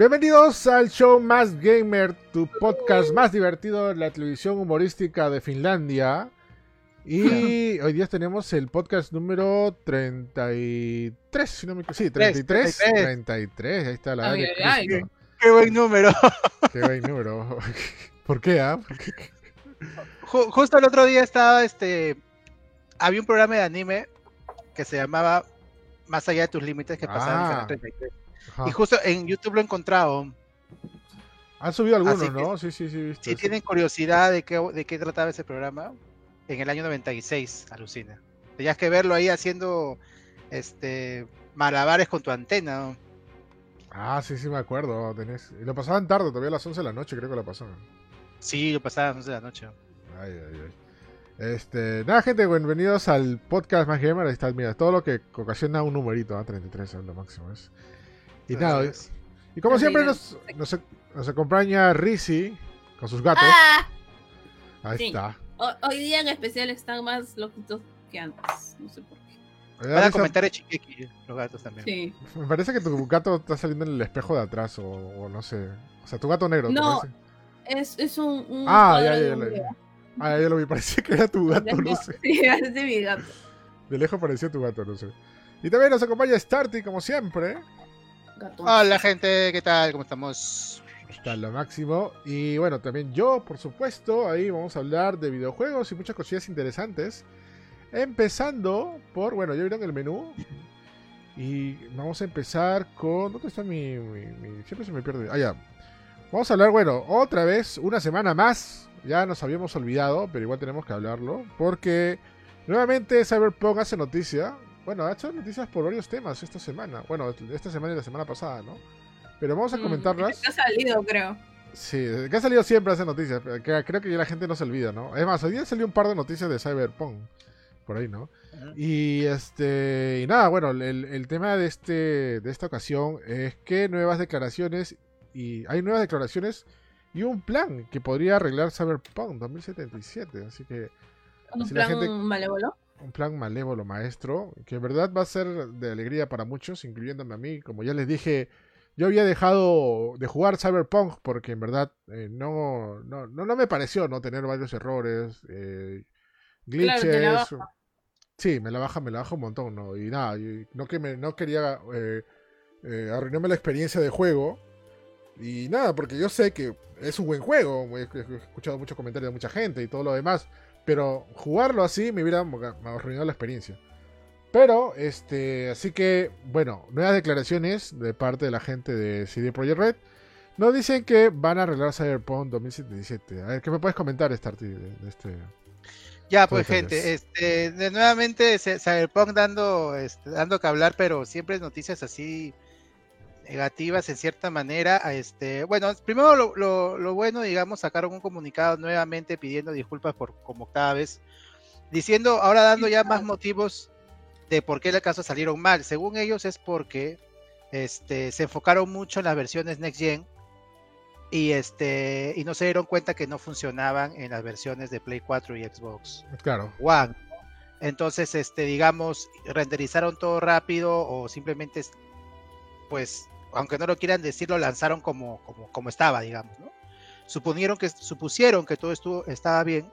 Bienvenidos al show Más Gamer, tu podcast más divertido de la televisión humorística de Finlandia. Y hoy día tenemos el podcast número 33, si no me equivoco. Sí, 33. 33, ahí está la Ay, ay. Qué buen número. Qué buen número. ¿Por qué, ah? ¿Por qué? Ju- justo el otro día estaba este. Había un programa de anime que se llamaba Más allá de tus límites que pasaba en Ah. Canal 33. Ajá. Y justo en YouTube lo he encontrado. Han subido algunos, que- ¿no? Sí, sí, sí. visto Si tienen curiosidad de qué, de qué trataba ese programa, en el año 96, alucina. Tenías que verlo ahí haciendo este malabares con tu antena. ¿no? Ah, sí, sí, me acuerdo. Tenés... Y lo pasaban tarde, todavía a las 11 de la noche, creo que lo pasaban. Sí, lo pasaba a las 11 de la noche. Ay, ay, ay. Este, nada, gente, bienvenidos al podcast más gamer. Ahí está, mira, todo lo que ocasiona un numerito, ¿ah? 33 es lo máximo. Es. Y nada, y como Así siempre es. nos, nos, nos acompaña Rizzy con sus gatos. Ah, Ahí sí. está. ho- hoy día en especial están más loquitos que antes. No sé por qué. Van a comentar de Chiqueki, los gatos también. Sí. me parece que tu gato está saliendo en el espejo de atrás o, o no sé. O sea, tu gato negro. ¿te No? Es, es un. un Ah, ya, de ya, ya, video. Ah, ya lo vi, parecía que era tu gato, no sé. Sí, parece mi gato. De lejos parecía tu gato, no sé. Y también nos acompaña Starty, como siempre. Hola gente, ¿qué tal? ¿Cómo estamos? Está lo máximo. Y bueno, también yo, por supuesto, ahí vamos a hablar de videojuegos y muchas cosillas interesantes. Empezando por, bueno, ya vieron el menú. Y vamos a empezar con... ¿Dónde está mi... mi- mi- Siempre se me pierde. Ah, ya. Vamos a hablar, bueno, otra vez, una semana más. Ya nos habíamos olvidado, pero igual tenemos que hablarlo. Porque nuevamente Cyberpunk hace noticia. Bueno, ha hecho noticias por varios temas esta semana. Bueno, esta semana y la semana pasada, ¿no? Pero vamos a Mm, comentarlas. Ha salido, creo. Sí, que ha salido siempre hace noticias, que creo que ya la gente no se olvida, ¿no? Es más, hoy día salió un par de noticias de Cyberpunk, por ahí, ¿no? Y este, y nada, bueno, el, el tema de este, de esta ocasión es que nuevas declaraciones y hay nuevas declaraciones y un plan que podría arreglar Cyberpunk 2077, así que Un plan gente- malévolo. Un plan malévolo maestro, que en verdad va a ser de alegría para muchos, incluyéndome a mí. Como ya les dije, yo había dejado de jugar Cyberpunk porque en verdad eh, no, no, no, no me pareció no tener varios errores, eh, glitches. Claro. Sí, me la baja, me la baja un montón, ¿no? Y nada, y no que me, no quería eh, eh, arruinarme la experiencia de juego. Y nada, porque yo sé que es un buen juego. He escuchado muchos comentarios de mucha gente y todo lo demás. Pero jugarlo así me hubiera arruinado la experiencia. Pero, este, así que, bueno, nuevas declaraciones de parte de la gente de CD Projekt Red. Nos dicen que van a arreglar Cyberpunk 2077. A ver, ¿qué me puedes comentar, Starty, de, de este? Ya, pues Detalles. gente, este, de nuevamente Cyberpunk dando, este, dando que hablar, pero siempre noticias así negativas en cierta manera. a Este, bueno, primero lo, lo- lo bueno, digamos, sacaron un comunicado nuevamente pidiendo disculpas por como octava vez, diciendo, ahora dando ya más motivos de por qué las cosas salieron mal. Según ellos es porque este, se enfocaron mucho en las versiones Next Gen y, este, y no se dieron cuenta que no funcionaban en las versiones de Play 4 y Xbox. Claro. One. Entonces, este, digamos, renderizaron todo rápido o simplemente, es- pues, aunque no lo quieran decir, lo lanzaron como, como, como estaba, digamos, ¿no? Suponieron que, supusieron que todo estuvo, estaba bien,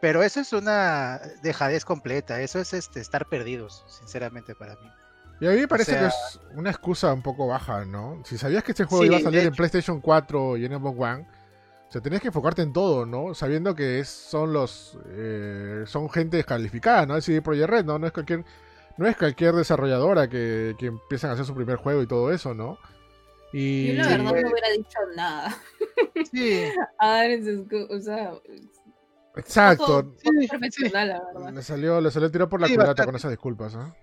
pero eso es una dejadez completa, eso es este, estar perdidos, sinceramente, para mí. Y a mí me parece sea- que es una excusa un poco baja, ¿no? Si sabías que este juego Sí, iba a salir en. PlayStation 4 y en Xbox One, o sea, tenías que enfocarte en todo, ¿no? Sabiendo que es, son los eh, son gente descalificada, ¿no? Es CD Projekt Red, ¿no? No es cualquier no es cualquier desarrolladora que, que empiezan a hacer su primer juego y todo eso, ¿no? Y Yo la verdad no hubiera dicho nada. Sí, A escu- o sea, exacto, poco, poco Sí, profesional, la verdad. le salió le salió el tiro por la Sí, culata bastante. con esas disculpas, ¿no?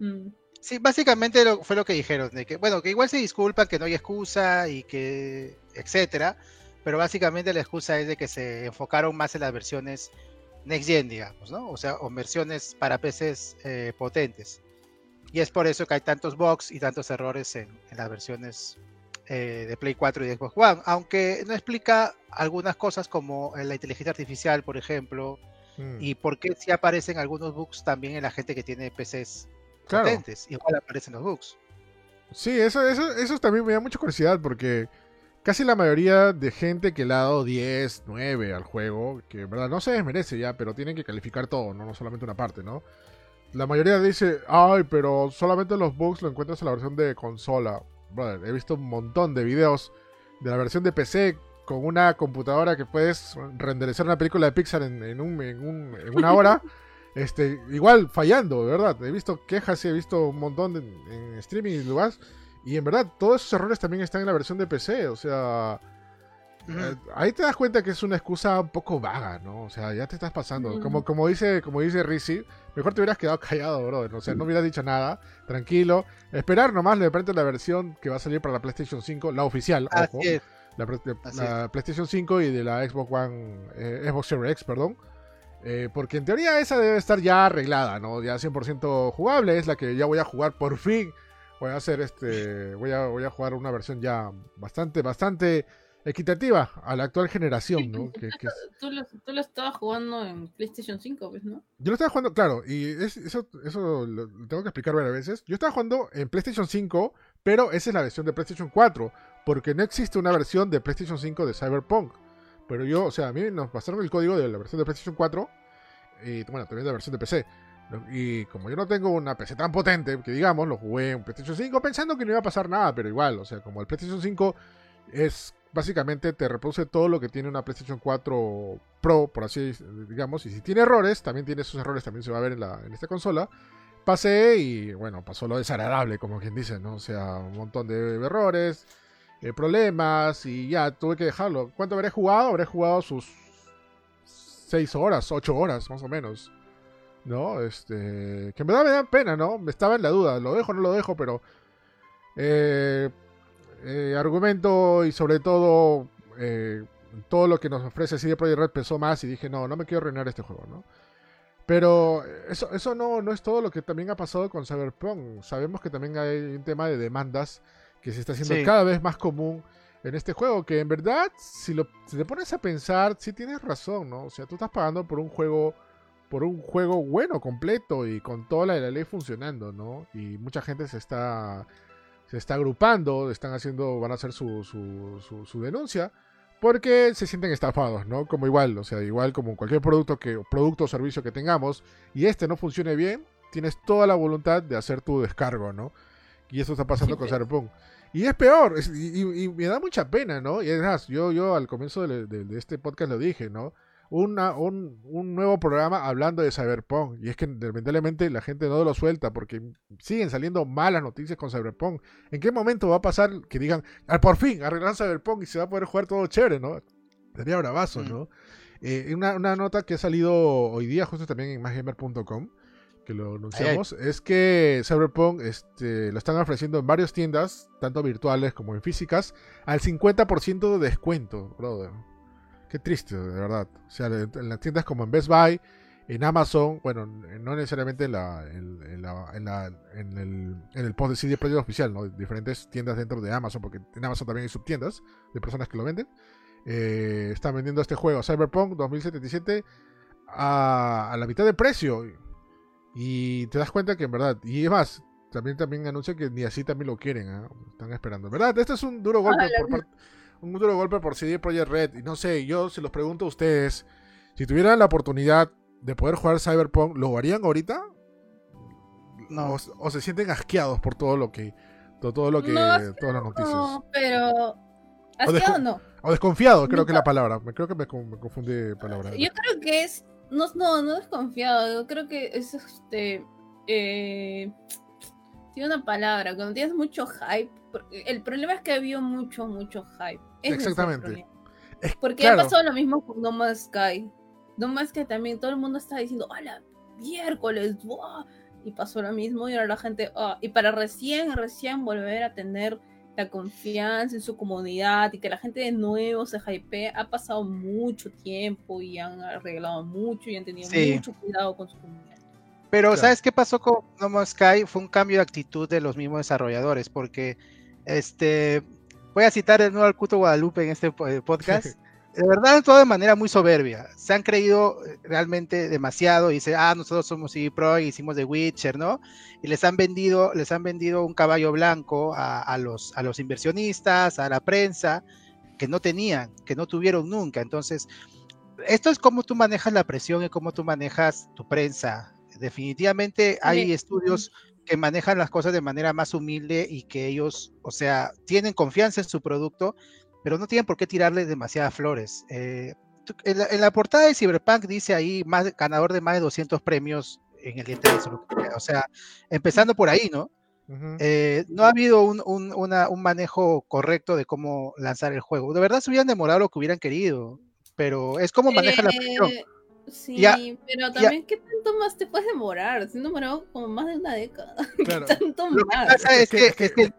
Mm. Sí, básicamente lo- fue lo que dijeron, de que, bueno, que igual se disculpan, que no hay excusa y que, etcétera, pero básicamente la excusa es de que se enfocaron más en las versiones Next Gen, digamos, ¿no? O sea, o versiones para PCs eh, potentes. Y es por eso que hay tantos bugs y tantos errores en, en las versiones eh, de Play 4 y de Xbox One, aunque no explica algunas cosas como eh, la inteligencia artificial, por ejemplo, Mm. y por qué sí aparecen algunos bugs también en la gente que tiene PCs Claro. potentes. Igual aparecen los bugs. Sí, eso, eso, eso también me da mucha curiosidad porque casi la mayoría de gente que le ha dado 10, 9 al juego, que en verdad no se desmerece ya, pero tienen que calificar todo, ¿no? no solamente una parte, ¿no? La mayoría dice, ay, pero solamente los bugs lo encuentras en la versión de consola. Brother, he visto un montón de videos de la versión de PC con una computadora que puedes renderizar una película de Pixar en, en, un, en, un, en una hora. este, igual fallando, de verdad. He visto quejas y he visto un montón de, en streaming y lugares. Y en verdad, todos esos errores también están en la versión de PC. O sea, eh, ahí te das cuenta que es una excusa un poco vaga, ¿no? O sea, ya te estás pasando. Como, como dice, como dice Rizzi, mejor te hubieras quedado callado, brother. O sea, no hubieras dicho nada, tranquilo. Esperar nomás de repente la versión que va a salir para la PlayStation 5, la oficial, ojo. La, la PlayStation 5 y de la Xbox One, eh, Xbox Series X, perdón. Eh, porque en teoría esa debe estar ya arreglada, ¿no? Ya 100% jugable, es la que ya voy a jugar por fin. Voy a hacer este, voy a, voy a jugar una versión ya bastante, bastante equitativa a la actual generación, ¿no? Que, tú, lo, tú, lo, estabas jugando en PlayStation 5, pues, ¿no? Yo lo estaba jugando, claro, y eso, eso lo tengo que explicar varias veces. Yo estaba jugando en PlayStation 5, pero esa es la versión de PlayStation 4, porque no existe una versión de PlayStation 5 de Cyberpunk. Pero yo, o sea, a mí nos pasaron el código de la versión de PlayStation 4 y, bueno, también de la versión de PC. Y como yo no tengo una PC tan potente, que digamos, lo jugué en PlayStation 5 pensando que no iba a pasar nada, pero igual, o sea, como el PlayStation 5 es básicamente te reproduce todo lo que tiene una PlayStation 4 Pro, por así digamos, y si tiene errores, también tiene esos errores, también se va a ver en, la, en esta consola. Pasé y bueno, pasó lo desagradable, como quien dice, ¿no? O sea, un montón de errores, eh, problemas y ya tuve que dejarlo. ¿Cuánto habré jugado? Habré jugado sus 6 horas, 8 horas más o menos. ¿No? Este. Que en verdad me da pena, ¿no? Me estaba en la duda. ¿Lo dejo o no lo dejo? Pero. Eh, eh, argumento y sobre todo eh, todo lo que nos ofrece CD Projekt Red pensó más y dije, no, no me quiero arruinar este juego, ¿no? Pero eso, eso no, no es todo lo que también ha pasado con Cyberpunk. Sabemos que también hay un tema de demandas que se está haciendo cada vez más común en este juego, que en verdad, si, lo, si te pones a pensar, sí tienes razón, ¿no? O sea, tú estás pagando por un juego por un juego bueno, completo y con toda la, la ley funcionando, ¿no? Y mucha gente se está se está agrupando, están haciendo, van a hacer su, su, su, denuncia, porque se sienten estafados, ¿no? Como igual, o sea, igual como cualquier producto que producto o servicio que tengamos y este no funcione bien, tienes toda la voluntad de hacer tu descargo, ¿no? Y eso está pasando con Cyberpunk. Y es peor, y, me da mucha pena, ¿no? Y además, yo, yo al comienzo de este podcast lo dije, ¿no? Una, un, un, nuevo programa hablando de Cyberpunk. Y es que lamentablemente la gente no lo suelta porque siguen saliendo malas noticias con Cyberpunk. ¿En qué momento va a pasar que digan, ah, por fin, arreglan Cyberpunk y se va a poder jugar todo chévere, ¿no? Sería bravazo, mm. ¿no? Eh, una, una, nota que ha salido hoy día, justo también en másgamer.com, que lo anunciamos, es que Cyberpunk este, lo están ofreciendo en varias tiendas, tanto virtuales como en físicas, al 50% de descuento, brother. Qué triste, de verdad. O sea, en las tiendas como en Best Buy, en Amazon, bueno, no necesariamente en, la, en, la, en, la, en, el, en el post de CD Projekt oficial, ¿no? Diferentes tiendas dentro de Amazon, porque en Amazon también hay subtiendas de personas que lo venden. Eh, están vendiendo este juego Cyberpunk 2077 a, a la mitad de precio. Y te das cuenta que en verdad, y es más, también, también anuncia que ni así también lo quieren, ¿eh? están esperando. ¿Verdad? Esto es un duro golpe por parte un duro golpe por CD Projekt Red. Y no sé, yo se los pregunto a ustedes, si tuvieran la oportunidad de poder jugar Cyberpunk, ¿lo harían ahorita? No. O, se sienten asqueados por todo lo que, todo, lo que, todas las noticias. No, pero asqueado no. O desconfiado, creo que es la palabra. Creo que me, me confundí palabra. Yo creo que es, no, no, no desconfiado. Yo creo que es este, eh, tiene una palabra. Cuando tienes mucho hype, el problema es que había mucho, mucho hype. Exactamente. Porque ha pasado lo mismo con No Man's Sky. No Man's Sky también, todo el mundo está diciendo, ¡Hola! Miércoles, Y pasó lo mismo y ahora la gente, ah", y para recién, recién volver a tener la confianza en su comunidad y que la gente de nuevo se hypee, ha pasado mucho tiempo y han arreglado mucho y han tenido mucho cuidado con su comunidad. Pero, ¿sabes qué pasó con No Man's Sky? Fue un cambio de actitud de los mismos desarrolladores, porque este voy a citar de nuevo al Cuto Guadalupe en este eh, podcast. de verdad, todo de manera muy soberbia. Se han creído eh, realmente demasiado y dice, ah, nosotros somos CD Pro y hicimos The Witcher, ¿no? Y les han vendido, les han vendido un caballo blanco a, los, a los inversionistas, a la prensa, que no tenían, que no tuvieron nunca. Entonces, esto es cómo tú manejas la presión y cómo tú manejas tu prensa. Definitivamente hay estudios que manejan las cosas de manera más humilde y que ellos, o sea, tienen confianza en su producto pero no tienen por qué tirarle demasiadas flores. Eh, en, la, portada de Cyberpunk dice ahí más, ganador de más de 200 premios en el E3, o sea, empezando por ahí, ¿no? Eh, no ha habido un, un, manejo correcto de cómo lanzar el juego. De verdad se hubieran demorado lo que hubieran querido, pero es como maneja la presión. Eh, sí, pero también, ¿qué tanto más te puedes demorar? Se han demorado como más de una década. Claro. ¿Qué tanto lo más? Que pasa es que, es que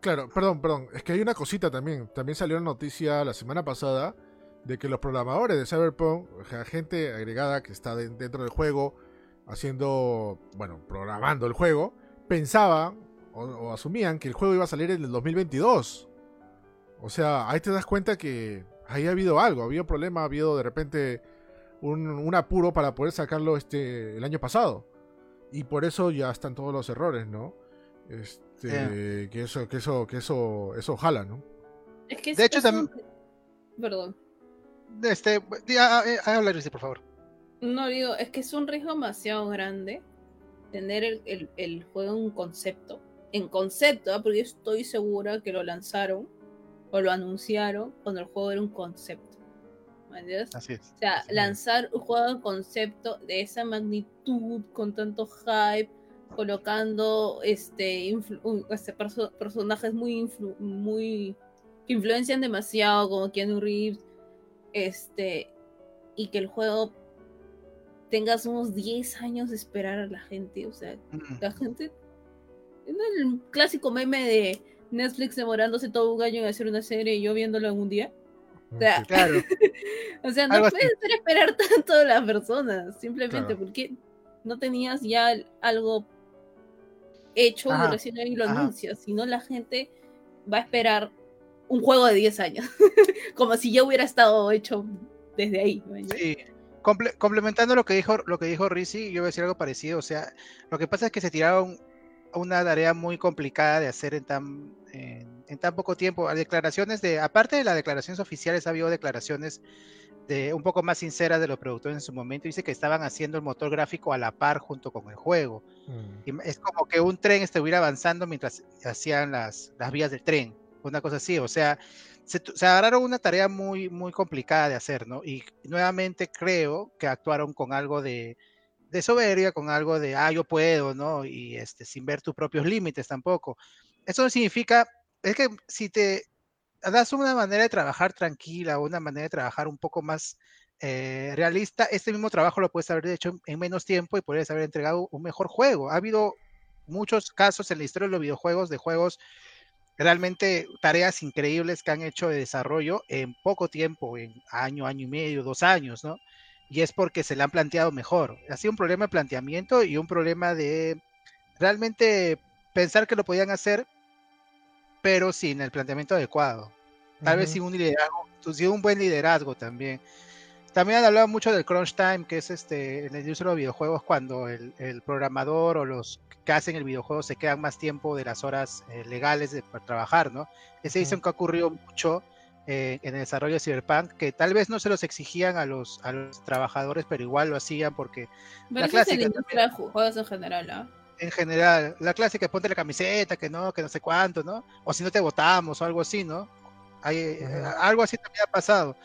Claro, perdón, perdón. Es que hay una cosita también. También salió una noticia la semana pasada de que los programadores de Cyberpunk, o sea, gente agregada que está dentro del juego, haciendo, bueno, programando el juego, pensaban o, asumían que el juego iba a salir en el 2022. O sea, ahí te das cuenta que ahí ha habido algo, había un problema, ha habido de repente un, un apuro para poder sacarlo este el año pasado. Y por eso ya están todos los errores, ¿no? Este, que eso, que eso, que eso, eso jala, ¿no? Es que de hecho también. Perdón. Este, habla, por favor. No digo, es que es un riesgo demasiado grande tener el, el, juego en concepto. En concepto, ¿ah? porque yo estoy segura que lo lanzaron o lo anunciaron cuando el juego era un concepto. Así es. O sea, lanzar un juego en concepto de esa magnitud, con tanto hype, colocando este, este personajes muy, muy que influencian demasiado, como Keanu Reeves, este, y que el juego tengas unos 10 años de esperar a la gente, o sea, la gente, el clásico meme de Netflix demorándose todo un año en hacer una serie y yo viéndolo en un día. O sea, claro. o sea no puedes esperar tanto a las personas, simplemente porque no tenías ya algo hecho y recién ahí lo anuncia, si no la gente va a esperar un juego de 10 años, como si ya hubiera estado hecho desde ahí. Sí. complementando lo que dijo lo que dijo Rizzi, yo voy a decir algo parecido, o sea, lo que pasa es que se tiraron una tarea muy complicada de hacer en tan en, tan poco tiempo. Declaraciones de, aparte de las declaraciones oficiales, ha habido declaraciones de un poco más sinceras de los productores en su momento. Dice que estaban haciendo el motor gráfico a la par junto con el juego. Mm. es como que un tren estuviera avanzando mientras hacían las, las vías del tren, una cosa así. O sea, se, agarraron una tarea muy, muy complicada de hacer, ¿no? Y nuevamente creo que actuaron con algo de, de soberbia, con algo de, ah, yo puedo, ¿no? Y este, sin ver tus propios límites tampoco. Eso no significa, es que si te das una manera de trabajar tranquila, una manera de trabajar un poco más eh, realista, este mismo trabajo lo puedes haber hecho en, menos tiempo y puedes haber entregado un mejor juego. Ha habido muchos casos en la historia de los videojuegos, de juegos realmente tareas increíbles que han hecho de desarrollo en poco tiempo, en año, año y medio, dos años, ¿no? Y es porque se le han planteado mejor. Ha sido un problema de planteamiento y un problema de realmente pensar que lo podían hacer, pero sin el planteamiento adecuado. Tal vez sin un liderazgo, sin un buen liderazgo también. También han hablado mucho del crunch time, que es este en el uso de los videojuegos cuando el, programador o los que hacen el videojuego se quedan más tiempo de las horas eh, legales de, para trabajar, ¿no? Ese dicen que ha ocurrido mucho eh, en el desarrollo de Cyberpunk, que tal vez no se los exigían a los, a los trabajadores, pero igual lo hacían porque... la clásica, es juegos en general, ¿ah? En general, la clásica es ponte la camiseta, que no, que no sé cuánto, ¿no? O si no te votamos o algo así, ¿no? Hay, eh, algo así también ha pasado.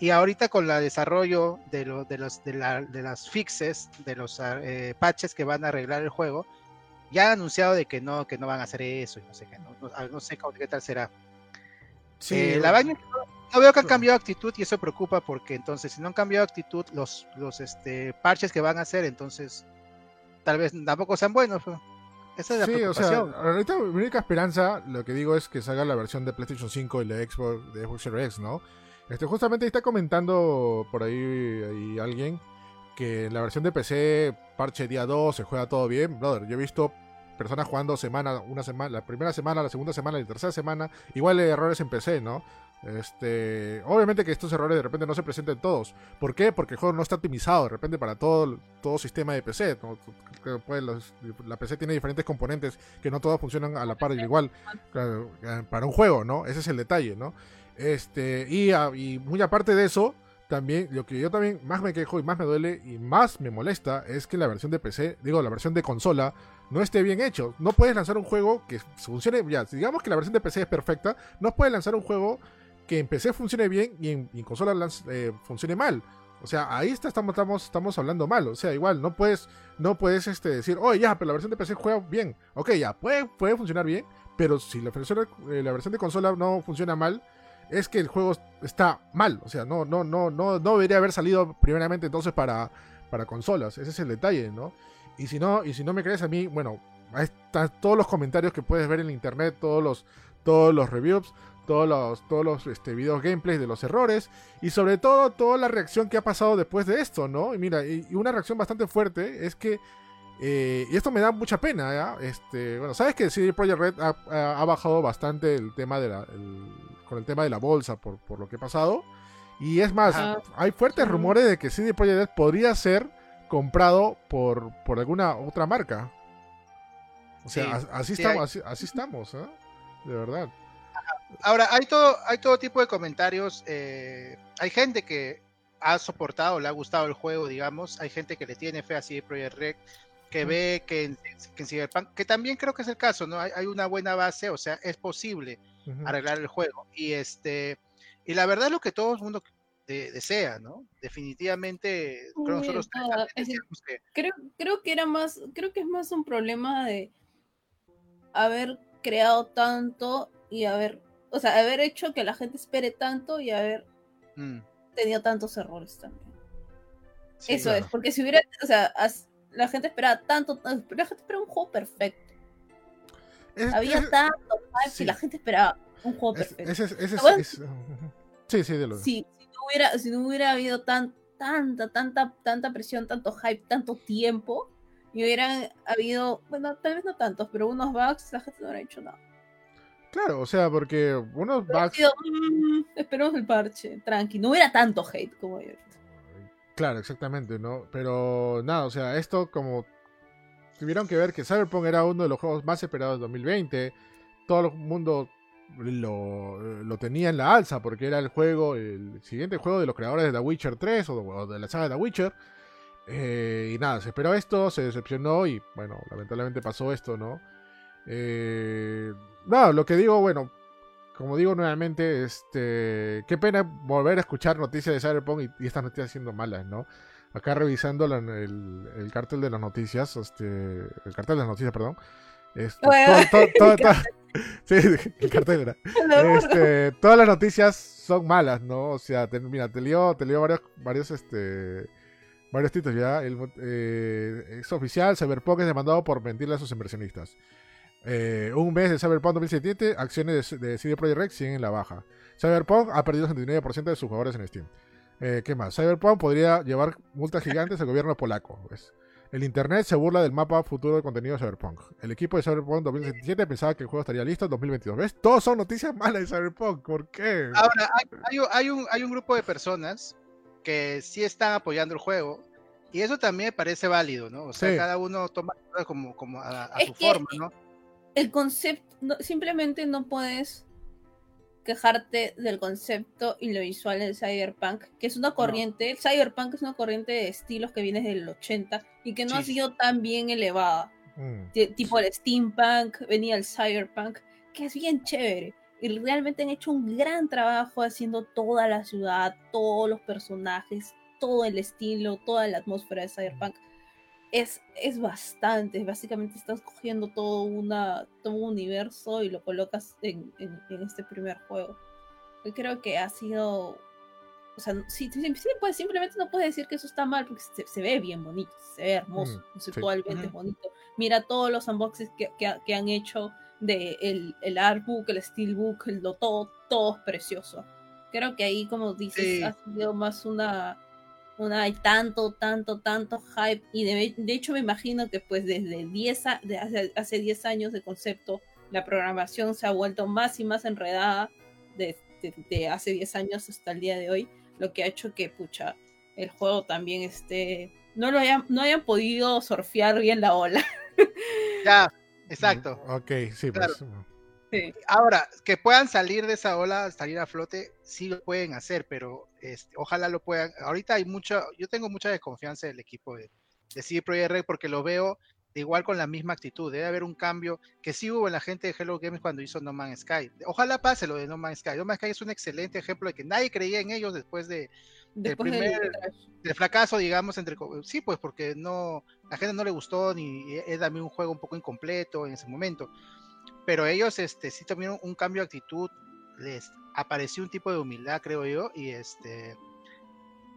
Y ahorita con el desarrollo de, lo, de, los, de, la, de las fixes, de los eh, patches que van a arreglar el juego, ya han anunciado de que no, que no van a hacer eso y no sé qué, no, no, sé qué tal será. Sí, eh, la vaina no veo que han cambiado actitud y eso preocupa porque entonces si no han cambiado actitud los, los este, parches que van a hacer, entonces tal vez tampoco sean buenos. Esa es la sí, o sea, ahorita mi única esperanza, lo que digo es que salga la versión de PlayStation 5 y la Xbox de Xbox Series X, ¿no? Este, justamente está comentando por ahí, alguien que la versión de PC, parche día 2, se juega todo bien. Brother, yo he visto personas jugando semana, una semana, la primera semana, la segunda semana, la tercera semana, igual errores en PC, ¿no? Este, obviamente que estos errores de repente no se presenten todos. ¿Por qué? Porque el juego no está optimizado de repente para todo, todo sistema de PC. Pues, la PC tiene diferentes componentes que no todos funcionan a la par y igual eh, para un juego, ¿no? Ese es el detalle, ¿no? Este, y, y muy aparte de eso, también lo que yo también más me quejo y más me duele y más me molesta es que la versión de PC, digo, la versión de consola, no esté bien hecho. No puedes lanzar un juego que funcione, ya, digamos que la versión de PC es perfecta, no puedes lanzar un juego que en PC funcione bien y en, consola eh, funcione mal. O sea, ahí está, estamos, estamos, hablando mal. O sea, igual, no puedes, no puedes este, decir, oye, ya, pero la versión de PC juega bien. Ok, ya, puede, puede funcionar bien, pero si la versión, eh, la versión de consola no funciona mal, es que el juego está mal. O sea, no, no, no, no, no debería haber salido primeramente entonces para, para consolas. Ese es el detalle, ¿no? Y si no, y si no me crees a mí, bueno, ahí están todos los comentarios que puedes ver en internet, todos los, todos los reviews todos los, todos los este, videos gameplay de los errores y sobre todo toda la reacción que ha pasado después de esto, ¿no? Y mira, y, una reacción bastante fuerte es que, eh, y esto me da mucha pena, ¿ya? Este, bueno, sabes que CD Projekt Red ha, bajado bastante el tema de la, con el tema de la bolsa por, por lo que ha pasado. Y es más, hay fuertes rumores de que CD Projekt Red podría ser comprado por, por alguna otra marca. O sea, así, estamos, así, así, estamos, ¿eh? De verdad. Ahora, hay todo, hay todo tipo de comentarios. Eh, hay gente que ha soportado, le ha gustado el juego, digamos. Hay gente que le tiene fe a CD Projekt Red, que ve que en, Cyberpunk, que también creo que es el caso, ¿no? Hay, una buena base, o sea, es posible arreglar el juego. Y este, y la verdad es lo que todo el mundo desea, ¿no? Definitivamente, creo nosotros creo, creo que era más, creo que es más un problema de haber creado tanto y haber o sea, haber hecho que la gente espere tanto y haber mm. tenido tantos errores también. Eso es, porque si hubiera, o sea, la gente esperaba tanto, la gente esperaba un juego perfecto. Había tanto y la gente esperaba un juego perfecto. sí, sí, de lo si, no hubiera, si no hubiera habido tan, tanta, tanta, tanta presión, tanto hype, tanto tiempo, y hubieran habido, bueno, tal vez no tantos, pero unos bugs, la gente no hubiera hecho nada. Claro, o sea, porque unos bugs. Mm, esperemos el parche, tranqui. No hubiera tanto hate como ayer. Claro, exactamente, ¿no? Pero nada, o sea, esto como. Tuvieron que ver que Cyberpunk era uno de los juegos más esperados de 2020. Todo el mundo lo, tenía en la alza porque era el juego, el siguiente juego de los creadores de The Witcher 3 o de, la saga de The Witcher. Eh, y nada, se esperó esto, se decepcionó y bueno, lamentablemente pasó esto, ¿no? Eh, no, lo que digo, bueno, como digo nuevamente, este, qué pena volver a escuchar noticias de Cyberpunk y, estas noticias siendo malas, ¿no? Acá revisando el, cartel de las noticias, este, el cartel de las noticias, perdón. Este, sí, el cartel era. Este, todas las noticias son malas, ¿no? O sea, mira, te leo, te leo varios, varios, este, varios títulos ya. El, eh, es oficial, Cyberpunk es demandado por mentirle a sus inversionistas. Eh, un mes de Cyberpunk 2017, acciones de, CD Projekt Red siguen en la baja. Cyberpunk ha perdido 79% de sus jugadores en Steam. Eh, ¿Qué más? Cyberpunk podría llevar multas gigantes al gobierno polaco. El internet se burla del mapa futuro de contenido de Cyberpunk. El equipo de Cyberpunk 2017 pensaba que el juego estaría listo en 2022. ¿Ves? Todos son noticias malas de Cyberpunk. ¿Por qué? Ahora, hay, un, hay un grupo de personas que sí están apoyando el juego. Y eso también me parece válido, ¿no? O sea, cada uno toma como, como a, su forma, ¿no? El concepto, simplemente no puedes quejarte del concepto y lo visual del cyberpunk, que es una corriente, el cyberpunk es una corriente de estilos que viene desde el 80 y que no ha sido tan bien elevada. Mm. Tipo el steampunk, venía el cyberpunk, que es bien chévere. Y realmente han hecho un gran trabajo haciendo toda la ciudad, todos los personajes, todo el estilo, toda la atmósfera de cyberpunk es, es bastante. Básicamente estás cogiendo todo, una, todo un universo y lo colocas en, en, este primer juego. Yo creo que ha sido. O sea, sí, pues, simplemente no puedes decir que eso está mal porque se, ve bien bonito, se ve hermoso, mm, conceptualmente bonito. Mira todos los unboxings que, que, han hecho de el, el artbook, el steelbook, el, lo, todo, todo es precioso. Creo que ahí, como dices, ha sido más una hay tanto, tanto, tanto hype. Y de, hecho me imagino que pues desde 10 de hace, hace 10 años de concepto, la programación se ha vuelto más y más enredada. De, de, hace 10 años hasta el día de hoy, lo que ha hecho que, pucha, el juego también esté... No, lo hayan, no hayan podido surfear bien la ola. Ya, exacto. Ok, sí, pues. Ahora, que puedan salir de esa ola, salir a flote, sí lo pueden hacer, pero este, ojalá lo puedan. Ahorita hay mucha, yo tengo mucha desconfianza del equipo de, de CD Projekt Red porque lo veo igual con la misma actitud. Debe haber un cambio que sí hubo en la gente de Hello Games cuando hizo No Man's Sky. Ojalá pase lo de No Man's Sky. No Man's Sky es un excelente ejemplo de que nadie creía en ellos después de del primer del, fracaso, digamos, entre sí, pues porque no la gente no le gustó ni es también un juego un poco incompleto en ese momento pero ellos este, sí tuvieron un cambio de actitud, les apareció un tipo de humildad, creo yo, y este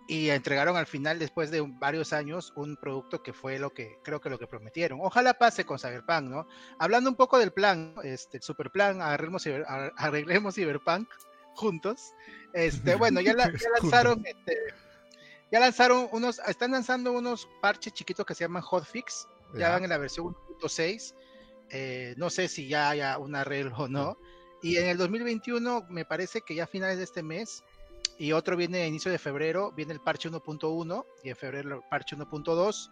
y entregaron al final, después de varios años, un producto que fue lo que creo que lo que prometieron. Ojalá pase con Cyberpunk, ¿no? Hablando un poco del plan, este, el super plan, arreglemos, arreglemos Cyberpunk juntos. Este, bueno, ya, lanzaron, este, ya lanzaron unos, están lanzando unos parches chiquitos que se llaman hotfix, ya van en la versión 1.6 eh, no sé si ya haya un arreglo o no. Y en el 2021 me parece que ya a finales de este mes y otro viene a inicio de febrero, viene el parche 1.1 y en febrero el parche 1.2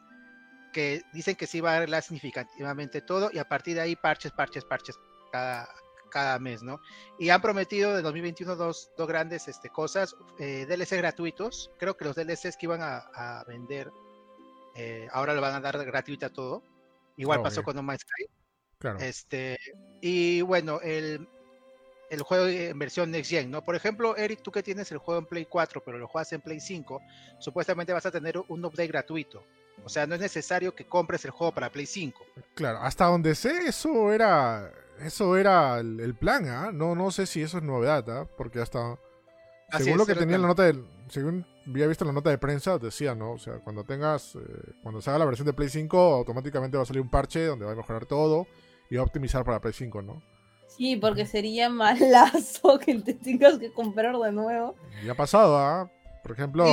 que dicen que sí va a arreglar significativamente todo y a partir de ahí parches, parches, parches cada, cada mes, ¿no? Y han prometido de 2021 dos, dos grandes este, cosas, eh, DLC gratuitos, creo que los DLCs que iban a, vender eh, ahora lo van a dar gratuita todo, igual pasó con No Man's Sky, este, y bueno, el, el juego en versión Next Gen, ¿no? Por ejemplo, Eric, tú que tienes el juego en Play 4, pero lo juegas en Play 5, supuestamente vas a tener un update gratuito. O sea, no es necesario que compres el juego para Play 5. Claro, hasta donde sé, eso era eso era el, plan, ¿ah? No, no sé si eso es novedad, ¿ah? Porque hasta... según lo que tenía la nota de, según había visto la nota de prensa, decía, ¿no? O sea, cuando tengas, eh, cuando se haga la versión de Play 5, automáticamente va a salir un parche donde va a mejorar todo y optimizar para Play 5, ¿no? Sí, porque sería malazo que te tengas que comprar de nuevo. Ya ha pasado, ¿ah? Por ejemplo,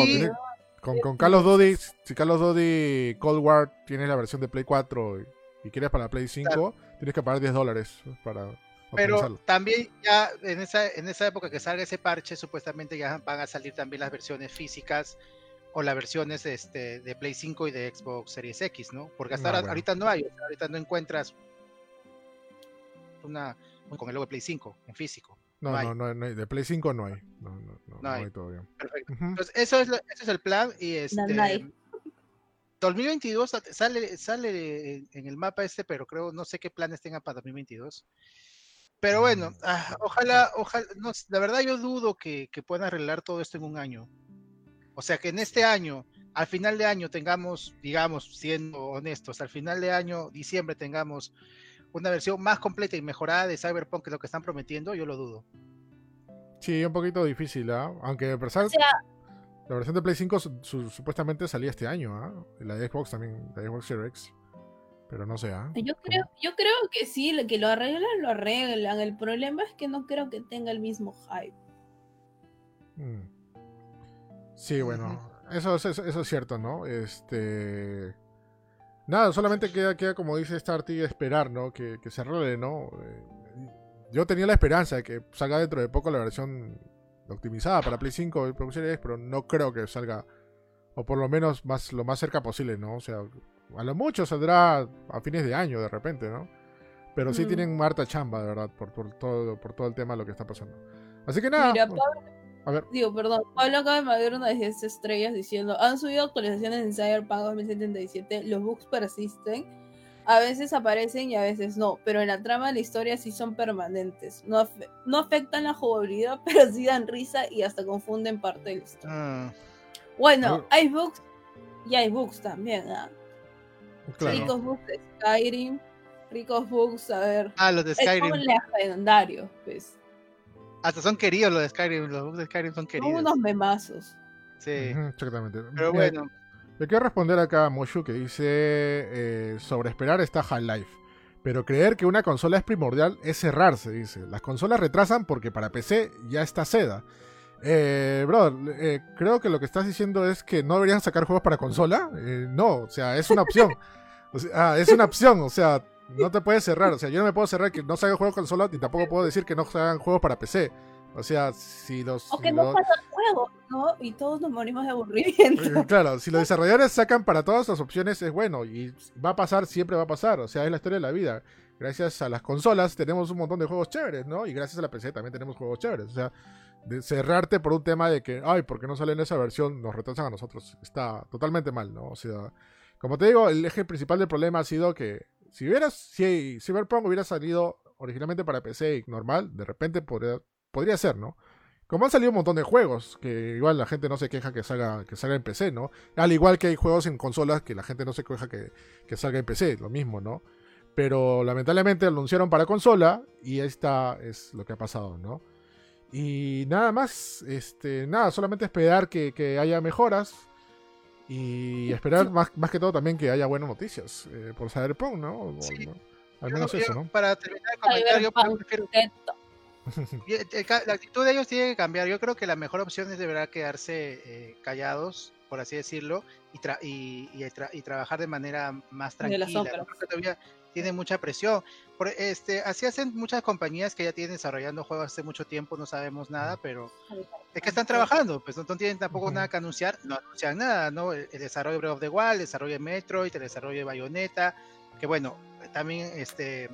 con, con Carlos Duty, si Carlos Duty Cold War tiene la versión de Play 4 y, quieres para Play 5, tienes que pagar 10 dólares para pero también ya en esa, en esa época que salga ese parche, supuestamente ya van a salir también las versiones físicas o las versiones este, de Play 5 y de Xbox Series X, ¿no? Porque hasta ah, ahorita no hay, ahorita no encuentras una con el logo de Play 5 en físico. No, no, no, no, de Play 5 no hay. No, no, no, no hay. todavía. Perfecto. Entonces, eso es, ese es el plan. Y este, 2022 sale, sale en el mapa este, pero creo, no sé qué planes tengan para 2022. Pero bueno, mm. ah, ojalá, ojalá, no, la verdad yo dudo que, que puedan arreglar todo esto en un año. O sea, que en este año, al final de año tengamos, digamos, siendo honestos, al final de año, diciembre, tengamos una versión más completa y mejorada de Cyberpunk que lo que están prometiendo, yo lo dudo. Sí, un poquito difícil, ¿ah? Aunque la versión de Play 5 supuestamente salía este año, ¿ah? La de Xbox también, la de Xbox Series X. Pero no sé, ¿ah? Yo creo, yo creo que sí, que lo arreglan, lo arreglan. El problema es que no creo que tenga el mismo hype. Mm. Sí, bueno, eso, eso, eso, es cierto, ¿no? Este. Nada, solamente queda, queda como dice Starty, esperar, ¿no? Que, se arregle, ¿no? Eh, yo tenía la esperanza de que salga dentro de poco la versión optimizada para Play 5 y Pro Series, pero no creo que salga, o por lo menos más, lo más cerca posible, ¿no? O sea, a lo mucho saldrá a fines de año de repente, ¿no? Pero sí mm. tienen harta chamba, de verdad, por, por, todo, por todo el tema de lo que está pasando. Así que nada. Digo, perdón, Pablo acaba de mandar una de 10 estrellas diciendo, han subido actualizaciones en Cyberpunk 2077, los bugs persisten, a veces aparecen y a veces no, pero en la trama de la historia sí son permanentes. No, no afectan la jugabilidad, pero sí dan risa y hasta confunden parte de la historia. Ah. Bueno, hay bugs y hay bugs también, ¿ah? Ricos bugs de Skyrim, ricos bugs, a ver. Ah, los de Skyrim. Es pues. Hasta son queridos los de Skyrim, los de Skyrim son queridos. Son unos memazos. Sí. exactamente. Pero bueno. Le quiero responder acá a Moshu que dice: eh, Sobre esperar está Half-Life. Pero creer que una consola es primordial es cerrarse, dice. Las consolas retrasan porque para PC ya está seda. Eh, brother, eh, creo que lo que estás diciendo es que no deberían sacar juegos para consola. Eh, no, o sea, es una opción. ah, es una opción, o sea, no te puedes cerrar. O sea, yo no me puedo cerrar que no se hagan juegos con consola y tampoco puedo decir que no se hagan juegos para PC. O sea, si los... O que no pasa juego, ¿no? Y todos nos morimos de aburrimiento. Eh, claro, si los desarrolladores sacan para todas las opciones es bueno y va a pasar, siempre va a pasar. O sea, es la historia de la vida. Gracias a las consolas tenemos un montón de juegos chéveres, ¿no? Y gracias a la PC también tenemos juegos chéveres. O sea, de cerrarte por un tema de que, ay, ¿por qué no sale en esa versión? Nos retrasan a nosotros. Está totalmente mal, ¿no? O sea, como te digo, el eje principal del problema ha sido que si hubieras, si Cyberpunk hubiera salido originalmente para PC y normal, de repente podría, podría ser, ¿no? Como han salido un montón de juegos, que igual la gente no se queja que salga, que salga en PC, ¿no? Al igual que hay juegos en consolas que la gente no se queja que, que salga en PC, lo mismo, ¿no? Pero lamentablemente anunciaron para consola y esta es lo que ha pasado, ¿no? Y nada más, este, nada, solamente esperar que, que haya mejoras y esperar más, más que todo también que haya buenas noticias eh, por Cyberpunk, ¿no? ¿no? Al menos eso, ¿no? Para terminar el comentario, prefiero... la actitud de ellos tiene que cambiar. Yo creo que la mejor opción es deberá quedarse eh, callados, por así decirlo, y, y, y, trabajar de manera más tranquila. todavía tiene mucha presión. Por, este, así hacen muchas compañías que ya tienen desarrollando juegos hace mucho tiempo, no sabemos nada, pero es que están trabajando, pues no, tienen tampoco nada que anunciar, no anuncian nada, ¿no? El, desarrollo de Breath of the Wild, el desarrollo de Metroid, el desarrollo de Bayonetta, que bueno, también este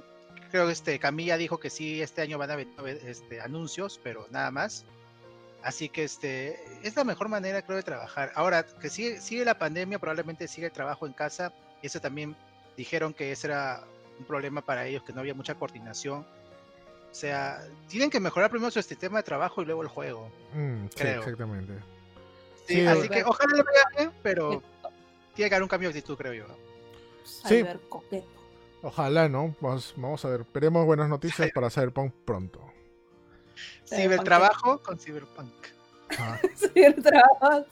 creo que este Camilla dijo que sí este año van a haber este, anuncios, pero nada más. Así que este es la mejor manera creo de trabajar. Ahora que sigue, sigue la pandemia, probablemente sigue el trabajo en casa. Y eso también dijeron que ese era un problema para ellos, que no había mucha coordinación. O sea, tienen que mejorar primero su sistema de trabajo y luego el juego. Mm, creo. exactamente. Sí, así que ojalá lo vean, pero tiene que haber un cambio de actitud, creo yo. Sí. Ojalá, ¿no? Vamos, vamos a ver. Esperemos buenas noticias para Cyberpunk pronto. Cibertrabajo con Cyberpunk. Ah. Cibertrabajo.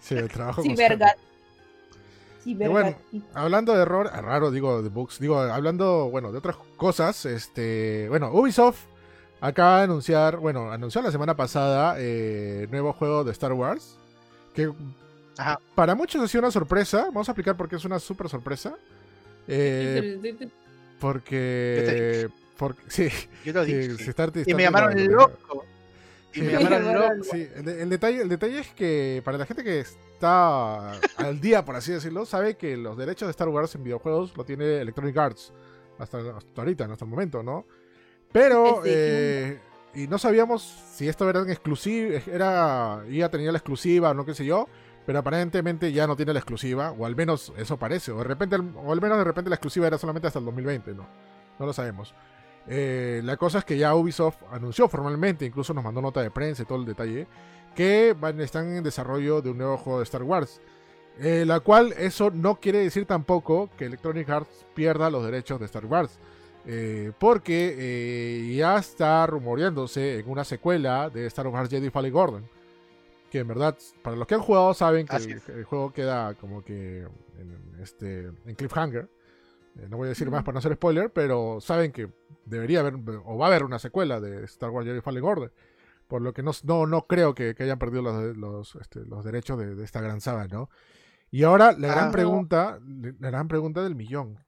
Cibertrabajo. Cibergat bueno, hablando de error, ah, raro digo de bugs, digo, hablando, bueno, de otras cosas, este, bueno, Ubisoft acaba de anunciar, bueno, anunció la semana pasada eh, nuevo juego de Star Wars, que para muchos ha sido una sorpresa, vamos a explicar por qué es una super sorpresa. Eh, porque, porque, sí, Yo lo dije. y me llamaron loco. el, detalle, el detalle es que para la gente que está al día, por así decirlo, sabe que los derechos de Star Wars en videojuegos lo tiene Electronic Arts. Hasta, ahorita, hasta el momento, ¿no? Pero, eh, y no sabíamos si esto era exclusivo, era, ya tenía la exclusiva o no qué sé yo, pero aparentemente ya no tiene la exclusiva, o al menos eso parece, o de repente, o al menos de repente la exclusiva era solamente hasta el 2020, ¿no? No lo sabemos. Eh, la cosa es que ya Ubisoft anunció formalmente, incluso nos mandó nota de prensa y todo el detalle, que van, están en desarrollo de un nuevo juego de Star Wars. Eh, la cual eso no quiere decir tampoco que Electronic Arts pierda los derechos de Star Wars. Eh, porque ya está rumoreándose en una secuela de Star Wars Jedi Fallen Gordon. Que en verdad, para los que han jugado saben que el, juego queda como que en, este, en cliffhanger. Eh, no voy a decir más para no hacer spoiler, pero saben que debería haber, o va a haber una secuela de Star Wars Jedi Fallen Order. Por lo que no, no, no creo que, hayan perdido los, los, este, los derechos de, esta gran saga, ¿no? Y ahora la gran ah, pregunta, la gran pregunta del millón.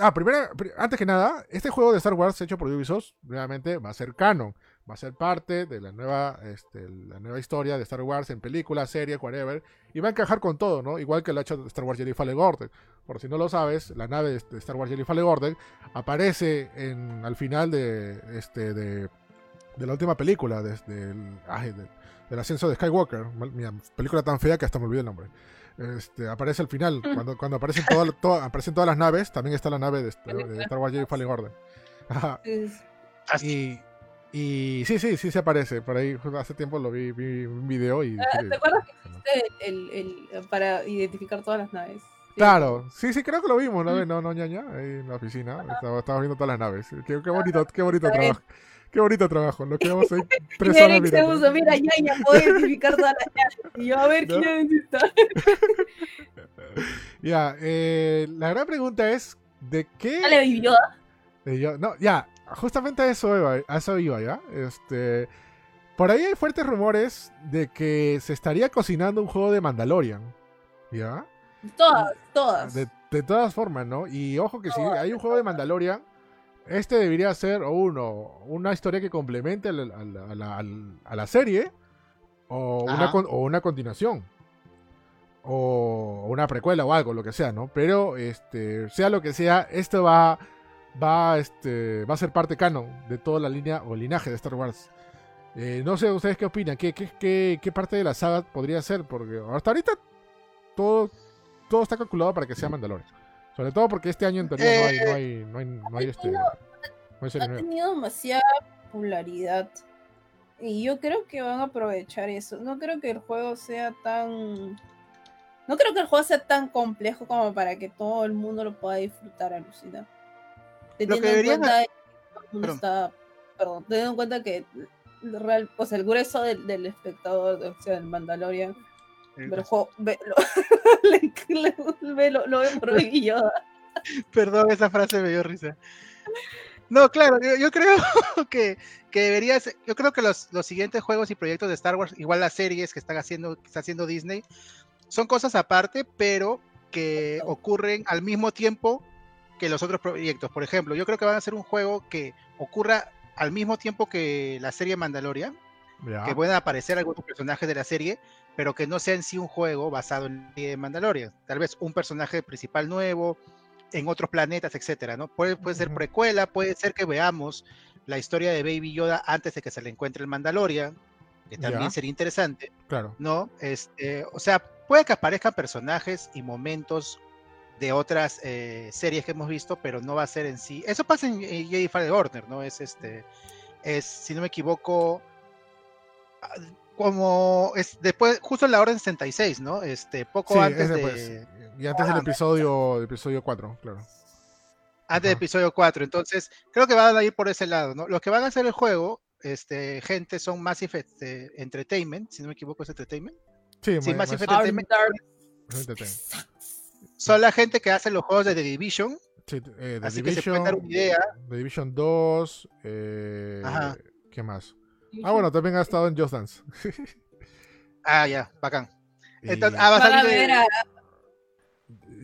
Ah, primero, antes que nada, este juego de Star Wars hecho por Ubisoft, realmente va a ser canon va a ser parte de la nueva, este, la nueva historia de Star Wars en película, serie, whatever, y va a encajar con todo, ¿no? Igual que el hecho de Star Wars Jedi Fallen Order. Por si no lo sabes, la nave de Star Wars Jedi Fallen Order aparece en, al final de, este, de, de la última película, desde el, del ascenso de Skywalker, Mira, película tan fea que hasta me olvidé el nombre. Este, aparece al final, cuando, cuando aparecen, todas aparecen todas las naves, también está la nave de, Star Wars Jedi Fallen Order. Y, y sí, sí, sí se aparece. Por ahí hace tiempo lo vi, vi un video y... Ah, ¿Te acuerdas que existe el, el, para identificar todas las naves? Claro, sí, sí, creo que lo vimos vez, no, no, ñaña, ahí en la oficina. Estaba, viendo todas las naves. Qué, qué bonito, qué bonito trabajo. Qué bonito trabajo. Nos quedamos ahí tres horas puso, mira, ñaña, puedo identificar todas las naves. Y yo, a ver, ¿No? ¿quién está? ya, eh, la gran pregunta es, ¿de qué...? ¿Ya le vivió? No, ya, justamente a eso iba, a eso iba ¿ya? Este, por ahí hay fuertes rumores de que se estaría cocinando un juego de Mandalorian, ¿ya? Todas, todas. De, todas formas, ¿no? Y ojo que si hay un juego de Mandalorian, este debería ser, o uno, una historia que complemente a la, a la, serie, o una, o una, continuación, o una precuela o algo, lo que sea, ¿no? Pero, este, sea lo que sea, esto va, va, este, va a ser parte canon de toda la línea o linaje de Star Wars. Eh, no sé, ¿ustedes qué opinan? ¿Qué, qué, qué, parte de la saga podría ser? Porque hasta ahorita todo, todo está calculado para que sea Mandalorian. Sobre todo porque este año en teoría no hay, no hay, no hay, no hay este. ha tenido demasiada popularidad. Y yo creo que van a aprovechar eso. No creo que el juego sea tan. No creo que el juego sea tan complejo como para que todo el mundo lo pueda disfrutar, alucina. Teniendo en cuenta está, perdón, teniendo en cuenta que real, sea, el grueso del, del espectador, o sea, del Mandalorian, pero ve, lo, ve, lo, lo, ve por Perdón, esa frase me dio risa. No, claro, yo, creo que, que debería ser, yo creo que los, los, siguientes juegos y proyectos de Star Wars, igual las series que están haciendo, que está haciendo Disney, son cosas aparte, pero que ocurren al mismo tiempo que los otros proyectos. Por ejemplo, yo creo que van a ser un juego que ocurra al mismo tiempo que la serie Mandalorian, que puedan aparecer algunos personajes de la serie, pero que no sea en sí un juego basado en Mandalorian. Tal vez un personaje principal nuevo, en otros planetas, etcétera, ¿no? Puede, puede ser precuela, puede ser que veamos la historia de Baby Yoda antes de que se le encuentre el Mandalorian, que también sería interesante. Claro. ¿No? Este, o sea, puede que aparezcan personajes y momentos de otras eh, series que hemos visto, pero no va a ser en sí. Eso pasa en, Jedi Fallen Order, ¿no? Es este, es, si no me equivoco, ah, como es después, justo en la orden 66, ¿no? Este, poco antes de. Y antes del episodio, episodio 4, claro. Antes del episodio 4. Entonces, creo que van a ir por ese lado, ¿no? Los que van a hacer el juego, este, gente, son Massive este, Entertainment, si no me equivoco, es Entertainment. Sí, sí Massive Entertainment son la gente que hace los juegos de The Division. Sí, eh, The así Division, que se pueden dar una idea. The Division 2. Eh, ¿Qué más? Ah, bueno, también ha estado en Just Dance. ah, ya, bacán. Entonces, ah, va a salir de... a...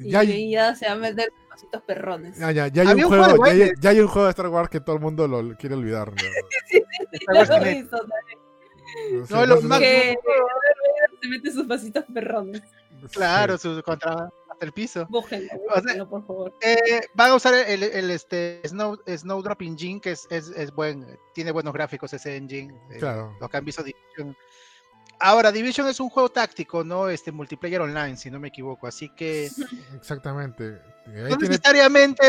Ya, y ya se va a meter pasitos perrones. Ya, ya, ya, hay un juego, ya, ya, hay un juego de Star Wars que todo el mundo lo quiere olvidar. ¿no? sí, sí, lo he visto, no, lo más... Que se mete sus pasitos perrones. Claro, su contra el piso. Bójenlo, por favor. Eh, van a usar el, el, este Snow, Snowdrop Engine, que es, es, es, buen, tiene buenos gráficos ese engine. Eh, claro. Lo que han visto Division. Ahora, Division es un juego táctico, ¿no? Este multiplayer online, si no me equivoco. Así que. Exactamente. Ahí no necesariamente.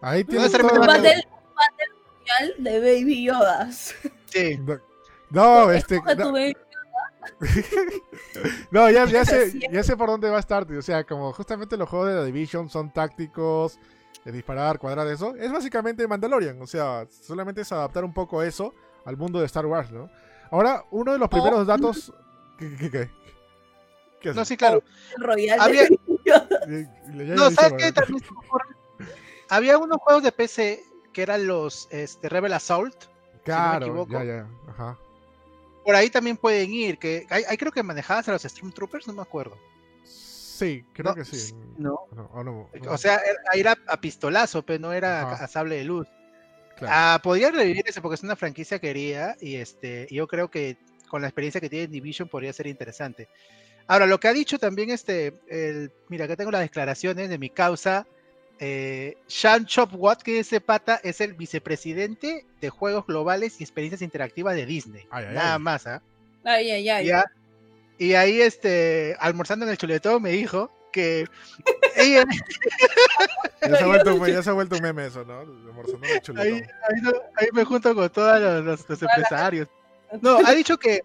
Ahí tiene. Battle, Battle de Baby Yodas. Sí. No, este. no, ya, ya, sé, ya sé por dónde va a estar, O sea, como justamente los juegos de la Division son tácticos, de disparar, cuadrar, eso. Es básicamente Mandalorian. O sea, solamente es adaptar un poco eso al mundo de Star Wars, ¿no? Ahora, uno de los primeros oh. datos. ¿Qué, qué, qué? no, sí, claro. Había... no, ¿sabes qué? Había unos juegos de PC que eran los este, Rebel Assault. Claro, ya, ya. Ajá por ahí también pueden ir, que hay, creo que manejabas a los Stormtroopers, no me acuerdo. Sí, creo que sí. No. O sea, era a, pistolazo, pero no era a, sable de luz. Ah, podría revivir ese porque es una franquicia querida y este, yo creo que con la experiencia que tiene Division podría ser interesante. Ahora, lo que ha dicho también este, el, mira, acá tengo las declaraciones de mi causa, eh, Sean Chopwatt, que ese pata es el vicepresidente de juegos globales y experiencias interactivas de Disney. Nada más, ¿ah? Ay, ay, ay. Y ahí, este, almorzando en el chuletón, me dijo que ella... ya, se ha vuelto, ya, se ha vuelto, un meme eso, ¿no? Almorzando en el chuletón. Ahí, ahí, me junto con todos los, empresarios. No, ha dicho que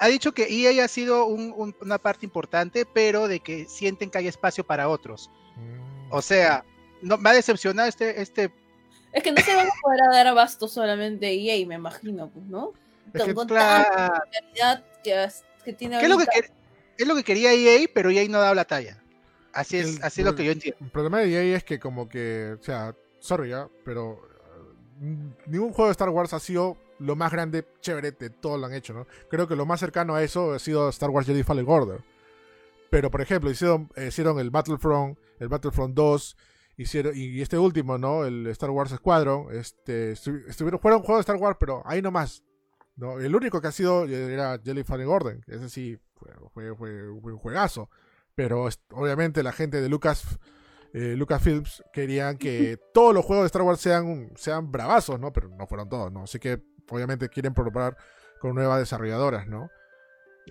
ha dicho que EA ha sido una parte importante, pero de que sienten que hay espacio para otros. Mm. O sea, no, me ha decepcionado este, este. Es que no se van a poder dar abasto solamente EA, me imagino, pues, ¿no? Es que, claro. que, tiene ¿Qué es, lo que es lo que quería EA, pero EA no ha dado la talla. Así es, así es lo que yo entiendo. El problema de EA es que como que, o sea, sorry ya, pero mm, ningún juego de Star Wars ha sido lo más grande, chévere de todo lo han hecho, ¿no? Creo que lo más cercano a eso ha sido Star Wars Jedi Fallen Order. Pero, por ejemplo, hicieron, hicieron el Battlefront, el Battlefront 2, hicieron, y este último, ¿no? El Star Wars Squadron, este, estuvieron, fueron juegos de Star Wars, pero ahí nomás. ¿no? El único que ha sido era Jelly Fallen Orden, ese sí fue, fue, un juegazo. Pero obviamente la gente de Lucas, eh, Lucasfilms querían que todos los juegos de Star Wars sean, sean bravazos, ¿no? Pero no fueron todos, ¿no? Así que obviamente quieren probar con nuevas desarrolladoras, ¿no?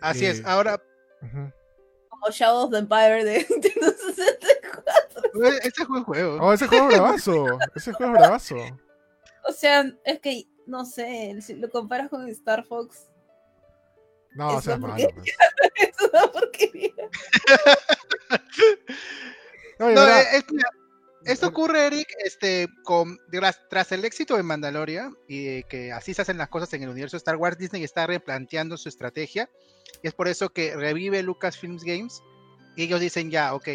Así es, eh, ahora... Como Shadow of the Empire de Nintendo 64. Ese juego es juego. Oh, ese juego es bravazo. ese juego es bravazo. O sea, es que, no sé, si lo comparas con Star Fox. No, o sea, malo. Pues. es una porquería. no, esto ocurre, Eric, este, con, tras, el éxito de Mandalorian y que así se hacen las cosas en el universo de Star Wars, Disney está replanteando su estrategia y es por eso que revive Lucasfilms Games y ellos dicen ya, ok,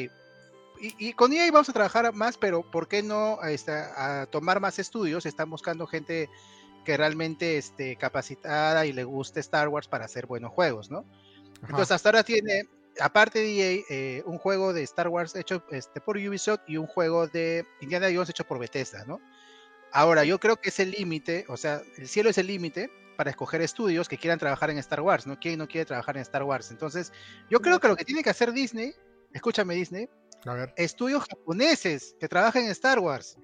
y, con EA vamos a trabajar más, pero ¿por qué no este, a tomar más estudios? Están buscando gente que realmente esté capacitada y le guste Star Wars para hacer buenos juegos, ¿no? Entonces hasta ahora tiene aparte de EA, eh, un juego de Star Wars hecho este, por Ubisoft y un juego de Indiana Jones hecho por Bethesda, ¿no? Ahora, yo creo que es el límite, o sea, el cielo es el límite para escoger estudios que quieran trabajar en Star Wars, ¿no? ¿Quién no quiere trabajar en Star Wars? Entonces, yo creo que lo que tiene que hacer Disney, escúchame Disney, estudios japoneses que trabajen en Star Wars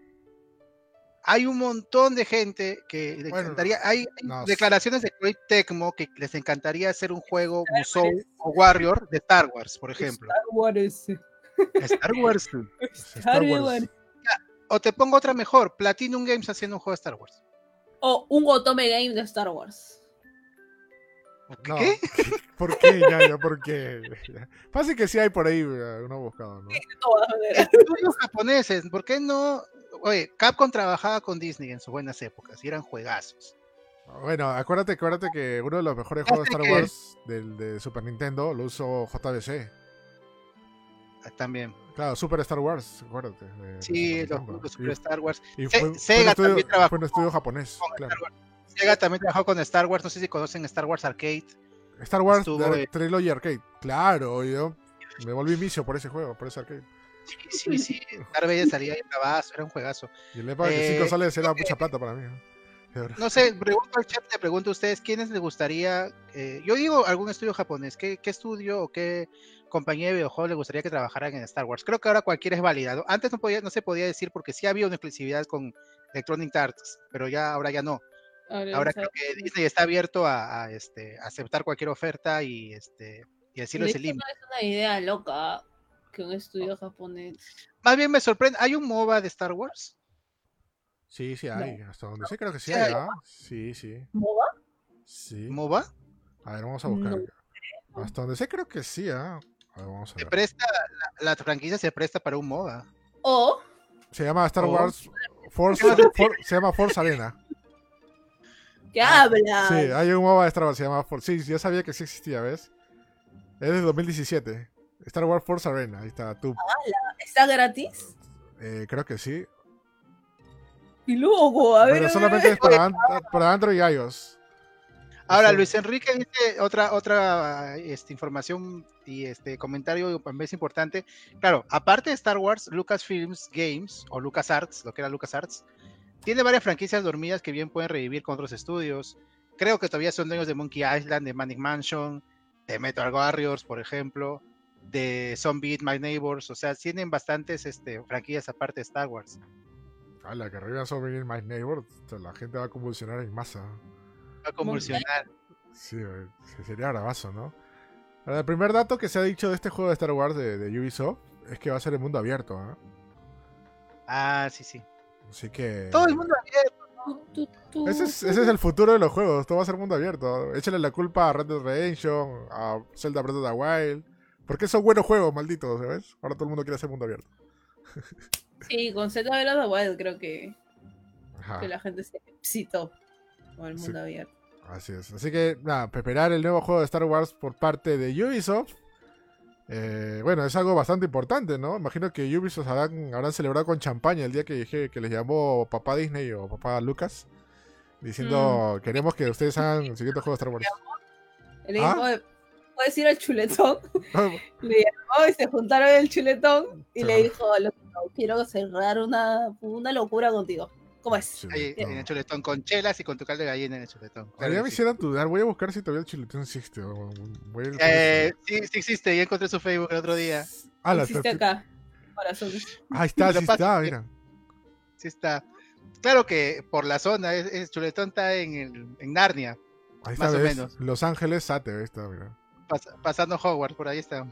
hay un montón de gente que les encantaría, hay declaraciones de Koei Tecmo que les encantaría hacer un juego Musou o Warrior de Star Wars, por ejemplo. Star Wars. Star Wars. Star Wars. O te pongo otra mejor, Platinum Games haciendo un juego de Star Wars. O un Otome Game de Star Wars. ¿Qué? ¿Por qué? Ya, ya, ¿por qué? Fácil que sí hay por ahí eh, uno buscado, ¿no? de. Los japoneses, ¿por qué no oye, Capcom trabajaba con Disney en sus buenas épocas y eran juegazos. Bueno, acuérdate, acuérdate que uno de los mejores juegos de Star Wars del, de Super Nintendo lo usó JBC. Ah, también. Claro, Super Star Wars, acuérdate. sí, los, Super Star Wars. Y fue, Sega también trabajó. Fue un estudio japonés. Claro. Sega también trabajó con Star Wars, no sé si conocen Star Wars Arcade. Star Wars Trilogy Arcade, claro, yo me volví vicio por ese juego, por ese arcade. Sí, sí, sí. Darth salía ahí bravazo, era un juegazo. Y el EPA de 5 soles era mucha plata para mí. No sé, pregunto al chat, le pregunto a ustedes, ¿quiénes les gustaría? Eh, yo digo algún estudio japonés, ¿qué, estudio o qué compañía de videojuegos les gustaría que trabajaran en Star Wars? Creo que ahora cualquiera es válida. Antes no, podía, no se podía decir porque sí había una exclusividad con Electronic Arts, pero ya ahora ya no. Ahora, creo que Disney está abierto a, este, aceptar cualquier oferta y, este, y decirlo es el límite. Es una idea loca que un estudio japonés. Más bien me sorprende, ¿hay un MOBA de Star Wars? Sí, sí hay, hasta donde sé creo que sí hay, ¿ah? Sí, sí. ¿MOBA? Sí. ¿MOBA? A ver, vamos a buscar. Hasta donde sé creo que sí, ¿ah? A ver, vamos a ver. Se presta, la, franquicia se presta para un MOBA. O... Se llama Star Wars Force, se llama Force Arena. ¿Qué habla? Sí, hay un MOBA de Star Wars, se llama Force. Sí, yo sabía que sí existía, ¿ves? Es de 2017. Star Wars Force Arena, ahí está. Tú. ¿Está gratis? Eh, creo que sí. Y luego, a ver. Pero solamente es para, para, Android y iOS. Ahora, Luis Enrique dice otra, otra este, información y este comentario es importante. Claro, aparte de Star Wars, Lucasfilms Games o LucasArts, lo que era LucasArts, tiene varias franquicias dormidas que bien pueden revivir con otros estudios. Creo que todavía son dueños de Monkey Island, de Manic Mansion, de Metal Warriors, por ejemplo de Zombie Eat My Neighbors, o sea, tienen bastantes este, franquillas aparte de Star Wars. A la que reviva Zombie Eat My Neighbors, la gente va a convulsionar en masa. Va a convulsionar. Sí, sería bravazo, ¿no? El primer dato que se ha dicho de este juego de Star Wars de, Ubisoft es que va a ser el mundo abierto. ¿eh? Ah, sí, sí. Así que. Todo el mundo abierto. Ese es, ese es, el futuro de los juegos, todo va a ser mundo abierto. Échale la culpa a Red Dead Redemption, a Zelda Breath of the Wild, porque son buenos juegos, malditos, ¿sabes? Ahora todo el mundo quiere hacer mundo abierto. Sí, con Z de the Wild creo que, que la gente se excitó con el mundo abierto. Así es. Así que, nada, preparar el nuevo juego de Star Wars por parte de Ubisoft. Eh, bueno, es algo bastante importante, ¿no? Imagino que Ubisoft habrán, celebrado con champaña el día que dije que les llamó papá Disney o papá Lucas, diciendo, mm. queremos que ustedes hagan el siguiente juego de Star Wars. El hijo ¿Ah? de decir al chuletón. le llamó y se juntaron el chuletón y le dijo, quiero cerrar una, una locura contigo. ¿Cómo es? en el chuletón, con chelas y con tu caldo de gallina en el chuletón. Claro ya me hicieron dudar, voy a buscar si todavía el chuletón existe. eh, sí, sí existe, ya encontré su Facebook el otro día. Ah, la existe acá. Ahí está, sí está, mira. Sí está. Claro que por la zona, es, chuletón está en, en Narnia. Ahí está, más o menos. Los Ángeles Sate, está, mira. pasando Hogwarts, por ahí está.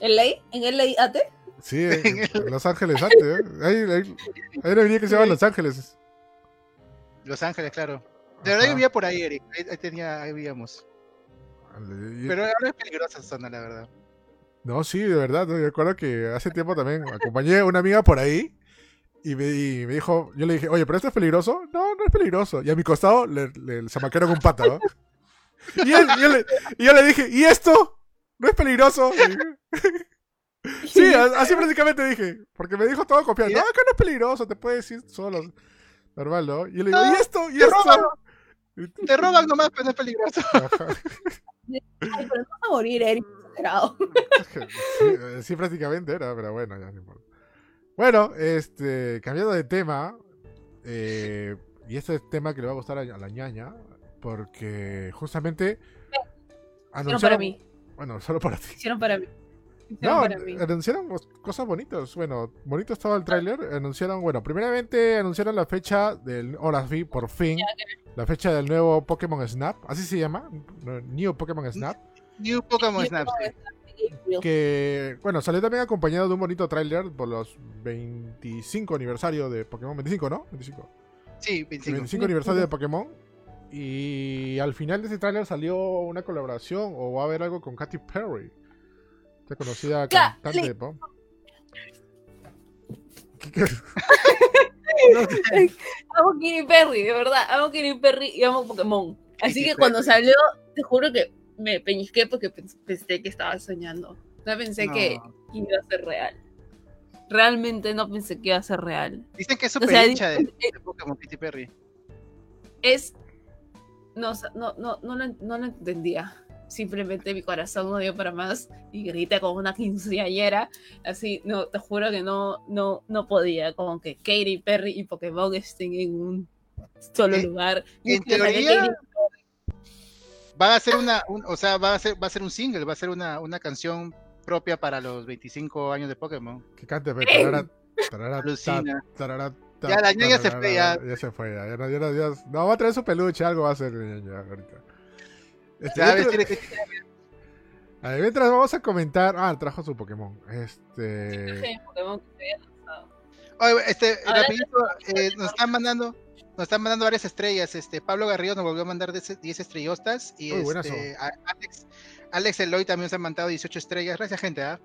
¿En ley? ¿En el ley Ate? Sí, en, Los Ángeles Ate, ¿eh? Ahí, ahí, ahí venía que se llama Los Ángeles. Los Ángeles, claro. De verdad yo vivía por ahí, Eric. Ahí, tenía, ahí vivíamos. Pero ahora es peligrosa esa zona, la verdad. No, sí, de verdad. Yo recuerdo que hace tiempo también acompañé a una amiga por ahí y me, dijo, yo le dije, oye, ¿pero esto es peligroso? No, no es peligroso. Y a mi costado le, le se maquearon un pata, ¿no? Y, yo le, y, yo le, dije, ¿y esto? ¿No es peligroso? sí, así prácticamente dije. Porque me dijo todo confiado. No, que no es peligroso, te puedes ir solo. Normal, ¿no? Y yo le digo, ¿y esto? ¿Y te esto? Roban, te roban nomás, pero no es peligroso. Ay, pero no vas a morir, Eric. sí, sí, prácticamente era, pero bueno, ya no importa. Bueno, este, cambiando de tema, eh, y este es tema que le va a gustar a, la ñaña, porque justamente anunciaron para mí. Bueno, solo para ti. Hicieron para mí. no, anunciaron cosas bonitas. Bueno, bonito estaba el tráiler. Anunciaron, bueno, primeramente anunciaron la fecha del, ahora sí, por fin, la fecha del nuevo Pokémon Snap. Así se llama, New Pokémon Snap. New Pokémon Snap. Que, bueno, salió también acompañado de un bonito tráiler por los 25 aniversario de Pokémon. 25, ¿no? 25. Sí, 25. 25 aniversario de Pokémon. Y al final de ese tráiler salió una colaboración o va a haber algo con Katy Perry. Esta conocida cantante de pop. amo Katy Perry, de verdad. Amo Katy Perry y amo Pokémon. Así que cuando salió, te juro que me peñisqué porque pensé que estaba soñando. No pensé que iba a ser real. Realmente no pensé que iba a ser real. Dicen que es súper hincha de, Pokémon Katy Perry. Es. No, no, no, no, lo, no lo entendía. Simplemente mi corazón no dio para más y grité como una quinceañera. Así, no, te juro que no, no, no podía. Como que Katy Perry y Pokémon estén en un solo eh, lugar. En teoría, va a ser una, o sea, va a ser, va a ser un single, va a ser una, una canción propia para los 25 años de Pokémon. Que cante, pero ya la niña se fue ya. Ya se fue, ya, ya, ya, ya, no, va a traer su peluche, algo va a hacer niña ahorita. Este, ya, mientras, que... a ver, mientras vamos a comentar, ah, trajo su Pokémon. Este. Sí, Pokémon que Oye, este, rapidito, eh, nos están mandando nos están mandando varias estrellas. Este Pablo Garrido nos volvió a mandar 10 estrellostas. Y este, Alex, Alex Eloy también nos ha mandado 18 estrellas. Gracias, gente. ¿ah?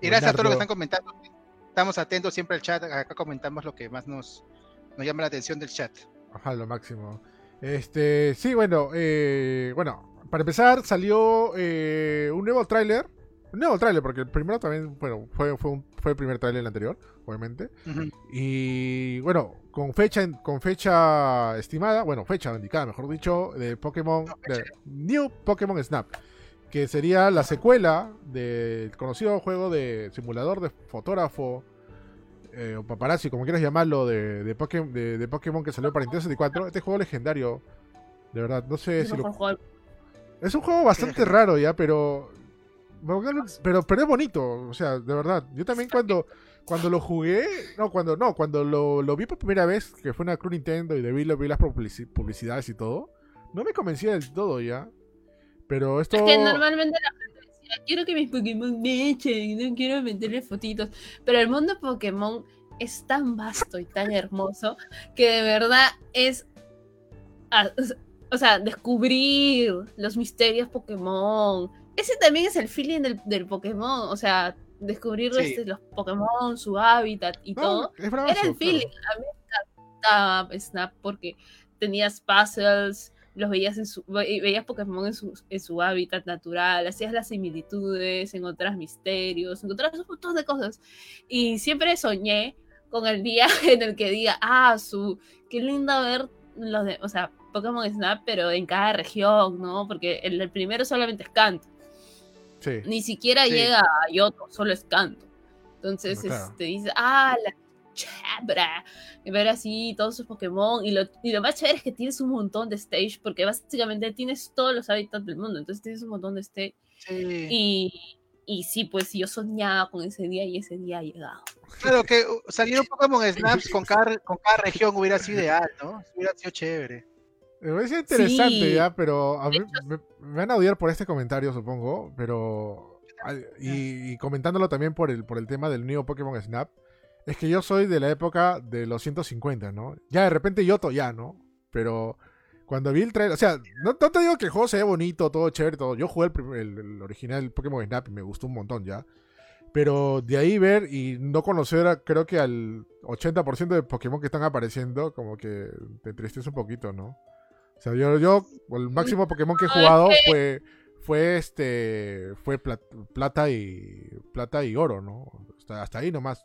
Y gracias a todos los que están comentando. Estamos atentos siempre al chat. Acá comentamos lo que más nos, nos llama la atención del chat. Ajá, lo máximo. Este, sí, bueno, eh, bueno, para empezar salió eh, un nuevo tráiler un nuevo tráiler, porque el primero también, bueno, fue, fue, fue el primer tráiler anterior, obviamente. Y bueno, con fecha con fecha estimada, bueno, fecha indicada, mejor dicho, de Pokémon, de New Pokémon Snap, que sería la secuela del conocido juego de simulador de fotógrafo eh, o paparazzi, como quieras llamarlo, de, de, Pokémon, de, Pokémon que salió para Nintendo 64. Este juego legendario, de verdad, no sé si lo... Es un juego bastante raro ya, pero pero, pero es bonito, o sea, de verdad. Yo también cuando, cuando lo jugué, no, cuando no, cuando lo, lo vi por primera vez, que fue una Club Nintendo y de vi, vi las publicidades y todo, no me convencía del todo ya. Pero esto... Es que normalmente la gente decía, quiero que mis Pokémon me echen, no quiero meterle fotitos. Pero el mundo Pokémon es tan vasto y tan hermoso que de verdad es... O sea, descubrir los misterios Pokémon, ese también es el feeling del, del Pokémon, o sea, descubrir este, los Pokémon, su hábitat y todo. Era el feeling. A mí me encantaba Snap porque tenías puzzles, los veías en su, veías Pokémon en su, en su hábitat natural, hacías las similitudes, encontrabas misterios, encontrabas un montón de cosas. Y siempre soñé con el día en el que diga, ah, su, qué lindo ver los de, o sea, Pokémon Snap, pero en cada región, ¿no? Porque el, el primero solamente es canto. Sí. Ni siquiera Sí. llega a Yoto, solo es canto. Entonces, claro. este, dice, ah, la chabra. Y ver así todos sus Pokémon. Y lo, y lo más chévere es que tienes un montón de stage, porque básicamente tienes todos los hábitats del mundo. Entonces tienes un montón de stage. Sí. Y, y sí, pues yo soñaba con ese día y ese día ha llegado. Claro que uh, salir un Pokémon Snaps con cada, con cada región hubiera sido ideal, ¿no? Hubiera sido chévere. Me parece interesante Sí. ya, pero a mí, me, me van a odiar por este comentario, supongo, pero... Y, y comentándolo también por el, por el tema del nuevo Pokémon Snap, es que yo soy de la época de los 150, ¿no? Ya de repente Yoto ya, ¿no? Pero cuando vi el trailer, o sea, no, no te digo que el juego se ve bonito, todo chévere, todo. Yo jugué el, el- el original Pokémon Snap y me gustó un montón ya. Pero de ahí ver y no conocer, a- creo que al 80% de Pokémon que están apareciendo, como que te entristece un poquito, ¿no? O sea, yo, yo el máximo Pokémon que he jugado fue, fue este, fue plat- plata y plata y oro, ¿no? Hasta, hasta ahí nomás.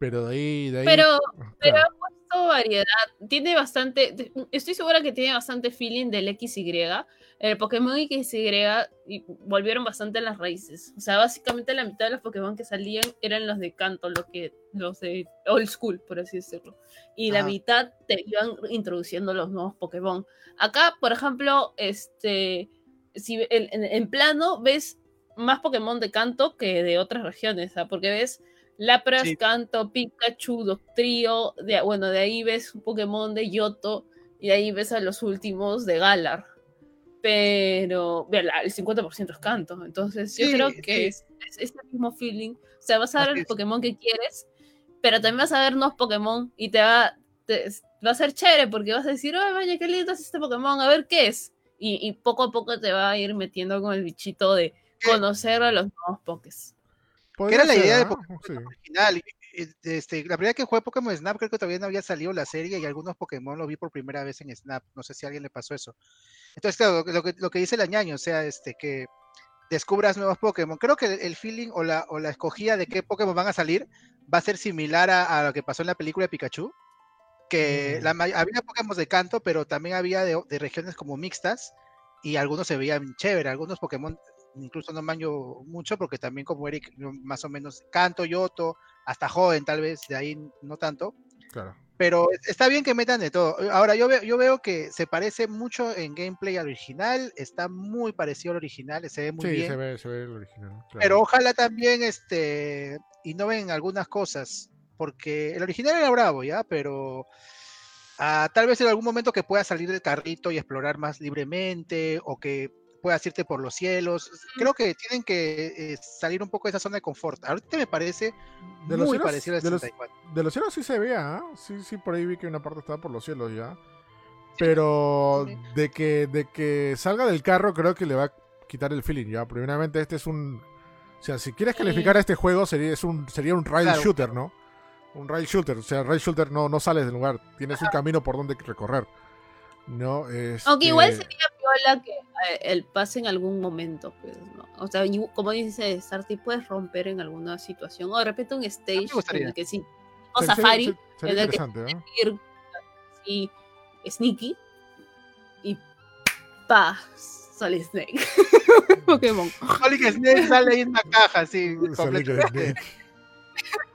Pero de ahí, de ahí. Pero, claro. pero ha puesto variedad. Tiene bastante. Estoy segura que tiene bastante feeling del XY. El Pokémon XY y volvieron bastante a las raíces. O sea, básicamente la mitad de los Pokémon que salían eran los de canto, los, que, los de old school, por así decirlo. Y la mitad te iban introduciendo los nuevos Pokémon. Acá, por ejemplo, este. Si en, en- en plano ves más Pokémon de canto que de otras regiones, ¿ah? porque ves Lapras, Sí. Canto, Pikachu, Doctrio, de, bueno, de ahí ves un Pokémon de Yoto y de ahí ves a los últimos de Galar. Pero el 50% es Canto, entonces yo creo que sí. es, es ese mismo feeling. O sea, vas a ver el. Pokémon que quieres, pero también vas a ver nuevos Pokémon y te va, te- va a ser chévere porque vas a decir, ay, vaya, qué lindo es este Pokémon, a ver qué es. Y, y poco a poco te va a ir metiendo con el bichito de ¿Qué? conocer a los nuevos Pokés. Que Podría era la ser, idea de. Pokémon Sí. original. Este, la primera que jugué Pokémon Snap creo que todavía no había salido la serie y algunos Pokémon los vi por primera vez en Snap. No sé si a alguien le pasó eso. Entonces, claro, lo, que- lo que, que dice el añaño, o sea, este, que descubras nuevos Pokémon. Creo que el, el feeling o la, o la escogida de qué Pokémon van a salir va a ser similar a, a lo que pasó en la película de Pikachu. Que Mm. la, había Pokémon de canto, pero también había de, de regiones como mixtas y algunos se veían chévere. Algunos Pokémon incluso no maño mucho porque también como Eric más o menos canto, yoto, hasta joven tal vez, de ahí no tanto. Claro. Pero es- está bien que metan de todo. Ahora, yo veo, yo veo que se parece mucho en gameplay al original, está muy parecido al original, se ve muy Sí, bien. se ve, se ve el original. claro. Pero ojalá también este, innoven en algunas cosas, porque el original era bravo, ¿ya? Pero ah, tal vez en algún momento que puedas salir del carrito y explorar más libremente, o que puedas irte por los cielos. Creo que tienen que eh, salir un poco de esa zona de confort. Ahorita me parece De los muy cielos- parecido al de los- 64. De los cielos sí se vea, ¿ah? sí, sí, por ahí vi que una parte estaba por los cielos ya. Pero sí. de que, de que salga del carro creo que le va a quitar el feeling ya. Primeramente este es un... O sea, si quieres Sí. calificar a este juego sería, es un, sería un rail Claro. shooter, ¿no? Un rail shooter. O sea, rail shooter no, no sales del lugar. Tienes un camino por donde recorrer. No, Aunque igual Este, sería piola que eh, el pase en algún momento, pues, ¿no? O sea, y como dice Sarty, puedes romper en alguna situación. O de repente un stage en el que sí. O sería- Safari, sería- sería en el que ¿eh? ir así, sneaky. Y pa, Solid Snake. Pokémon. Sonic Snake sale ahí en una caja, completamente.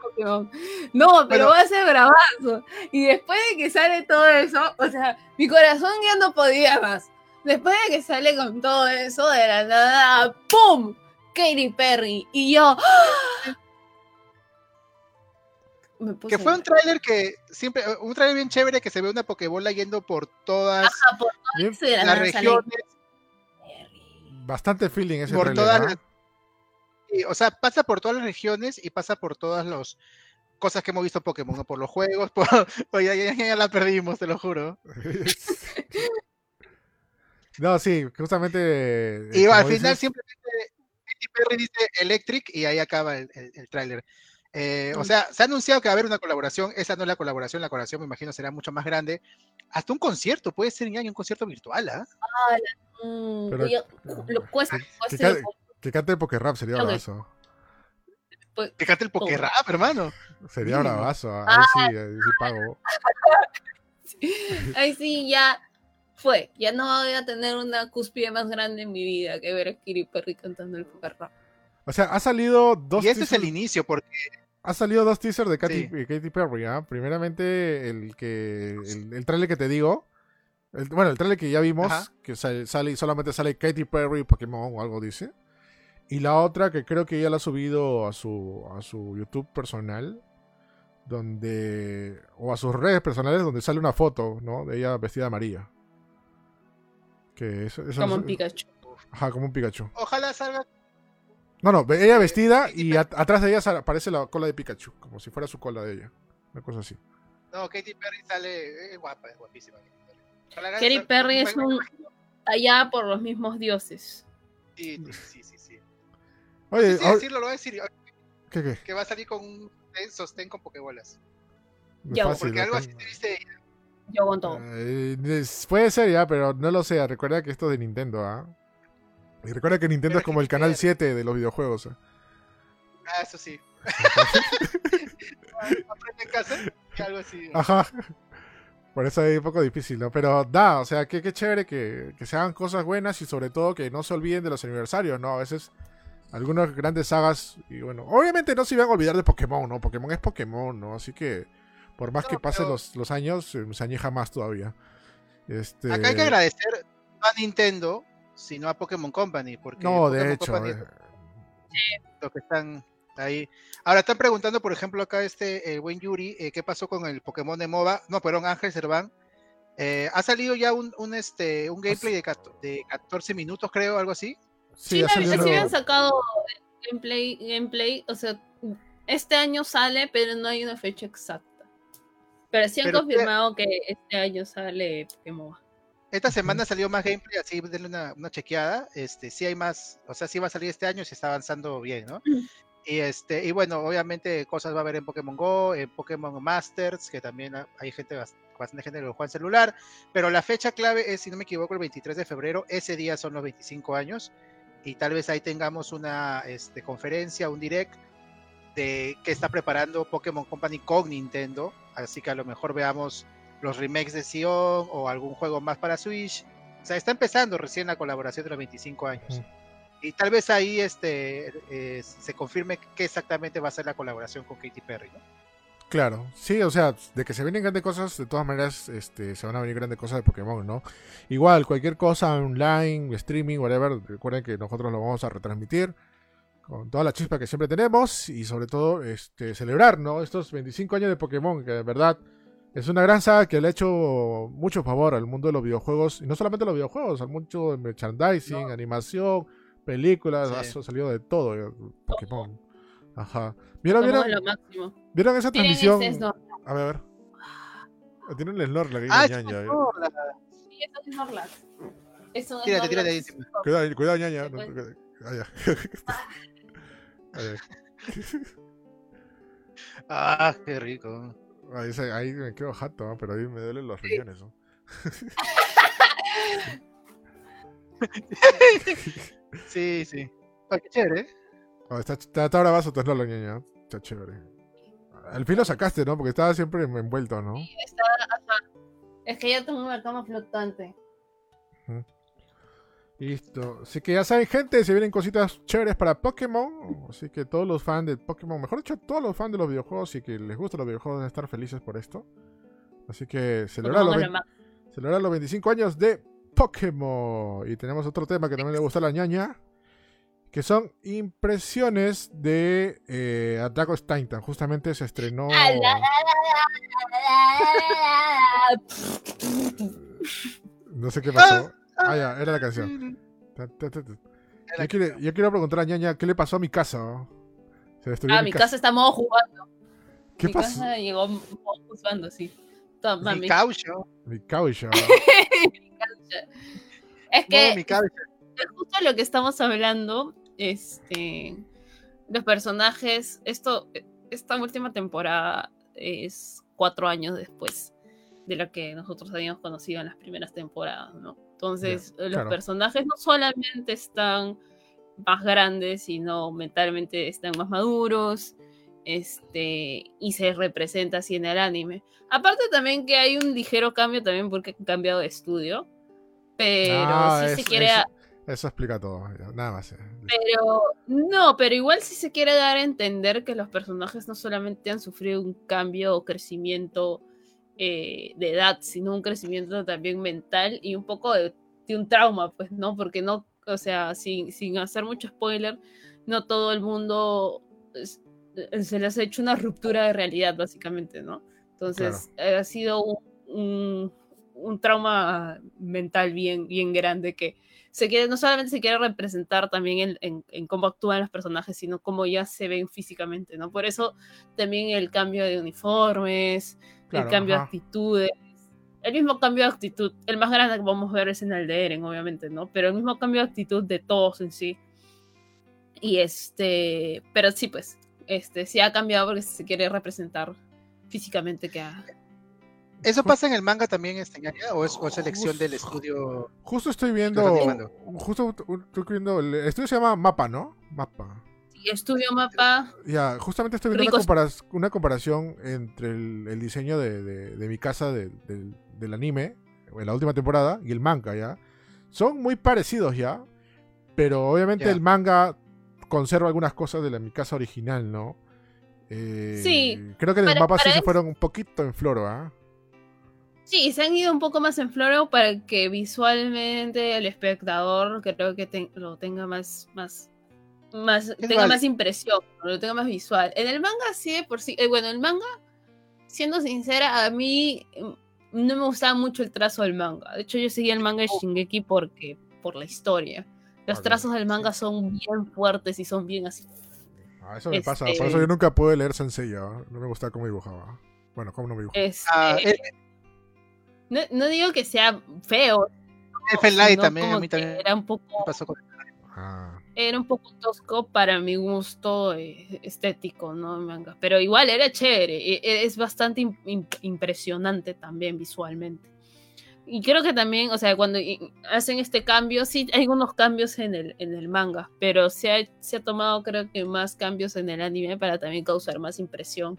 Pokémon. No, pero Bueno. va a ser bravazo. Y después de que sale todo eso, o sea, mi corazón ya no podía más. Después de que sale con todo eso, de la nada, ¡pum! Katy Perry. Y yo. ¡ah! Me puse Que fue un tráiler que siempre, un tráiler bien chévere que se ve una Pokébola yendo por todas llorar por todo Bien, eso y de la las sale regiones. Bastante feeling ese por trailer, todas ¿ah? las- y, o sea, pasa por todas las regiones y pasa por todas las cosas que hemos visto en Pokémon, ¿no? por los juegos, por, oye, ya, ya- ya la perdimos, te lo juro. no, sí, justamente. Y eh, al final dices, simplemente Katy Perry dice Electric y ahí acaba el, el, el tráiler. Eh, o Mm. sea, se ha anunciado que va a haber una colaboración, esa no es la colaboración, la colaboración me imagino será mucho más grande. Hasta un concierto, puede ser ya un concierto virtual, ¿ah? Mm, Pero- yo- lo cuesta, que- cuesta que lo ca- Que cante el Poké Rap sería que- bravazo. pues, Que cante el Poké Rap, hermano. Sería Mm. bravazo. Ahí Ah. sí, ahí sí pago. Ay, sí, ya. Fue. Ya no voy a tener una cúspide más grande en mi vida que ver a Katy Perry cantando el poker rap. O sea, ha salido dos. Y este es el inicio, porque. Ha salido dos teasers de Katy, Perry, ¿ah? Primeramente, el que. El, el trailer que te digo. bueno, el trailer que ya vimos, que sale, sale, solamente sale Katy Perry Pokémon o algo dice. Y la otra que creo que ya la ha subido a su, a su YouTube personal, donde o a sus redes personales donde sale una foto, ¿no? De ella vestida de amarilla. Que como un Pikachu. Ajá, como un Pikachu. Ojalá salga. No, no, ella vestida y atrás de ella aparece la cola de Pikachu, como si fuera su cola de ella. Una cosa así. No, Katy Perry sale es guapa, es guapísima. Katy Perry es un allá por los mismos dioses. Sí, sí, sí, sí. Oye, sí, decirlo, lo voy a decir. ¿Qué, qué? Que va a salir con un sostén con pokebolas. Ya, porque algo así te dice Yo con todo. Eh, puede ser ya, pero no lo sé. Recuerda que esto es de Nintendo, ¿ah? Y recuerda que Nintendo es como el canal 7 de los videojuegos. ¿eh? Ah, eso sí. Aprende en casa, algo así. Ajá. Por eso es un poco difícil, ¿no? Pero da, o sea, qué, qué chévere que, que se hagan cosas buenas y sobre todo que no se olviden de los aniversarios, ¿no? A veces algunas grandes sagas. Y bueno, obviamente no se iban a olvidar de Pokémon, ¿no? Pokémon es Pokémon, ¿no? Así que por más que pasen los, los, años, eh, se añeja más todavía. Este... Acá hay que agradecer no a Nintendo, sino a Pokémon Company. Porque no, de hecho. Eh. Los que están ahí. Ahora están preguntando, por ejemplo, acá este el buen Yuri, eh, ¿qué pasó con el Pokémon de MOBA? No, perdón, Ángel Serván. ha salido ya un, un, este, un gameplay de, de 14 minutos, creo, algo así. Sí, sí, sí habían sacado gameplay, gameplay, o sea, este año sale, pero no hay una fecha exacta. Pero sí han confirmado que este año sale Pokémon. Esta semana salió más gameplay, así denle una, una, chequeada. Este, sí hay más, o sea, sí va a salir este año se está avanzando bien, ¿no? Y este, y bueno, obviamente cosas va a haber en Pokémon Go, en Pokémon Masters, que también hay gente, bastante gente que lo juega en celular, pero la fecha clave es, si no me equivoco, el 23 de febrero, ese día son los 25 años, y tal vez ahí tengamos una este, conferencia, un direct de que está preparando Pokémon Company con Nintendo, así que a lo mejor veamos los remakes de Sion o algún juego más para Switch. O sea, está empezando recién la colaboración de los 25 años. Y tal vez ahí este, eh, se confirme qué exactamente va a ser la colaboración con Katy Perry, ¿no? Claro, sí, o sea, de que se vienen grandes cosas, de todas maneras, este, se van a venir grandes cosas de Pokémon, ¿no? Igual, cualquier cosa online, streaming, whatever, recuerden que nosotros lo vamos a retransmitir con toda la chispa que siempre tenemos y sobre todo, este, celebrar, ¿no? Estos 25 años de Pokémon, que de verdad es una gran saga que le ha hecho mucho favor al mundo de los videojuegos, y no solamente los videojuegos, al mundo de merchandising, animación, películas, ha salido de todo, eh, Pokémon. Ajá. ¿Vieron, vieron, ¿vieron esa transmisión? A ver, a ver. Tienen el Snorlax ah, ñaña. Sí, eso es Snorlax. Eso es tírate, tírate ahí. Cuidado, cuidado, ñaña. Ah, ya. ah, qué rico. Ahí, ahí me quedo jato, ¿no? pero ahí me duelen los riñones. ¿no? sí, sí. Oh, qué chévere, ¿eh? Oh, está, está, está bravazo tu ñaña. Está chévere. Al fin lo sacaste, ¿no? Porque estaba siempre envuelto, ¿no? Sí, está, Es que ya tengo una cama flotante. Listo. Así que ya saben, gente, se vienen cositas chéveres para Pokémon. Así que todos los fans de Pokémon, mejor dicho, todos los fans de los videojuegos y que les gustan los videojuegos deben estar felices por esto. Así que celebrar los, celebrar los 25 años de Pokémon. Y tenemos otro tema que también le gusta a la ñaña que son impresiones de eh, Attack Titan. Justamente se estrenó. no sé qué pasó. Ah, ya, era la canción. Yo quiero, yo quiero preguntar a Ñaña qué le pasó a mi casa. Se destruyó ah, mi, casa. está modo jugando. ¿Qué mi pasó? casa llegó modo jugando, sí. Toma, mi caucho. Mi caucho. es que. No, mi es justo lo que estamos hablando este, los personajes, esto, esta última temporada es cuatro años después de la que nosotros habíamos conocido en las primeras temporadas, ¿no? Entonces, los personajes no solamente están más grandes, sino mentalmente están más maduros, este, y se representa así en el anime. Aparte también que hay un ligero cambio también porque han cambiado de estudio, Pero ah, si se quiere... Eso, explica todo, nada más. Eh. Pero no, pero igual si se quiere dar a entender que los personajes no solamente han sufrido un cambio o crecimiento eh, de edad, sino un crecimiento también mental y un poco de, un trauma, pues, ¿no? Porque no, o sea, sin, sin hacer mucho spoiler, no todo el mundo se les ha hecho una ruptura de realidad, básicamente, ¿no? Entonces, ha sido un, un, trauma mental bien, bien grande que se quiere, no solamente se quiere representar también en, en, cómo actúan los personajes, sino cómo ya se ven físicamente, ¿no? Por eso también el cambio de uniformes, el cambio de actitudes, el mismo cambio de actitud, el más grande que vamos a ver es en el de Eren, obviamente, ¿no? Pero el mismo cambio de actitud de todos en sí. Y este, pero sí, pues, este, sí ha cambiado porque se quiere representar físicamente que ha... ¿Eso pasa en el manga también, este, o es, o elección del estudio? Justo estoy viendo, justo estoy viendo, el estudio se llama Mapa, ¿no? Mapa. Sí, estudio Mapa. Ya, justamente estoy viendo una, comparación entre el, diseño de, mi casa del anime, en la última temporada, y el manga, ¿ya? Son muy parecidos ya, pero obviamente el manga conserva algunas cosas de la, mi casa original, ¿no? Eh, sí. Creo que en el mapa sí se fueron un poquito en floro, ¿ah? Sí, se han ido un poco más en floro para que visualmente el espectador creo que lo tenga más, más, más tenga más impresión, lo tenga más visual. En el manga sí, por sí, eh, bueno, el manga, siendo sincera, a mí mm, no me gustaba mucho el trazo del manga. De hecho, yo seguía el manga de oh. Shingeki porque por la historia. Los trazos del manga son bien fuertes y son bien así. Ah, eso me pasa. Por eso este yo nunca pude leer Sensei. No me gustaba cómo dibujaba. Bueno, cómo no me dibujaba. Este, ah, eh, no, digo que sea feo. F también, a mí también. Era un poco. Pasó con... Ah. Era un poco tosco para mi gusto eh, estético, ¿no? Manga. Pero igual era chévere. E, e, es bastante impresionante también visualmente y creo que también, o sea, cuando hacen este cambio, sí hay unos cambios en el, en el manga, pero se ha, se ha tomado creo que más cambios en el anime para también causar más impresión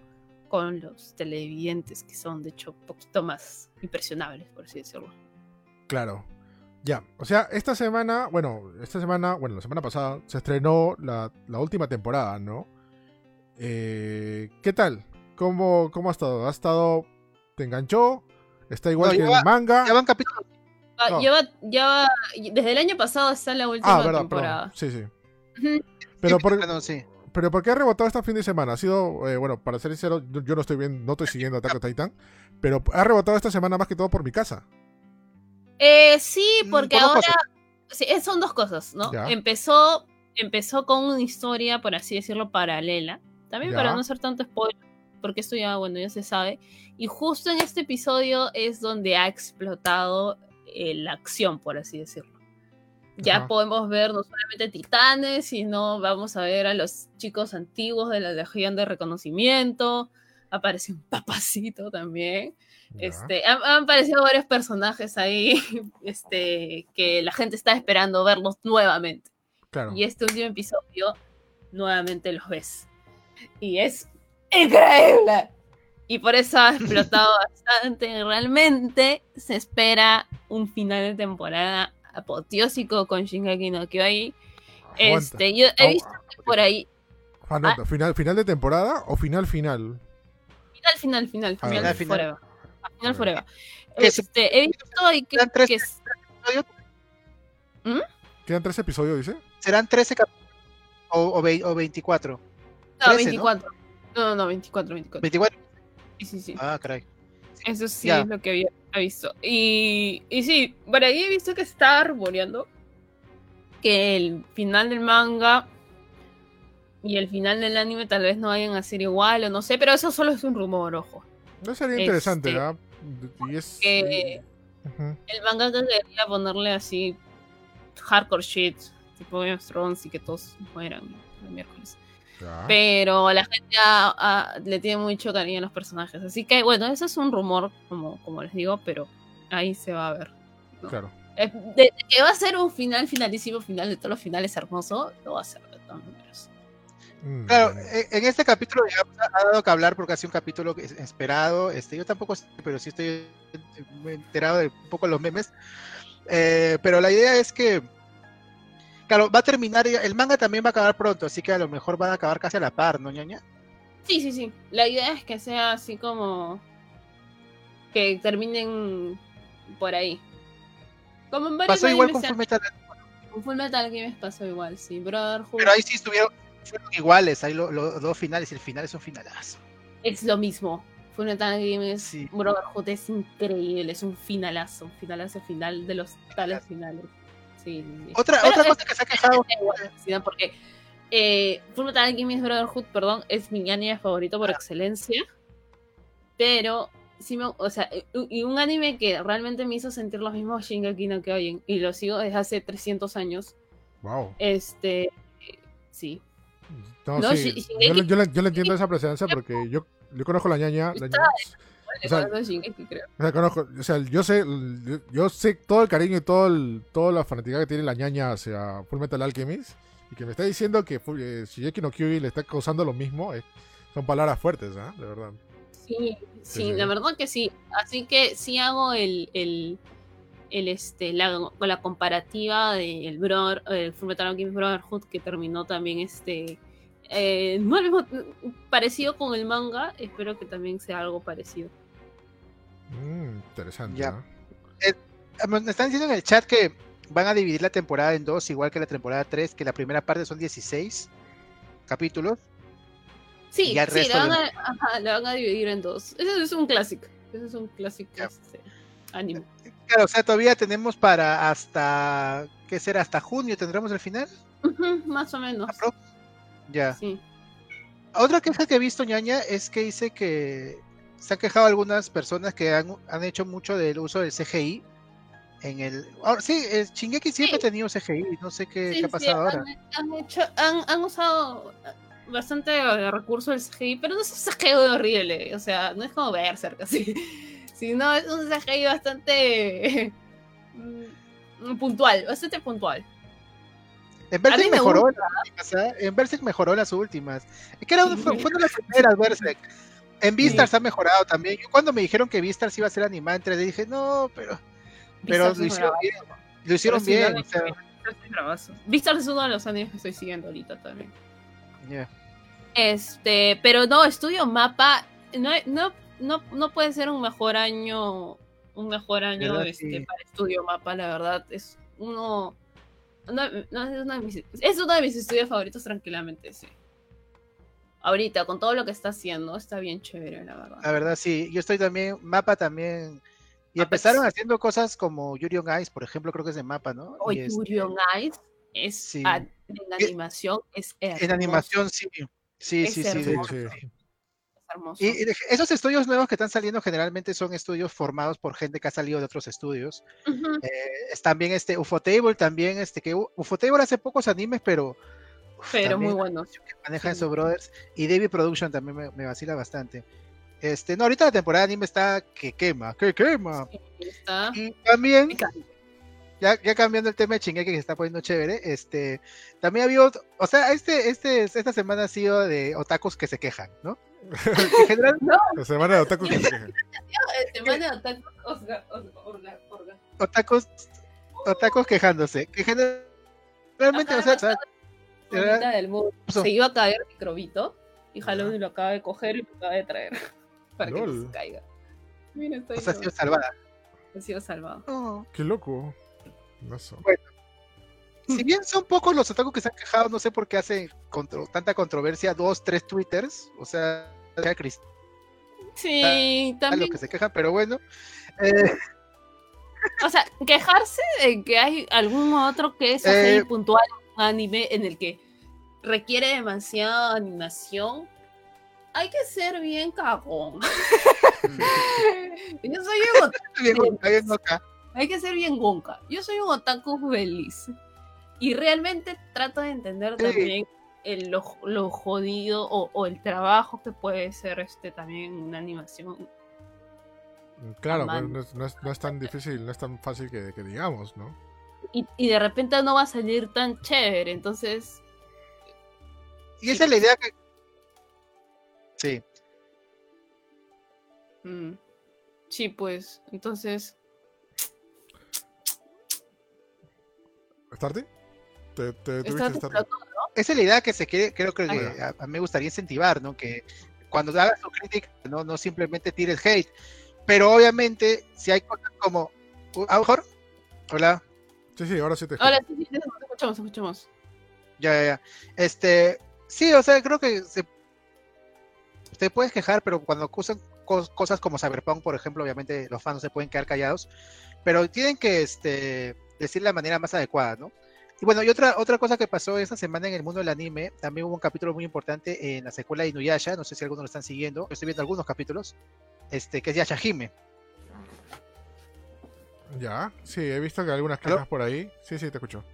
con los televidentes, que son de hecho un poquito más impresionables, por así decirlo. Claro. Ya, o sea, esta semana, bueno, esta semana, bueno, la semana pasada se estrenó la, la última temporada, ¿no? Eh, ¿Qué tal? ¿Cómo, ¿Cómo ha estado? ¿Ha estado... ¿Te enganchó? Está igual que el manga. Ya van capítulos. Ah, lleva, desde el año pasado está la última ah, temporada. Sí, sí. Pero por, pero ¿por qué ha rebotado este fin de semana? Ha sido, eh, bueno, para ser sincero, yo no estoy bien, no estoy siguiendo Attack on Titan, pero ha rebotado esta semana más que todo por mi casa. Eh, sí, mm, porque ahora sí, son dos cosas, ¿no? Empezó, empezó con una historia, por así decirlo, paralela. También para no ser tanto spoiler, porque esto ya, bueno, ya se sabe. Y justo en este episodio es donde ha explotado eh, la acción, por así decirlo. Ya podemos ver no solamente titanes, sino vamos a ver a los chicos antiguos de la Legión de Reconocimiento. Aparece un papacito también. Este, han, aparecido varios personajes ahí este, que la gente está esperando verlos nuevamente. Y este último episodio, nuevamente los ves. Y es increíble. Y por eso ha explotado bastante. Realmente se espera un final de temporada apoteósico con Shingeki no Kyojin. Este, yo he visto que por ahí. Ah, ah. final, ¿Final de temporada o final final? Final, final, final. Ah, final, final, forever. Final forever. Este, he visto ahí que. ¿Quedan tres, episodios? ¿Mm? ¿Quedan tres episodios, dice? ¿Serán 13 capítulos o, o, 24? No, 24. No, no, 24, 24. 24. Sí, sí, sí. Ah, caray. Eso sí es lo que había visto. Y, y sí, por ahí he visto que está rumoreando que el final del manga y el final del anime tal vez no vayan a ser igual o no sé, pero eso solo es un rumor, ojo. No sería interesante, este, ¿verdad? Y es... que El manga quería ponerle así hardcore shit, tipo Game of Thrones y que todos mueran el miércoles. Pero la gente le tiene mucho cariño a los personajes. Así que, bueno, eso es un rumor, como, como les digo, pero ahí se va a ver. Claro. De, que va a ser un final finalísimo, final de todos los finales hermoso, lo va a ser de todas maneras. Mm, claro, e, en este capítulo ha dado que hablar porque ha sido un capítulo esperado. Este, yo tampoco, pero sí estoy enterado de un poco los memes. Eh, pero la idea es que, claro, va a terminar, el manga también va a acabar pronto, así que a lo mejor van a acabar casi a la par, ¿no, ñaña? Sí, sí, sí. La idea es que sea así como que terminen por ahí. Como en Pasó igual con Full Metal. Con Full Metal Games pasó igual, sí. Brotherhood. Pero ahí sí estuvieron fueron iguales, hay los dos finales y el final es un finalazo. Es lo mismo. Full Metal Games sí. Brotherhood es increíble, es un finalazo, un finalazo final de los tales finales. Sí. Otra, otra cosa que se ha quejado. Porque eh, Full Metal Games Brotherhood, perdón, es mi anime favorito por ah. excelencia. Pero sí me, o sea, y un anime que realmente me hizo sentir lo mismo Shingeki no Kyojin y lo sigo desde hace 300 años. Wow. Este, sí. No, sí. yo, le, yo, le, entiendo esa presencia porque yo, yo conozco la ñaña. La ñaña o sea, o sea, conozco, o sea, yo sé, yo, sé todo el cariño y todo el, toda la fanática que tiene la ñaña hacia Full Metal Alchemist y que me está diciendo que eh, Shingeki no Kyojin le está causando lo mismo, eh, son palabras fuertes, ¿eh? De verdad. Sí, sí, la verdad que sí. Así que sí hago el, el, el este, la, la comparativa del Brother, el Fullmetal Alchemist Brotherhood que terminó también este eh, parecido con el manga, espero que también sea algo parecido. Mm, interesante. Ya. Eh, me están diciendo en el chat que van a dividir la temporada en dos, igual que la temporada 3, que la primera parte son 16 capítulos Sí, sí, la van, a, van, a, dividir en dos. Ese es un clásico. Ese es un clásico este, anime. Claro, o sea, todavía tenemos para hasta, ¿qué será? ¿Hasta junio tendremos el final? más o menos. Ya. Sí. Otra queja que he visto, ñaña, es que dice que se han quejado algunas personas que han, han hecho mucho del uso del CGI en el... Sí, el Shingeki siempre ha tenido CGI, no sé qué, qué ha pasado ahora. Han, hecho, han, han usado bastante de recurso del CGI, pero no es un CGI horrible, o sea, no es como Berserk así, sino es un CGI bastante mm, puntual, bastante puntual. En Berserk mejoró las ¿eh? En Berserk mejoró las últimas. Es que era, fue, fue, de las primeras Berserk. En Beastars ha mejorado también. Yo cuando me dijeron que Beastars iba a ser animada en 3D dije, no, pero. Pero lo hicieron bien. Lo hicieron bien. Beastars es uno de los animes que estoy siguiendo ahorita también. Este, pero no, Estudio Mapa no, no, no, no puede ser un mejor año, un mejor año este, para Estudio Mapa, la verdad. Es uno, no, es, uno de mis, es uno de mis estudios favoritos tranquilamente, sí. Ahorita, con todo lo que está haciendo, está bien chévere, la verdad. La verdad, sí. Yo estoy también, Mapa también. Y empezaron haciendo cosas como Yuri on Ice, por ejemplo, creo que es de Mapa, ¿no? O Yuri on este Ice es en animación es hermoso. En animación sí. Sí, sí, sí, hermoso. Y esos estudios nuevos que están saliendo generalmente son estudios formados por gente que ha salido de otros estudios. Eh, es también este Ufotable, también este que Ufotable hace pocos animes, pero pero muy buenos. Que maneja esos brothers y David Production también me, me, vacila bastante. Este, no, ahorita la temporada de anime está que quema, que quema. está. Y también ya, ya cambiando el tema de chingue que se está poniendo chévere, este, también ha habido, o sea, este, este, esta semana ha sido de otakus que se quejan, ¿no? en general, no. La semana de otakus que se quejan. semana de otakus, otakus, otakus quejándose, que generalmente, o sea, del mundo. se iba a caer el microbito y Halloween lo acaba de coger y lo acaba de traer para que no se caiga. Mira, o sea, ha sido salvada. Ha sido salvado. Oh. Qué loco. Bueno, si bien son pocos los otakus que se han quejado, no sé por qué hace tanta controversia, dos, tres twitters, o sea, Chris. Sí, también. lo que se quejan, pero bueno. Eh, o sea, quejarse de que hay algún otro que es así eh, puntual, un anime en el que requiere demasiada animación, hay que ser bien cagón. Yo soy un hay que ser bien gonka. Yo soy un otaku feliz. Y realmente trato de entender también el, lo, jodido o, el trabajo que puede ser este también una animación. Claro, no, es, tan difícil, no es tan fácil que, digamos, ¿no? Y, de repente no va a salir tan chévere, entonces... Y esa es la idea que... Sí. Mm. Sí, pues, entonces ¿Starty? ¿Te, te, te. Esa es la idea que se quiere, creo que a, a mí me gustaría incentivar, ¿no? Que cuando hagas tu crítica, no, no simplemente tires hate, pero obviamente si hay cosas como, ¿a mejor? Hola, Sí, sí, ahora sí te Ahora sí, escuchamos, escuchamos. ya, ya, ya. Este, sí, o sea, creo que se, te puedes quejar, pero cuando usan cos- cosas como Cyberpunk, por ejemplo, obviamente los fans no se pueden quedar callados, pero tienen que este, decir la manera más adecuada, ¿no? Y bueno, y otra, otra cosa que pasó esta semana en el mundo del anime, también hubo un capítulo muy importante en la secuela de Inuyasha, no sé si algunos lo están siguiendo, yo estoy viendo algunos capítulos, este, que es Yashahime. Ya, sí, he visto que algunas ¿Aló? quejas por ahí. Sí, sí, te escucho.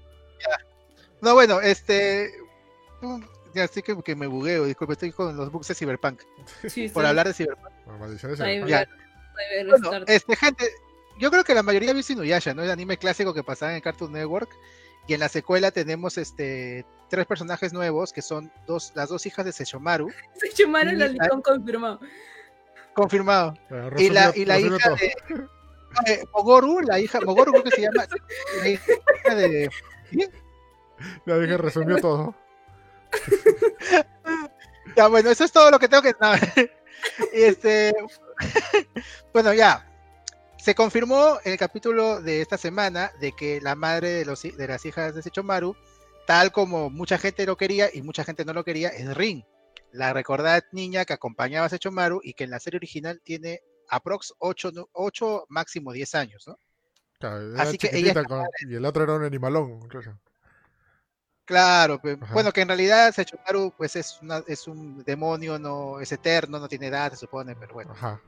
No, bueno, este, ya estoy que, que me bugueo, disculpe, estoy con los bugs de Cyberpunk, Sí, por sí. hablar de Cyberpunk. La de Cyberpunk. Ya. Bueno, este, gente, yo creo que la mayoría ha visto Inuyasha, ¿no? El anime clásico que pasaba en Cartoon Network. Y en la secuela tenemos este tres personajes nuevos que son dos, las dos hijas de Seishomaru, Se chumaron y- el licón confirmado. confirmado. Bueno, Y la, y la hija todo. de eh, Mogoru, la hija, Mogoru creo que se llama, la hija de Ya dije, resumió todo. Ya, bueno, eso es todo lo que tengo que no, Este, bueno, ya. Se confirmó en el capítulo de esta semana de que la madre de, los, de las hijas de Sechomaru, tal como mucha gente lo quería y mucha gente no lo quería, es Rin, la recordada niña que acompañaba a Sechomaru y que en la serie original tiene aprox 8, máximo 10 años, ¿no? Claro, Así que ella con- y el otro era un animalón. incluso. Claro, Ajá. bueno, que en realidad Sechomaru pues es, una, es un demonio, no es eterno, no tiene edad, se supone, pero bueno. Ajá.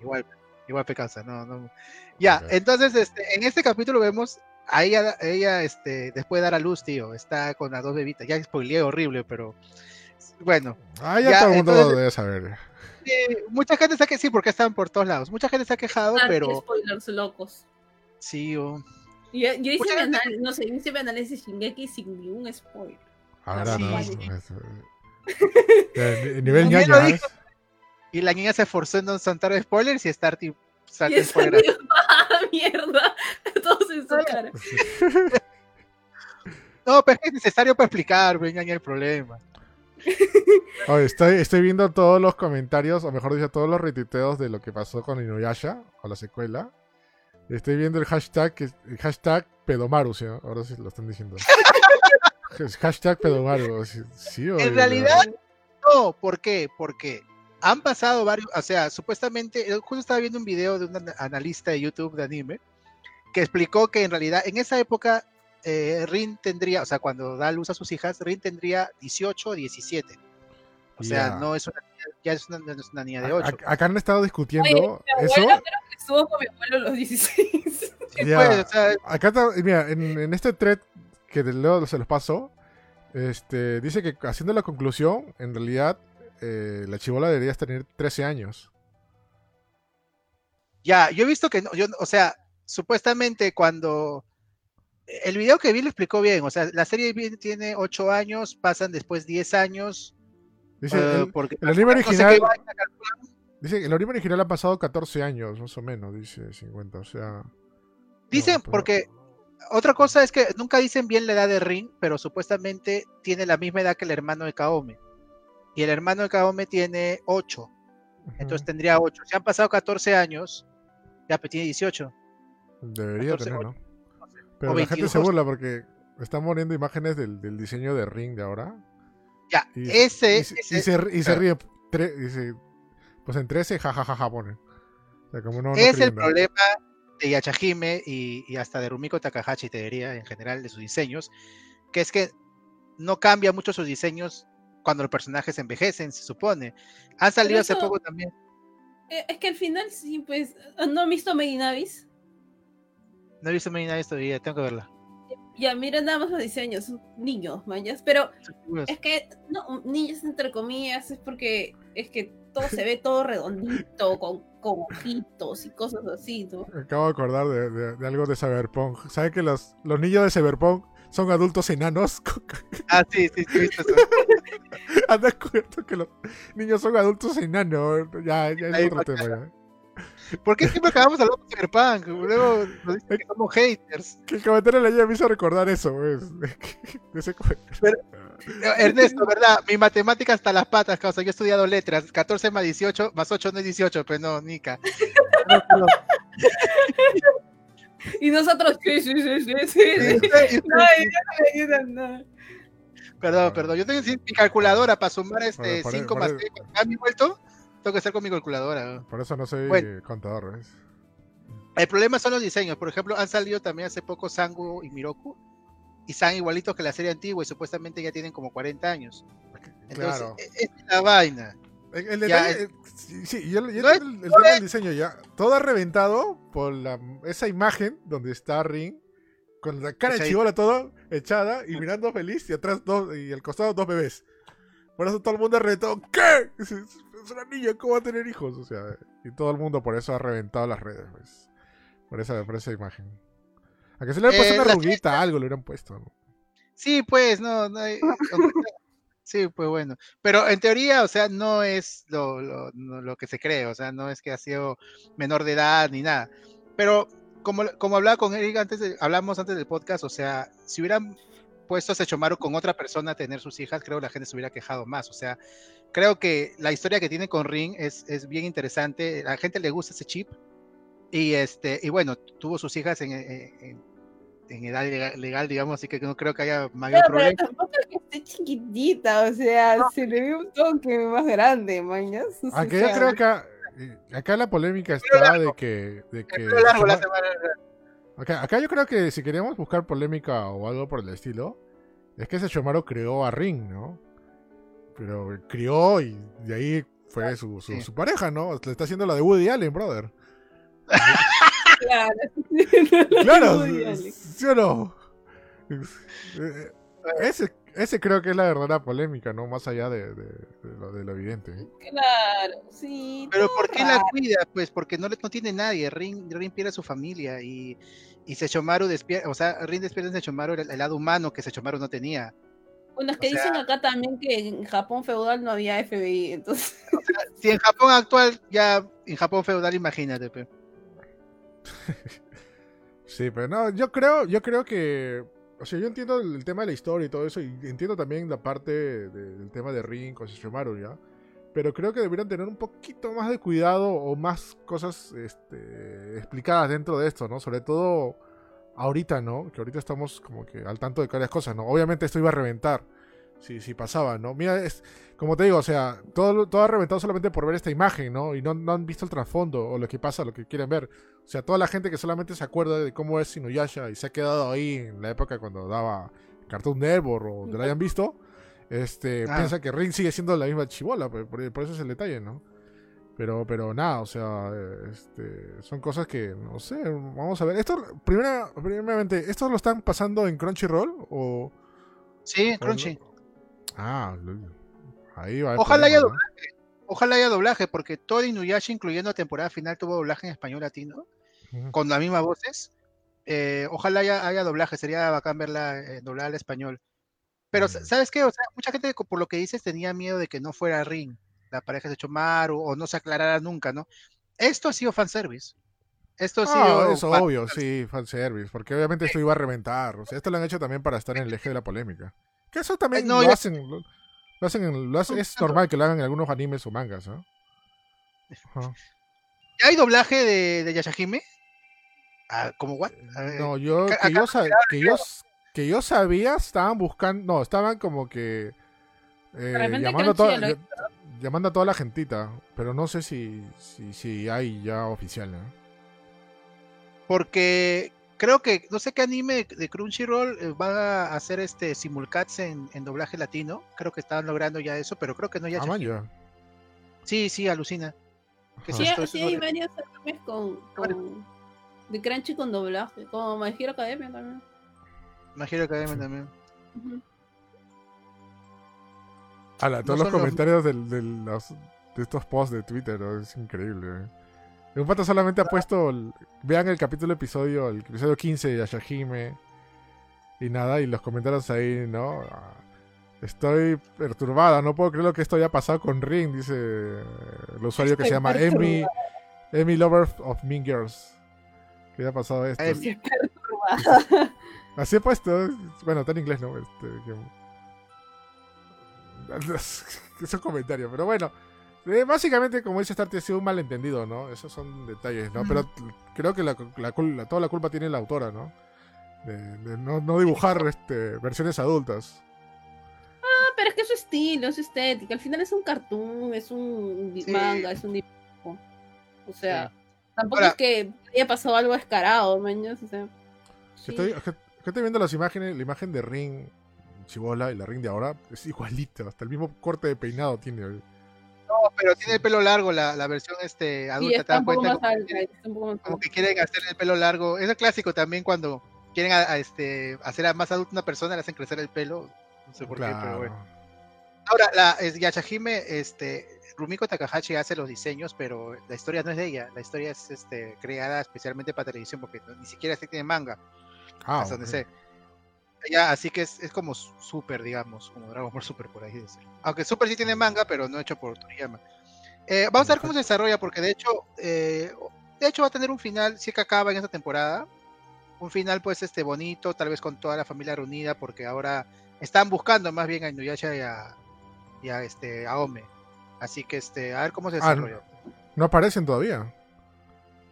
Igual, igual pecausa, no, no. Ya, Ok. entonces, este, en este capítulo vemos a ella, ella, este, después de dar a luz, tío, está con las dos bebitas. Ya spoileé horrible, pero bueno, Ah, ya, Ya, todo el mundo entonces- lo debe saber. Eh, mucha gente se que sí, porque están por todos lados. Mucha gente se ha quejado, Ah, pero spoilers locos. sí, oh, Yo, yo hice Mucha mi gente- análisis, no sé, yo hice mi análisis de Shingeki sin ningún spoiler. Ahora Sí. no. Sí. eso- Eh, ni- nivel ñaña. dijo. y la niña se esforzó en no saltar spoilers y estar tipo Y salta esa spoiler. ¡Ah, mierda! Todos en su cara. No, pero es necesario para explicar, ven el problema. Oye, estoy, estoy viendo todos los comentarios, o mejor dicho, todos los retuiteos de lo que pasó con Inuyasha, o la secuela. Estoy viendo el hashtag, que- el hashtag Pedomaru, ¿sí? Ahora sí lo están diciendo. Hashtag Pedomaru. Sí, sí, oye, En realidad, no, ¿por qué? Porque han pasado varios, o sea, supuestamente, yo justo estaba viendo un video de un ana- analista de YouTube de anime que explicó que en realidad en esa época eh, Rin tendría, o sea, cuando da luz a sus hijas, Rin tendría 18 o 17. O sea, Ya. no es una niña, ya es una, no es una niña de A- 8. a- acá han estado discutiendo Oye, mi eso. creo que estuvo con mi abuelo a los 16. ya. pues, o sea, Acá está, mira, en, en este thread que luego se los paso, este, dice que haciendo la conclusión, en realidad eh, la chivola debería tener 13 años. Ya, yo he visto que, no, yo, o sea, supuestamente cuando el video que vi lo explicó bien, o sea, la serie tiene 8 años, pasan después 10 años, Dice, el, porque el anime no sé original, vaina calculan. dice el anime original ha pasado 14 años, más o menos, dice 50, o sea... Dicen, no, pero- porque otra cosa es que nunca dicen bien la edad de Rin, pero supuestamente tiene la misma edad que el hermano de Kaome. Y el hermano de Kaome tiene 8, entonces tendría 8. Si han pasado 14 años, ya pues tiene 18. Debería 14, tener, ¿no? Pero o la gente 22. se burla porque están poniendo imágenes del, del diseño de Ring de ahora. Ya, Y, ese, y, se- ese- y se, y se ríe. tre- pues en 13, jajajaja ponen. O sea, como no, no es el problema de Yachahime y, y hasta de Rumiko Takahashi, te diría, en general, de sus diseños, que es que no cambia mucho sus diseños cuando los personajes envejecen, se supone. Han salido hace poco también. Eh, Es que al final sí, pues. ¿No han visto Megi Navis? No he visto Medina todavía, tengo que verla. Ya, miren nada más los diseños, niños, mayas. Pero es que, no, niños entre comillas, es porque es que todo se ve todo redondito, con, con ojitos y cosas así, ¿no? Me Acabo de acordar de, de- de algo de Cyberpunk. ¿Sabe que los, los niños de Cyberpunk son adultos enanos? Ah, sí, sí, sí, he visto eso. ¿Han descubierto que los niños son adultos enanos? Ya, ya es Ahí otro tema. Ya. ¿Por qué siempre acabamos hablando de Cyberpunk? Luego nos dicen que somos haters. Que el comentario de la llave me hizo recordar eso, pues. Ese Pero, Ernesto, ¿verdad? Mi matemática hasta las patas, causa. Yo he estudiado letras. 14 más 18, más 8 no es 18, pero no, Nica. y nosotros, sí, sí, sí, sí, sí. No, no, Perdón, perdón. Yo tengo que decir mi calculadora para sumar este 5 más 6. ¿A mi vuelto? Tengo que hacer con mi calculadora. Por eso no soy contador, ¿ves? El problema son los diseños. Por ejemplo, han salido también hace poco Sangu y Miroku. Y están igualitos que la serie antigua y supuestamente ya tienen como 40 años. Entonces, claro. E, es la vaina. El, detalle, sí, yo, el, tema del diseño ya. Todo ha reventado por la, esa imagen donde está Ring con la cara de chivola todo echada y mirando feliz y atrás dos y al costado dos bebés. Por eso todo el mundo ha reventado. ¿Qué? Es, una niña, ¿cómo va a tener hijos? O sea, y todo el mundo por eso ha reventado las redes, pues. Por esa, por esa imagen. A que se le haya puesto eh, una ruguita, algo le hubieran puesto. Sí, pues, no, no Sí, pues bueno. Pero en teoría, o sea, no es lo, lo, lo, que se cree, o sea, no es que ha sido menor de edad ni nada. Pero como, como hablaba con Eric antes, de, hablamos antes del podcast, o sea, si hubieran puesto a Sechomaru con otra persona a tener sus hijas, creo que la gente se hubiera quejado más. O sea, creo que la historia que tiene con Ring es, es bien interesante. A la gente le gusta ese chip. Y este, y bueno, tuvo sus hijas en, en, en edad legal, digamos, así que no creo que haya mayor problema. Pero tampoco es que esté chiquitita, o sea, se le ve un toque más grande, mañas. Aunque yo creo que acá la polémica está de que, de que Acá, yo creo que si queríamos buscar polémica o algo por el estilo, es que ese Shomaro creó a Ring, ¿no? Pero crió y de ahí fue su, su, pareja, ¿no? Le está haciendo la de Woody Allen, brother. claro. claro, ¿sí o no? Eh, ese, ese creo que es la verdadera polémica, ¿no? Más allá de, lo, de lo, evidente. Claro, sí. Pero ¿por qué la cuida? Pues porque no, no tiene nadie. Rin, Rin pierde a su familia y, y Sechomaru despierta, o sea, Rin despierta en Sechomaru el, el, lado humano que Sechomaru no tenía. Bueno, es que dicen acá también que en Japón feudal no había FBI, entonces. si en Japón actual, ya en Japón feudal, imagínate, pero. sí, pero no, yo creo, yo creo que o sea, yo entiendo el tema de la historia y todo eso, y entiendo también la parte del tema de Ring con Shishimaru, ¿ya? Pero creo que deberían tener un poquito más de cuidado o más cosas este, explicadas dentro de esto, ¿no? Sobre todo ahorita, ¿no? Que ahorita estamos como que al tanto de varias cosas, ¿no? Obviamente esto iba a reventar si, si pasaba, ¿no? Mira, es, como te digo, o sea, todo, todo ha reventado solamente por ver esta imagen, ¿no? Y no, no, han visto el trasfondo o lo que pasa, lo que quieren ver. O sea, toda la gente que solamente se acuerda de cómo es Inuyasha y se ha quedado ahí en la época cuando daba Cartoon Network o de lo hayan visto, este, ah. piensa que Ring sigue siendo la misma chivola, por, por, eso es el detalle, ¿no? Pero, pero nada, o sea, este, son cosas que, no sé, vamos a ver. Esto, primera, primeramente, ¿esto lo están pasando en Crunchyroll o...? Sí, Crunchy. Ah, ahí va. Ojalá haya doblaje. Ojalá haya doblaje, porque todo Inuyasha, incluyendo la temporada final, tuvo doblaje en español latino, con las mismas voces. Eh, ojalá haya, doblaje, sería bacán verla eh, doblada al español. Pero, ¿sabes qué? O sea, mucha gente, por lo que dices, tenía miedo de que no fuera Ring, la pareja de Chomaru, o no se aclarara nunca, ¿no? Esto ha sido fanservice. Esto ha ah, sido. eso obvio, sí, fanservice, porque obviamente esto iba a reventar. O sea, esto lo han hecho también para estar en el eje de la polémica. Que eso también lo, hacen, lo, hacen, lo hacen, es normal que lo hagan en algunos animes o mangas, ¿no? ¿Hay doblaje de, de Yashahime? Ah, ¿Cómo what? No, yo que, yo, que, yo, que yo sabía, estaban buscando, no, estaban como que eh, llamando, a toda, llamando a toda la gentita, pero no sé si, si, si hay ya oficial, ¿no? Porque creo que, no sé qué anime de Crunchyroll eh, va a hacer este simulcats en, doblaje latino. Creo que estaban logrando ya eso, pero creo que no ya. Ah, Sí, sí, alucina. sí, hay varios animes con, de Crunchy con doblaje, como My Hero Academia también. My Hero Academia también. todos los comentarios de, los, de estos posts de Twitter, es increíble. Eh. Un pato solamente ha puesto. vean el capítulo episodio, el episodio 15 de Yashahime. Y nada, y los comentarios ahí, ¿no? Estoy perturbada, no puedo creer lo que esto haya pasado con Ring, dice el usuario que se llama Emi. Amy Lover of Mean Girls. ¿Qué ha pasado esto? Así he puesto. Bueno, está en inglés, ¿no? Este, es un comentario, pero bueno. Eh, básicamente, como dice Starty, ha sido un malentendido, ¿no? Esos son detalles, ¿no? Pero creo que la, toda la culpa tiene la autora, ¿no? De, no, dibujar este, versiones adultas. Ah, pero es que es su estilo, es estética. Al final es un cartoon, es un manga, es un dibujo. O sea, tampoco es que haya pasado algo escarado, maños. O sea, estoy, estoy viendo las imágenes, la imagen de Ring Chibola y la Ring de ahora es igualito, hasta el mismo corte de peinado tiene pero tiene el pelo largo la, la versión este adulta, ¿te das cuenta? Como, que quieren hacer el pelo largo. Es el clásico también cuando quieren a, este, hacer a más adulta una persona, le hacen crecer el pelo. No sé por qué, pero bueno. Ahora, la es, Yashahime, este, Rumiko Takahashi hace los diseños, pero la historia no es de ella. La historia es este, creada especialmente para televisión porque ni siquiera se tiene manga. Ah, hasta donde sé. Ya, así que es, es como Super, digamos, como Dragon Ball Super, por ahí decirlo. Aunque Super sí tiene manga, pero no hecho por Toriyama. Eh, vamos a ver cómo se desarrolla, porque de hecho, eh, de hecho va a tener un final, si que acaba en esta temporada. Un final, pues, este bonito, tal vez con toda la familia reunida, porque ahora están buscando más bien a Inuyasha y a, y a este, a Ome. Así que, este, a ver cómo se ah, desarrolla. no, aparecen todavía.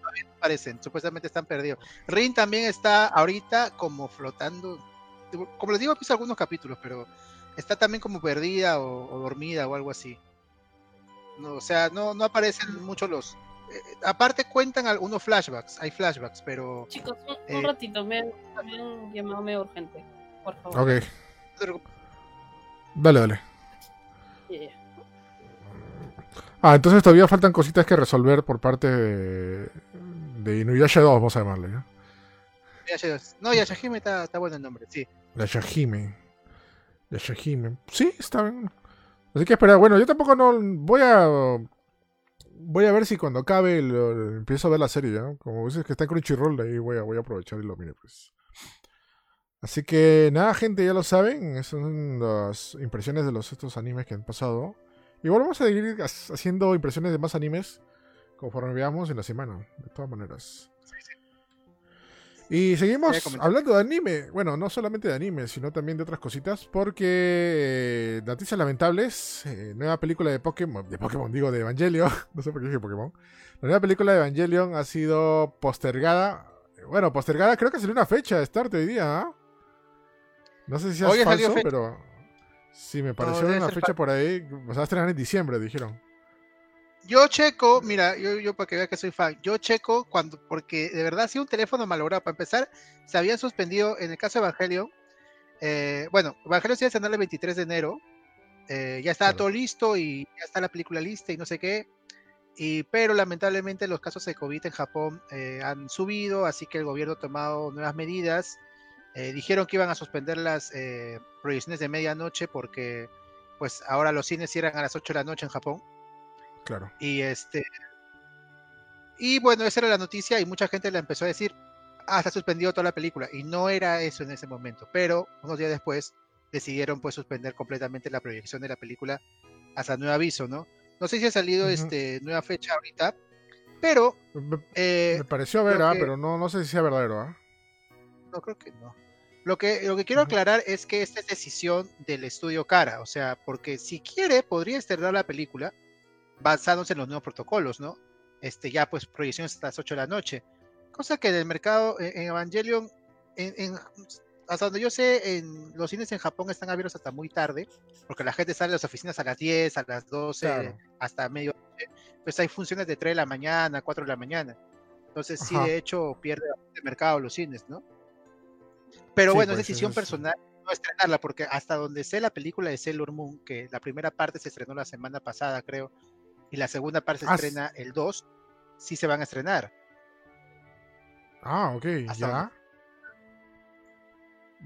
Todavía no aparecen, supuestamente están perdidos. Rin también está ahorita como flotando como les digo, he visto algunos capítulos, pero está también como perdida o, dormida o algo así. No, o sea, no, no aparecen mucho los. Eh, aparte cuentan algunos flashbacks, hay flashbacks, pero. Chicos, un, eh, ratito, me han, llamado medio urgente, por favor. Ok. Dale, dale. Ah, entonces todavía faltan cositas que resolver por parte de, de Inuyasha 2, vamos a llamarle. ¿no? No, Yashahime está, está bueno el nombre, sí. La Yashahime. La Yashahime. Sí, está bien. Así que espera, bueno, yo tampoco no voy a voy a ver si cuando acabe empiezo a ver la serie, ¿no? Como dices que está en Crunchyroll, ahí voy a, voy a aprovechar y lo mire, pues. Así que nada, gente, ya lo saben, esas son las impresiones de los estos animes que han pasado. Y volvemos a seguir haciendo impresiones de más animes conforme veamos en la semana, de todas maneras. Y seguimos hablando de anime. Bueno, no solamente de anime, sino también de otras cositas. Porque eh, noticias lamentables. Eh, nueva película de Pokémon. De Pokémon, digo, de Evangelion. no sé por qué dije Pokémon. La nueva película de Evangelion ha sido postergada. Bueno, postergada, creo que salió una fecha de start hoy día. ¿ah? No sé si es falso, pero. Sí, me pareció una fecha por ahí. O sea, estrenar en diciembre, dijeron. Yo checo, mira, yo, yo para que vea que soy fan, yo checo cuando, porque de verdad, si un teléfono malogrado, para empezar, se había suspendido, en el caso de Evangelio, eh, bueno, Evangelio se iba a estrenar el 23 de enero, eh, ya estaba todo listo y ya está la película lista y no sé qué, y, pero lamentablemente los casos de COVID en Japón eh, han subido, así que el gobierno ha tomado nuevas medidas, dijeron que iban a suspender las proyecciones de medianoche porque pues ahora los cines cierran a las 8 de la noche en Japón. Claro. Y este. Y bueno, esa era la noticia y mucha gente le empezó a decir, ah, se ha suspendido toda la película. Y no era eso en ese momento. Pero unos días después decidieron pues suspender completamente la proyección de la película hasta nuevo aviso, ¿no? No sé si ha salido este nueva fecha ahorita, pero... Me, eh, pareció ver, ah, pero no, no sé si sea verdadero. ¿ah? No creo que no. Lo que, lo que quiero aclarar es que esta es decisión del estudio Cara, o sea, porque si quiere podría estrenar la película, basándose en los nuevos protocolos, ¿no? Este, ya pues proyecciones hasta las 8 de la noche. Cosa que en el mercado, en, Evangelion, en, hasta donde yo sé, en los cines en Japón están abiertos hasta muy tarde, porque la gente sale de las oficinas a las 10, a las 12, hasta medio. Pues hay funciones de 3 de la mañana, 4 de la mañana. Entonces, sí, de hecho, pierde el mercado los cines, ¿no? Pero bueno, es pues, decisión personal no estrenarla, porque hasta donde sé la película de Sailor Moon, que la primera parte se estrenó la semana pasada, creo, y la segunda parte se ah, estrena el 2, sí se van a estrenar. Ah, ok, ya.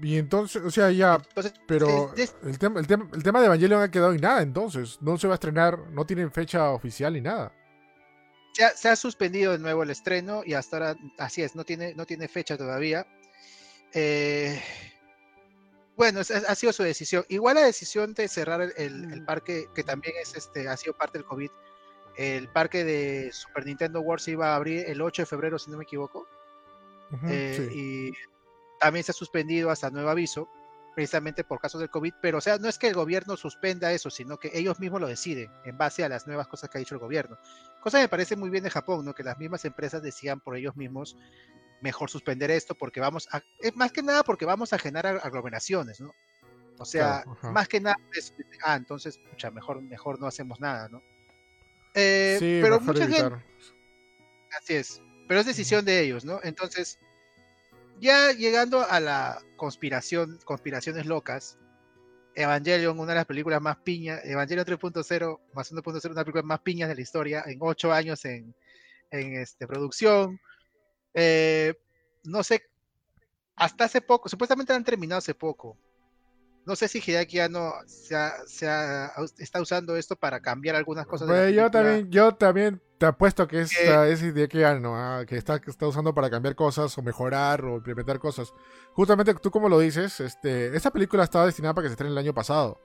Y entonces, o sea, ya, pero el, tema, el, tema, el tema de Evangelion ha quedado en nada, entonces, no se va a estrenar, no tienen fecha oficial ni nada. Se ha, se ha suspendido de nuevo el estreno y hasta ahora, así es, no tiene, no tiene fecha todavía. Eh, bueno, ha sido su decisión. Igual la decisión de cerrar el, el, mm. parque, que también es este, ha sido parte del COVID, el parque de Super Nintendo World se iba a abrir el 8 de febrero, si no me equivoco. Eh, y también se ha suspendido hasta nuevo aviso, precisamente por casos del COVID. Pero, o sea, no es que el gobierno suspenda eso, sino que ellos mismos lo deciden en base a las nuevas cosas que ha dicho el gobierno. Cosa que me parece muy bien de Japón, ¿no? Que las mismas empresas decían por ellos mismos mejor suspender esto porque vamos a, más que nada porque vamos a generar aglomeraciones, ¿no? O sea, más que nada es, ah, entonces, pucha, mejor, mejor no hacemos nada, ¿no? Eh, sí, pero mucha gente, así es, pero es decisión de ellos, ¿no? Entonces, ya llegando a la conspiración, conspiraciones locas, Evangelion, una de las películas más piñas, Evangelion 3.0 más 1.0, una películas más piñas de la historia, en ocho años en, en este, producción. Eh, no sé, hasta hace poco, supuestamente han terminado hace poco, no sé si Hideaki no se, está usando esto para cambiar algunas cosas. yo también, yo también te apuesto que es, es Hideaki no, ah, que está, que está usando para cambiar cosas o mejorar o implementar cosas. Justamente tú como lo dices, este, esta película estaba destinada para que se estrene el año pasado.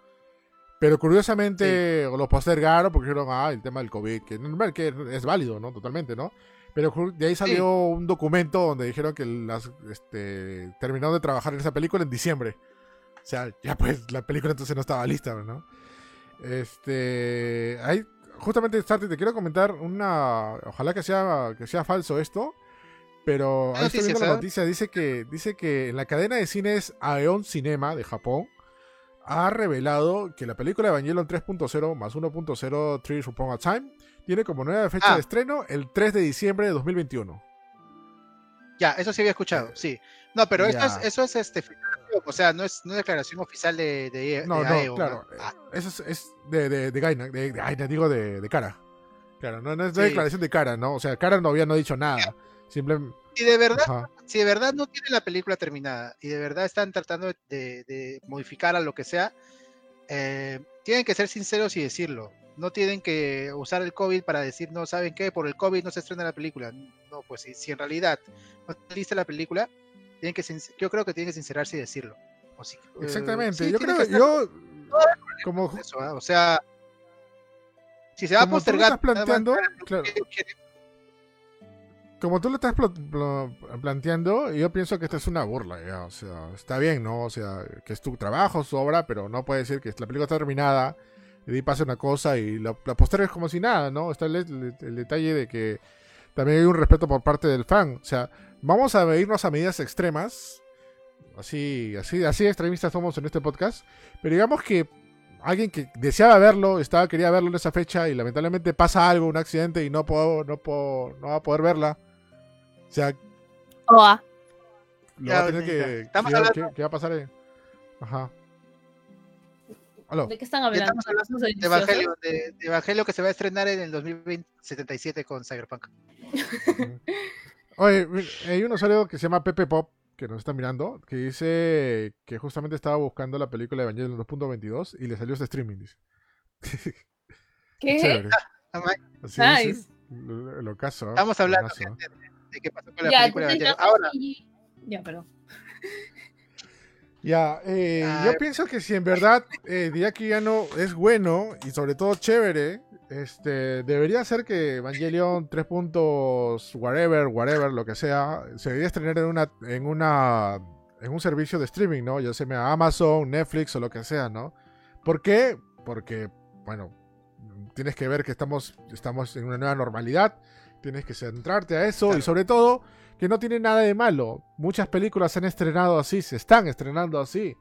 Pero curiosamente lo postergaron porque dijeron, ah, el tema del COVID, que, que es válido, ¿no? Totalmente, ¿no? Pero de ahí salió un documento donde dijeron que las, este, terminaron de trabajar en esa película en diciembre. O sea, ya pues la película entonces no estaba lista, ¿no? Este. Hay. Justamente, Starty, te quiero comentar una. Ojalá que sea, que sea falso esto. Pero ahí estoy viendo la noticia. Dice que, dice que en la cadena de cines Aeon Cinema de Japón ha revelado que la película Evangelion 3.0 más 1.0 Trees Upon a Time tiene como nueva fecha ah. de estreno el 3 de diciembre de 2021. Ya, eso sí había escuchado, sí. No, pero eso es, eso es este o sea, no es, no declaración oficial de, de, no, no, claro. Ah. Eso es, es, de, de, de Gaina, de, de digo de, de cara. Claro, no, es declaración de cara, ¿no? O sea, cara no había no dicho nada. Simplemente. Si de verdad, si de verdad no tiene la película terminada y de verdad están tratando de, de modificar a lo que sea, eh, tienen que ser sinceros y decirlo. No tienen que usar el COVID para decir, no, ¿saben qué? Por el COVID no se estrena la película. No, pues si, si en realidad no está lista la película, que yo creo que tiene que sincerarse y decirlo. Eh, Exactamente, yo creo que, yo como ¿ah? o sea, si se va a postergar planteando, como tú lo estás planteando, yo pienso que esto es una burla, o sea, está bien, ¿no? O sea, que es tu trabajo, su obra, pero no puede decir que la película está terminada y pasa una cosa y la, la postergas como si nada, ¿no? Está el, detalle de que también hay un respeto por parte del fan, o sea, vamos a irnos a medidas extremas. Así, así, así extremistas somos en este podcast. Pero digamos que alguien que deseaba verlo, estaba, quería verlo en esa fecha y lamentablemente pasa algo, un accidente y no puedo, no puedo, no va a poder verla. O sea, Oa. Lo va a tener que. ¿Qué, va a pasar? Ajá. ¿De qué están hablando? de, Evangelio, de, Evangelio, que se va a estrenar en el 2077 con Cyberpunk. Oye, hay un usuario que se llama Pepe Pop, que nos está mirando, que dice que justamente estaba buscando la película de Evangelion 2.22 y le salió este streaming, dice. ¿Qué? nice. lo, caso. Estamos hablando de, qué pasó con la película de Evangelion. Ahora. Ya, perdón. Ya, eh, ah, yo pienso que si en verdad eh, ya no es bueno y sobre todo chévere, este, debería ser que Evangelion 3 puntos, whatever, whatever, lo que sea, se debería estrenar en una, en una, en un servicio de streaming, ¿no? Ya sea Amazon, Netflix o lo que sea, ¿no? ¿Por qué? Porque, bueno, tienes que ver que estamos, estamos en una nueva normalidad, tienes que centrarte a eso y sobre todo que no tiene nada de malo. Muchas películas se han estrenado así, se están estrenando así.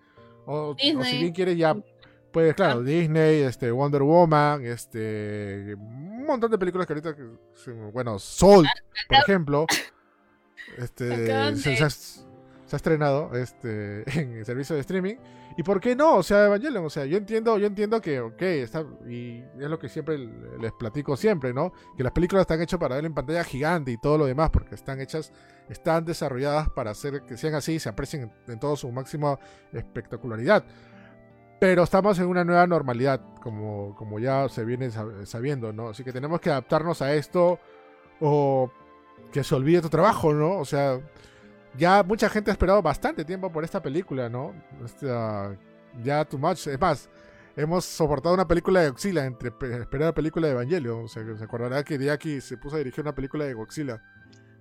O, o si bien quieres ya pues claro, Disney, este, Wonder Woman, este, un montón de películas que ahorita, bueno, Soul, por ejemplo, este, se, ha, estrenado este, en el servicio de streaming. ¿Y por qué no? O sea, Evangelion, o sea, yo entiendo, yo entiendo que, ok, está, y es lo que siempre les platico siempre, ¿no? Que las películas están hechas para ver en pantalla gigante y todo lo demás, porque están hechas, están desarrolladas para hacer que sean así y se aprecien en, en todo su máxima espectacularidad. Pero estamos en una nueva normalidad, como, como ya se viene sabiendo, ¿no? Así que tenemos que adaptarnos a esto o que se olvide tu trabajo, ¿no? O sea, ya mucha gente ha esperado bastante tiempo por esta película, ¿no? ya too much. Es más, hemos soportado una película de Godzilla entre esperar la película de Evangelio. O sea, se acordará que Diaki se puso a dirigir una película de Godzilla.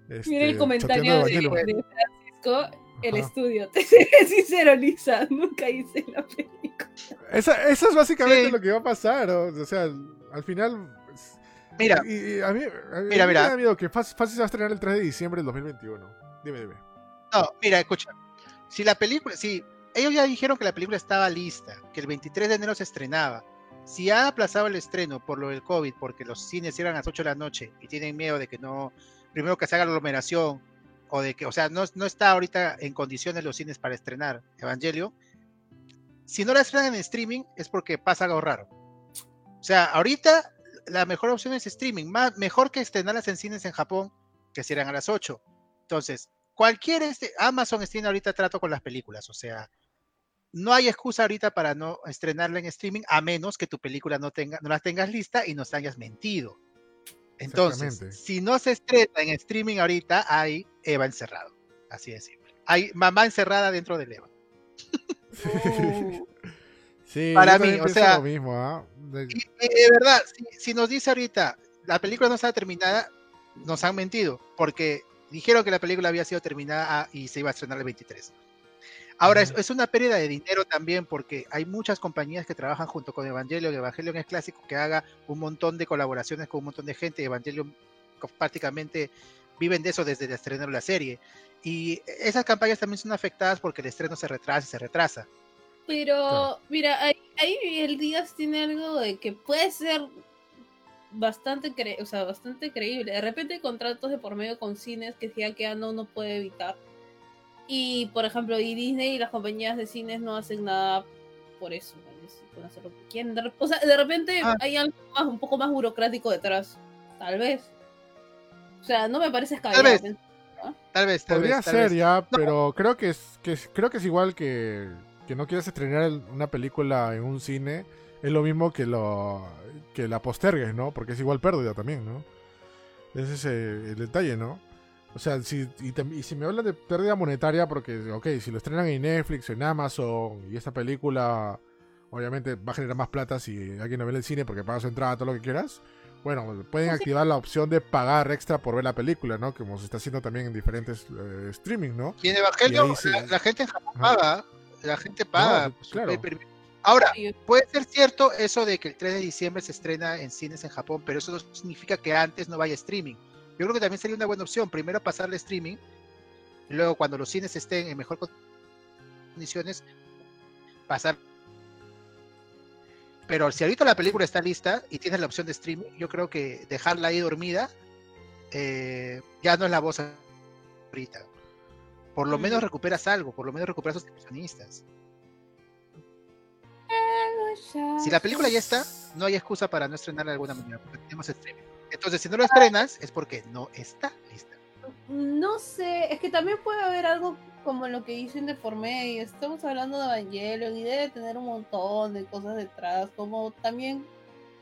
Este, Mira el comentario de, Francisco, el estudio. Te seré sincero, Lisa, nunca hice la película. Esa, eso es básicamente lo que va a pasar. O, sea, al final... Mira, y, a mí, mira, mira. me da miedo que fácil, se va a estrenar el 3 de diciembre del 2021. Dime, dime. No, mira, escucha. Si la película, si ellos ya dijeron que la película estaba lista, que el 23 de enero se estrenaba. Si ha aplazado el estreno por lo del COVID, porque los cines cierran a las 8 de la noche y tienen miedo de que no, primero que se haga la aglomeración, o de que, o sea, no, no está ahorita en condiciones los cines para estrenar Evangelio, si no la estrenan en streaming es porque pasa algo raro. O sea, ahorita la mejor opción es streaming, más, mejor que estrenarlas en cines en Japón, que cierran a las 8. Entonces, cualquier este, Amazon tiene ahorita trato con las películas, o sea, no hay excusa ahorita para no estrenarla en streaming, a menos que tu película no, tenga, no la tengas lista y nos hayas mentido. Entonces, si no se estrena en streaming ahorita, hay Eva encerrado. Así de simple. Hay mamá encerrada dentro del Eva. sí, para mí, o sea, lo mismo, ¿ah? de... verdad, si, nos dice ahorita la película no está terminada, nos han mentido, porque dijeron que la película había sido terminada ah, y se iba a estrenar el 23. Ahora, es, una pérdida de dinero también porque hay muchas compañías que trabajan junto con Evangelion. Evangelion es clásico que haga un montón de colaboraciones con un montón de gente. Evangelion prácticamente viven de eso desde el estreno de la serie. Y esas campañas también son afectadas porque el estreno se retrasa y se retrasa. Pero, mira, ahí, el Díaz tiene algo de que puede ser bastante, o sea, bastante creíble. De repente hay contratos de por medio con cines que ya que no uno puede evitar y por ejemplo, y Disney y las compañías de cines no hacen nada por eso. Quieren. O sea, de repente ah. hay algo más, un poco más burocrático detrás. Tal vez. O sea, no me parece escalado. Tal vez. Tal vez, Podría ser ya, pero creo que es, que creo que es igual que, que no quieras estrenar una película en un cine. Es lo mismo que lo que la postergues, ¿no? Porque es igual pérdida también, ¿no? Ese es el detalle, ¿no? O sea, si, y, si me hablan de pérdida monetaria, porque, ok, si lo estrenan en Netflix o en Amazon y esta película, obviamente va a generar más plata si alguien no ve el cine porque paga su entrada, todo lo que quieras. Bueno, pueden activar la opción de pagar extra por ver la película, ¿no? Como se está haciendo también en diferentes eh, streaming, ¿no? Y en Evangelio, la, gente paga, la gente paga. claro. Ahora, puede ser cierto eso de que el 3 de diciembre se estrena en cines en Japón, pero eso no significa que antes no vaya streaming. Yo creo que también sería una buena opción. Primero pasarle streaming, y luego cuando los cines estén en mejor condiciones, pasar. Pero si ahorita la película está lista y tienes la opción de streaming, yo creo que dejarla ahí dormida eh, ya no es la voz ahorita. Por lo menos recuperas algo, por lo menos recuperas a los inversionistas. Si la película ya está, no hay excusa para no estrenarla de alguna manera, porque tenemos streaming. Entonces, si no lo estrenas, es porque no está lista. No sé, es que también puede haber algo como lo que dicen de y Estamos hablando de Evangelion y debe tener un montón de cosas detrás, como también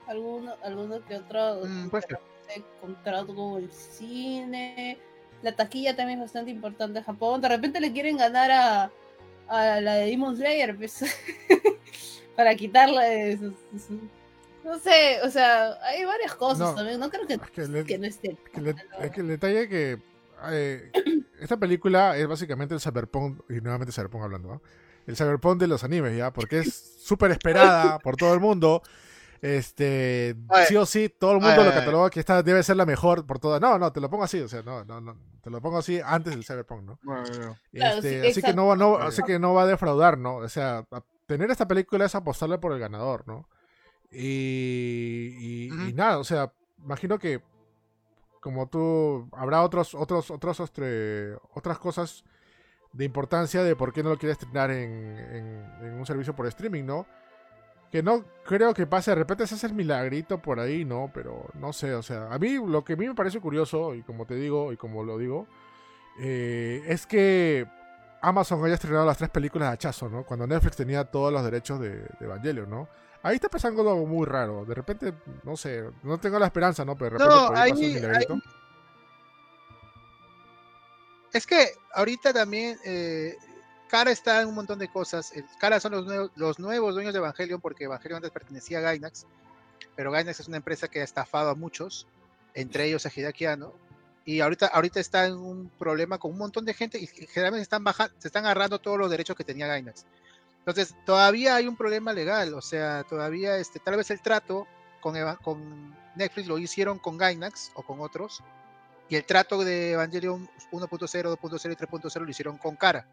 algunos alguno que otro mm, pues contrato con el cine. La taquilla también es bastante importante en Japón. De repente le quieren ganar a, a la de Demon Slayer pues, para quitarla de sus no sé, o sea, hay varias cosas también. No creo que, que, no esté. es que el detalle es que eh, esta película es básicamente el cyberpunk, y nuevamente cyberpunk hablando, ¿no? El cyberpunk de los animes, ¿ya? Porque es súper esperada por todo el mundo. Este, sí o sí, todo el mundo lo cataloga que esta debe ser la mejor por todas. No, no, te lo pongo así, o sea, no, no, no, te lo pongo así antes del cyberpunk, ¿no? Este, así que no, no, así que no va a defraudar, ¿no? O sea, tener esta película es apostarle por el ganador, ¿no? Y, y, nada, o sea, imagino que como tú, habrá otros, otros, otros, otras cosas de importancia de por qué no lo quieres estrenar en, en, un servicio por streaming, ¿no? Que no creo que pase, de repente se hace el milagrito por ahí, ¿no? Pero no sé, o sea, a mí lo que a mí me parece curioso, y como te digo, y como lo digo, eh, es que Amazon haya estrenado las tres películas de hachazo, ¿no? Cuando Netflix tenía todos los derechos de, de Evangelion, ¿no? Ahí está pasando algo muy raro. De repente, no sé, no tengo la esperanza, ¿no? Pero de repente no, ahí, Es que ahorita también, eh, Cara está en un montón de cosas. Cara son los nuevos, los nuevos dueños de Evangelion porque Evangelion antes pertenecía a Gainax, pero Gainax es una empresa que ha estafado a muchos, entre ellos a Hideaki y ahorita, ahorita está en un problema con un montón de gente y generalmente están se están agarrando todos los derechos que tenía Gainax. Entonces, todavía hay un problema legal, o sea, todavía este, tal vez el trato con, con Netflix lo hicieron con Gainax o con otros, y el trato de Evangelion 1.0, 2.0 y 3.0 lo hicieron con Cara,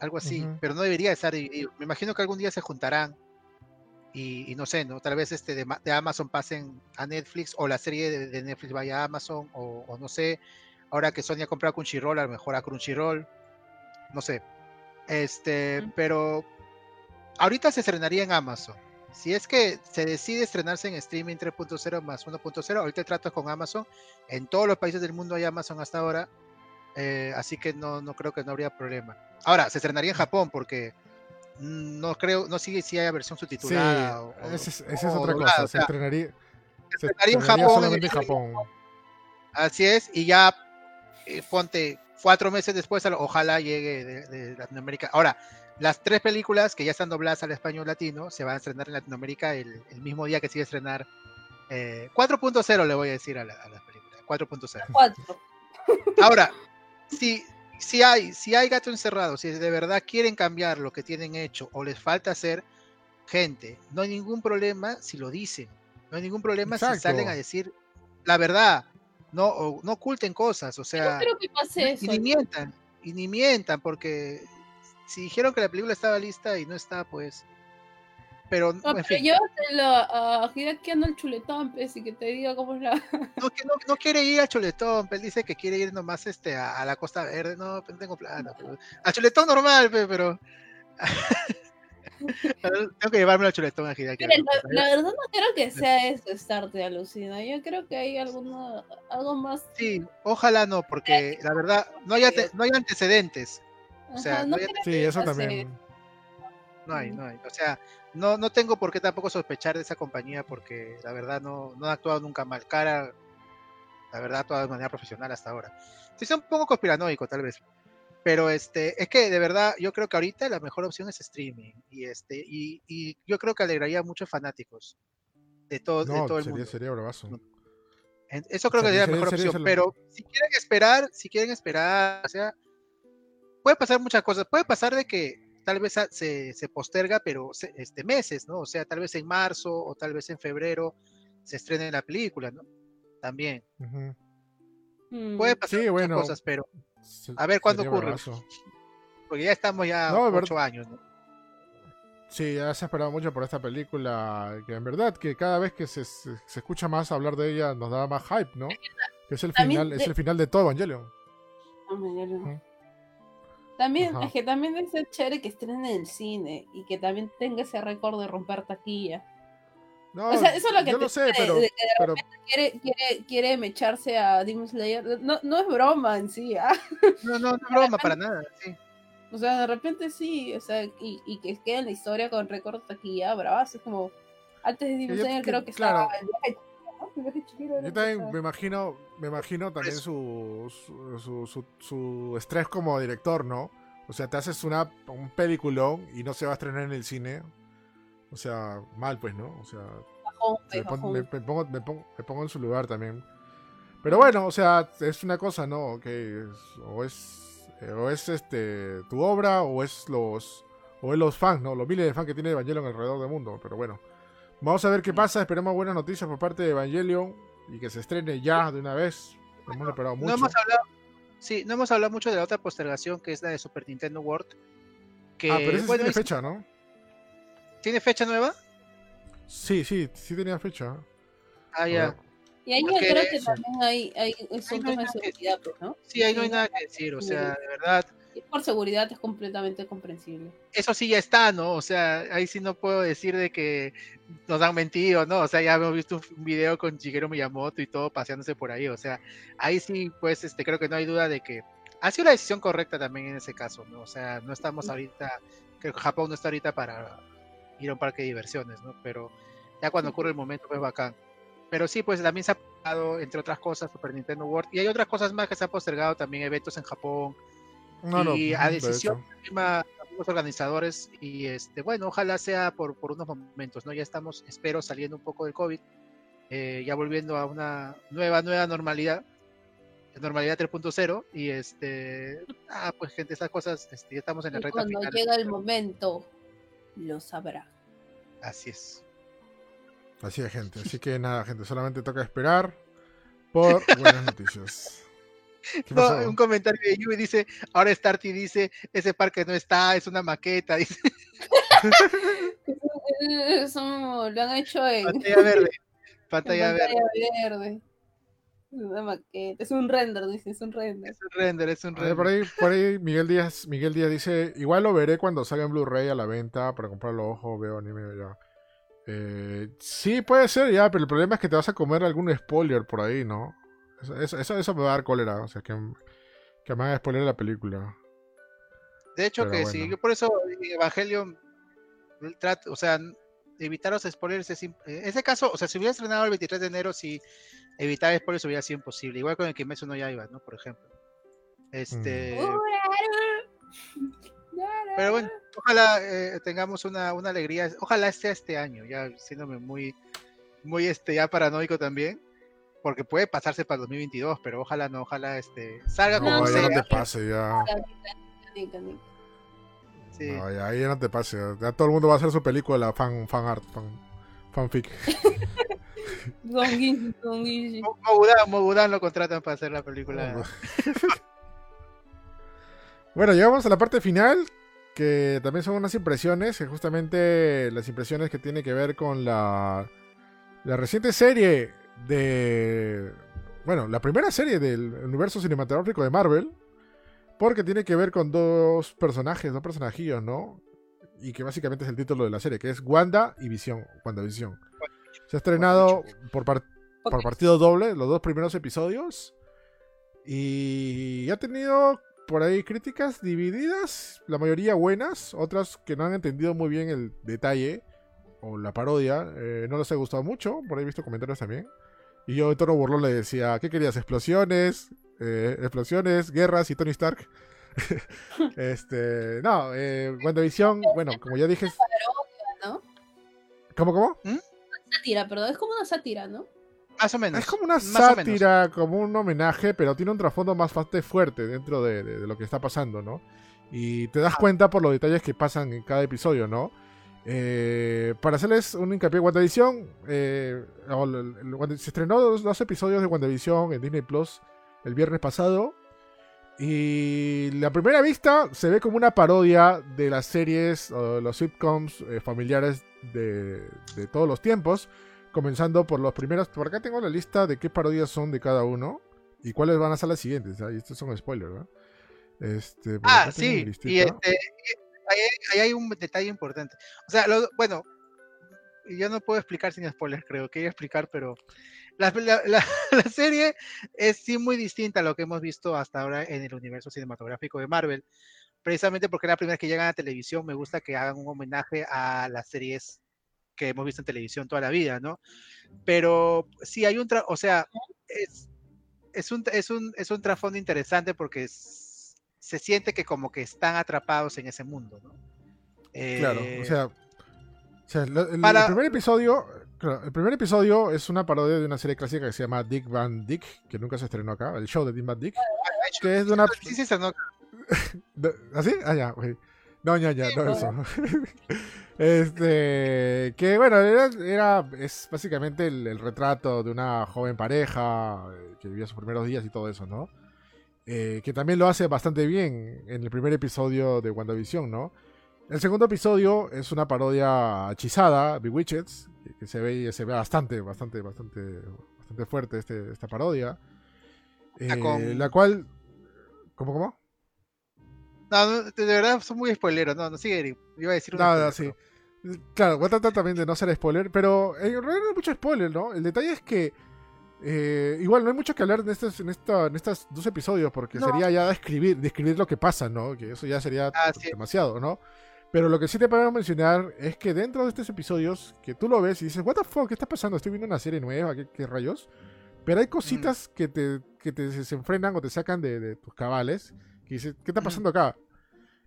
algo así, pero no debería estar dividido. Me imagino que algún día se juntarán y, no sé, ¿no? Tal vez este de, Amazon pasen a Netflix o la serie de, Netflix vaya a Amazon o, no sé, ahora que Sony ha comprado Crunchyroll, a lo mejor a Crunchyroll, no sé. Este, pero ahorita se estrenaría en Amazon. Si es que se decide estrenarse en streaming 3.0 más 1.0, ahorita trato con Amazon. En todos los países del mundo hay Amazon hasta ahora. Eh, así que no, no creo que no habría problema. Ahora, se estrenaría en Japón porque no creo, no sigue si hay versión subtitulada. esa es, otra cosa. se, estrenaría, en Japón. Así es, y ya eh, ponte cuatro meses después, ojalá llegue de, Latinoamérica. Ahora, las tres películas que ya están dobladas al español latino se van a estrenar en Latinoamérica el, mismo día que sigue estrenar 4.0, eh, le voy a decir a, la, las películas. 4.0. Ahora, si, si hay, si hay gato encerrado, si de verdad quieren cambiar lo que tienen hecho o les falta hacer, gente, no hay ningún problema si lo dicen. No hay ningún problema si salen a decir la verdad. No, no oculten cosas, o sea, y ni mientan, y ni mientan, porque si dijeron que la película estaba lista y no está, pues pero, no, en fin. a Hideaki ando el chuletón, pues, y que te diga cómo es la. No, que no, quiere ir al chuletón, pues, dice que quiere ir nomás este, a, la Costa Verde. No, pues, no tengo plata. Pues. Al chuletón normal, pues, pero. tengo que llevarme al chuletón a Hideaki. la, verdad no creo que sea eso, estarte alucina. Yo creo que hay alguno, algo más. Sí, ojalá no, porque la verdad no hay, no hay antecedentes. O sea, no, Sí, eso también. No hay, no hay. O sea, no, no tengo por qué tampoco sospechar de esa compañía porque la verdad no, no ha actuado nunca mal. Cara, la verdad, actuado de manera profesional hasta ahora. Sí, es un poco conspiranoico, tal vez. Pero este, es que de verdad, yo creo que ahorita la mejor opción es streaming. Y este, y, y yo creo que alegraría a muchos fanáticos de todo, de todo el sería, mundo. Sería bravazo. Eso creo que sería la mejor opción. Pero si quieren esperar, si quieren esperar, o sea, puede pasar muchas cosas. Puede pasar de que tal vez se, se posterga, pero este meses, ¿no? O sea, tal vez en marzo o tal vez en febrero se estrene la película, ¿no? También. Puede mm. pasar muchas cosas, pero a ver cuándo ocurre. Porque ya estamos ya ocho años, ¿no? Sí, ya se ha esperado mucho por esta película, que en verdad que cada vez que se, se, escucha más hablar de ella nos da más hype, ¿no? Que es el final, es el final de todo Evangelion. Evangelion. También, es que también es chévere que estrenen en el cine y que también tenga ese récord de romper taquilla. No, o sea, eso es lo que yo lo sé, pero, pero... Quiere, quiere, quiere, mecharse a Demon Slayer. No, no es broma en sí. ¿ah? No, no, no es broma para nada, sí. O sea, de repente sí, o sea, y, y que quede en la historia con récord taquilla, bravas, es como, antes de Demon Slayer creo que claro. estaba el yo también me imagino, me imagino también su su, su, su, estrés como director, ¿no? O sea, te haces una, un peliculón y no se va a estrenar en el cine. O sea, mal pues, ¿no? O sea, me, pongo, me, pongo, en su lugar también. Pero bueno, o sea, es una cosa, ¿no? Que o es o es este tu obra o es los o es los fans, ¿no? Los miles de fans que tiene Evangelion alrededor del mundo, pero bueno. Vamos a ver qué pasa. Esperemos buenas noticias por parte de Evangelion y que se estrene ya de una vez. Hemos esperado mucho. No hemos hablado, sí, no hemos hablado mucho de la otra postergación que es la de Super Nintendo World. Que, ah, pero ese tiene fecha, ¿no? ¿Tiene fecha nueva? Sí, sí, sí tenía fecha. Ah, ya. Y ahí yo creo que también hay, hay tema de seguridad, pues, ¿no? Sí, ahí no hay nada que decir, o sea, de verdad por seguridad es completamente comprensible. Eso sí ya está, ¿no? O sea, ahí sí no puedo decir de que nos han mentido, ¿no? O sea, ya hemos visto un video con Shigeru Miyamoto y todo paseándose por ahí. O sea, ahí sí, pues, este, creo que no hay duda de que ha sido la decisión correcta también en ese caso, ¿no? O sea, no estamos ahorita, que Japón no está ahorita para ir a un parque de diversiones, ¿no? Pero ya cuando ocurre el momento, pues bacán. Pero sí, pues también se ha entre otras cosas, Super Nintendo World. Y hay otras cosas más que se han postergado también, eventos en Japón, y a decisión de los organizadores y este bueno ojalá sea por, por unos momentos no ya estamos espero saliendo un poco del covid eh, ya volviendo a una nueva nueva normalidad normalidad 3.0 y este ah pues gente esas cosas este, ya estamos en el reto cuando llega el momento lo sabrá. Así es. Así es gente. Así que nada gente solamente toca esperar por buenas noticias un comentario de Yui dice, ahora Starty dice, ese parque no está, es una maqueta, dice. Eso lo han hecho en pantalla verde. Pantalla, verde. Una maqueta, es un render, dice, es un render. Es un render, es un render. por, ahí, por ahí Miguel Díaz, Miguel Díaz dice, igual lo veré cuando salga en Blu-ray a la venta para comprarlo, ojo, veo anime ya. Eh, sí, puede ser ya, pero el problema es que te vas a comer algún spoiler por ahí, ¿no? Eso, eso, eso, me va a dar cólera, o sea, que, que me haga spoiler la película. De hecho, que sí, yo por eso Evangelion, o sea, evitar los spoilers es en ese caso, o sea, si hubiera estrenado el 23 de enero, si evitar spoilers hubiera sido imposible. Igual con el Kimetsu no iba ¿no? Por ejemplo. Este. Mm. Pero bueno, ojalá eh, tengamos una, una alegría. Ojalá esté este año, ya siéndome muy, muy este, ya paranoico también porque puede pasarse para 2022, pero ojalá no, ojalá este salga como no, ya no te pase ya. Sí. No, ya, ya no te pase, ya todo el mundo va a hacer su película fan fan art, fan fanfic. Mogudan lo contratan para hacer la película. bueno, llegamos a la parte final, que también son unas impresiones, que justamente las impresiones que tiene que ver con la, la reciente serie de. Bueno, la primera serie del universo cinematográfico de Marvel. Porque tiene que ver con dos personajes, dos personajillos, ¿no? Y que básicamente es el título de la serie, que es Wanda y Visión. WandaVision. Se ha estrenado por, por partido doble los dos primeros episodios. Y ha tenido por ahí críticas divididas, la mayoría buenas, otras que no han entendido muy bien el detalle o la parodia, eh, no les ha gustado mucho, por ahí he visto comentarios también. Y yo en tono burlón le decía, ¿qué querías? ¿Explosiones? Eh, ¿Explosiones? ¿Guerras? ¿Y Tony Stark? este, no, eh, WandaVision, bueno, como ya dije... ¿no? ¿Cómo, cómo? ¿Mm? Sátira, perdón, es como una sátira, ¿no? Más o menos. Es como una sátira, como un homenaje, pero tiene un trasfondo más fuerte dentro de, lo que está pasando, ¿no? Y te das cuenta por los detalles que pasan en cada episodio, ¿no? Eh, para hacerles un hincapié, WandaVision eh, se estrenó dos, episodios de WandaVision en Disney Plus el viernes pasado. Y la primera vista se ve como una parodia de las series o los sitcoms eh, familiares de, todos los tiempos. Comenzando por los primeros. Por acá tengo la lista de qué parodias son de cada uno y cuáles van a ser las siguientes. Y estos son spoilers, Este, ah, sí. Y este, ahí, hay un detalle importante. O sea, bueno, yo no puedo explicar sin spoilers, creo. Quería explicar, pero la, serie es sí muy distinta a lo que hemos visto hasta ahora en el universo cinematográfico de Marvel. Precisamente porque es la primera que llegan a televisión, me gusta que hagan un homenaje a las series que hemos visto en televisión toda la vida, ¿no? Pero sí hay un, o sea, es, es un, es un, es un trasfondo interesante porque es, se siente que como que están atrapados en ese mundo, ¿no? claro, o eh, sea, el, primer episodio, el primer episodio es una parodia de una serie clásica que se llama Dick Van Dick, que nunca se estrenó acá, el show de Dick Van Dick, que es de una... Sí, sí, ¿Así? ¿Ah, ya? No, ya, ya, no eso. este, que bueno, era, es básicamente el, retrato de una joven pareja eh, que vivía sus primeros días y todo eso, ¿no? Eh, que también lo hace bastante bien en el primer episodio de WandaVision, ¿no? El segundo episodio es una parodia hechizada, Bewitched, que se ve, se ve bastante, bastante, bastante, bastante fuerte este, esta parodia. Eh, la cual... ¿Cómo, cómo? No, de verdad son muy spoileros, no, no sigue, iba a decir una no, no, sí. Claro, voy a tratar también de no ser spoiler, pero en realidad no hay mucho spoiler, ¿no? El detalle es que eh, igual, no hay mucho que hablar en estos, en, en estos dos episodios, porque sería ya describir, describir lo que pasa, ¿no? Que eso ya sería ah, demasiado, ¿no? Pero lo que sí te puedo mencionar es que dentro de estos episodios, que tú lo ves y dices, ¿What the fuck? ¿Qué está pasando? Estoy viendo una serie nueva, ¿qué, rayos? Pero hay cositas que, te, que te desenfrenan o te sacan de, tus cabales, que dices, ¿qué está pasando acá?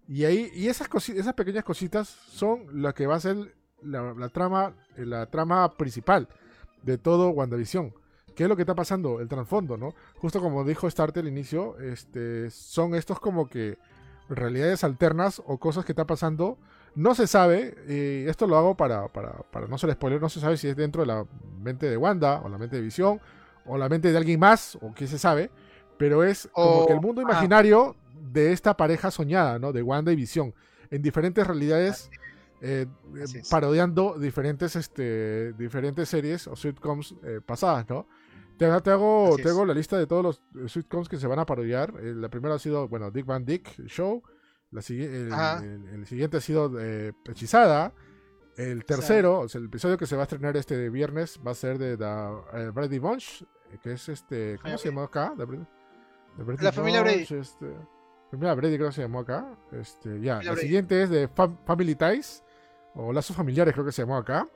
Y ahí, y esas, esas pequeñas cositas son lo que va a ser la, trama, la trama principal de todo WandaVision. ¿Qué es lo que está pasando? El trasfondo, ¿no? Justo como dijo Starte al inicio, este, son estos como que realidades alternas o cosas que está pasando. No se sabe, y esto lo hago para, para, para no ser spoiler, no se sabe si es dentro de la mente de Wanda o la mente de Visión o la mente de alguien más o qué se sabe, pero es como que el mundo imaginario de esta pareja soñada, ¿no? De Wanda y Visión, en diferentes realidades, eh, eh, parodiando diferentes, este, diferentes series o sitcoms eh, pasadas, ¿no? Te, hago, la lista de todos los sitcoms que se van a parodiar. la primera ha sido, bueno, Dick Van Dick Show. La, el, siguiente ha sido Hechizada. El tercero, o sea, el episodio que se va a estrenar este viernes va a ser de The, Brady Bunch, que es este, ¿cómo se llama acá? la familia Brady. Este, Primera Brady creo que se llamó acá. Este, ya. La siguiente es de Family Ties. O Lazos Familiares creo que se llamó acá.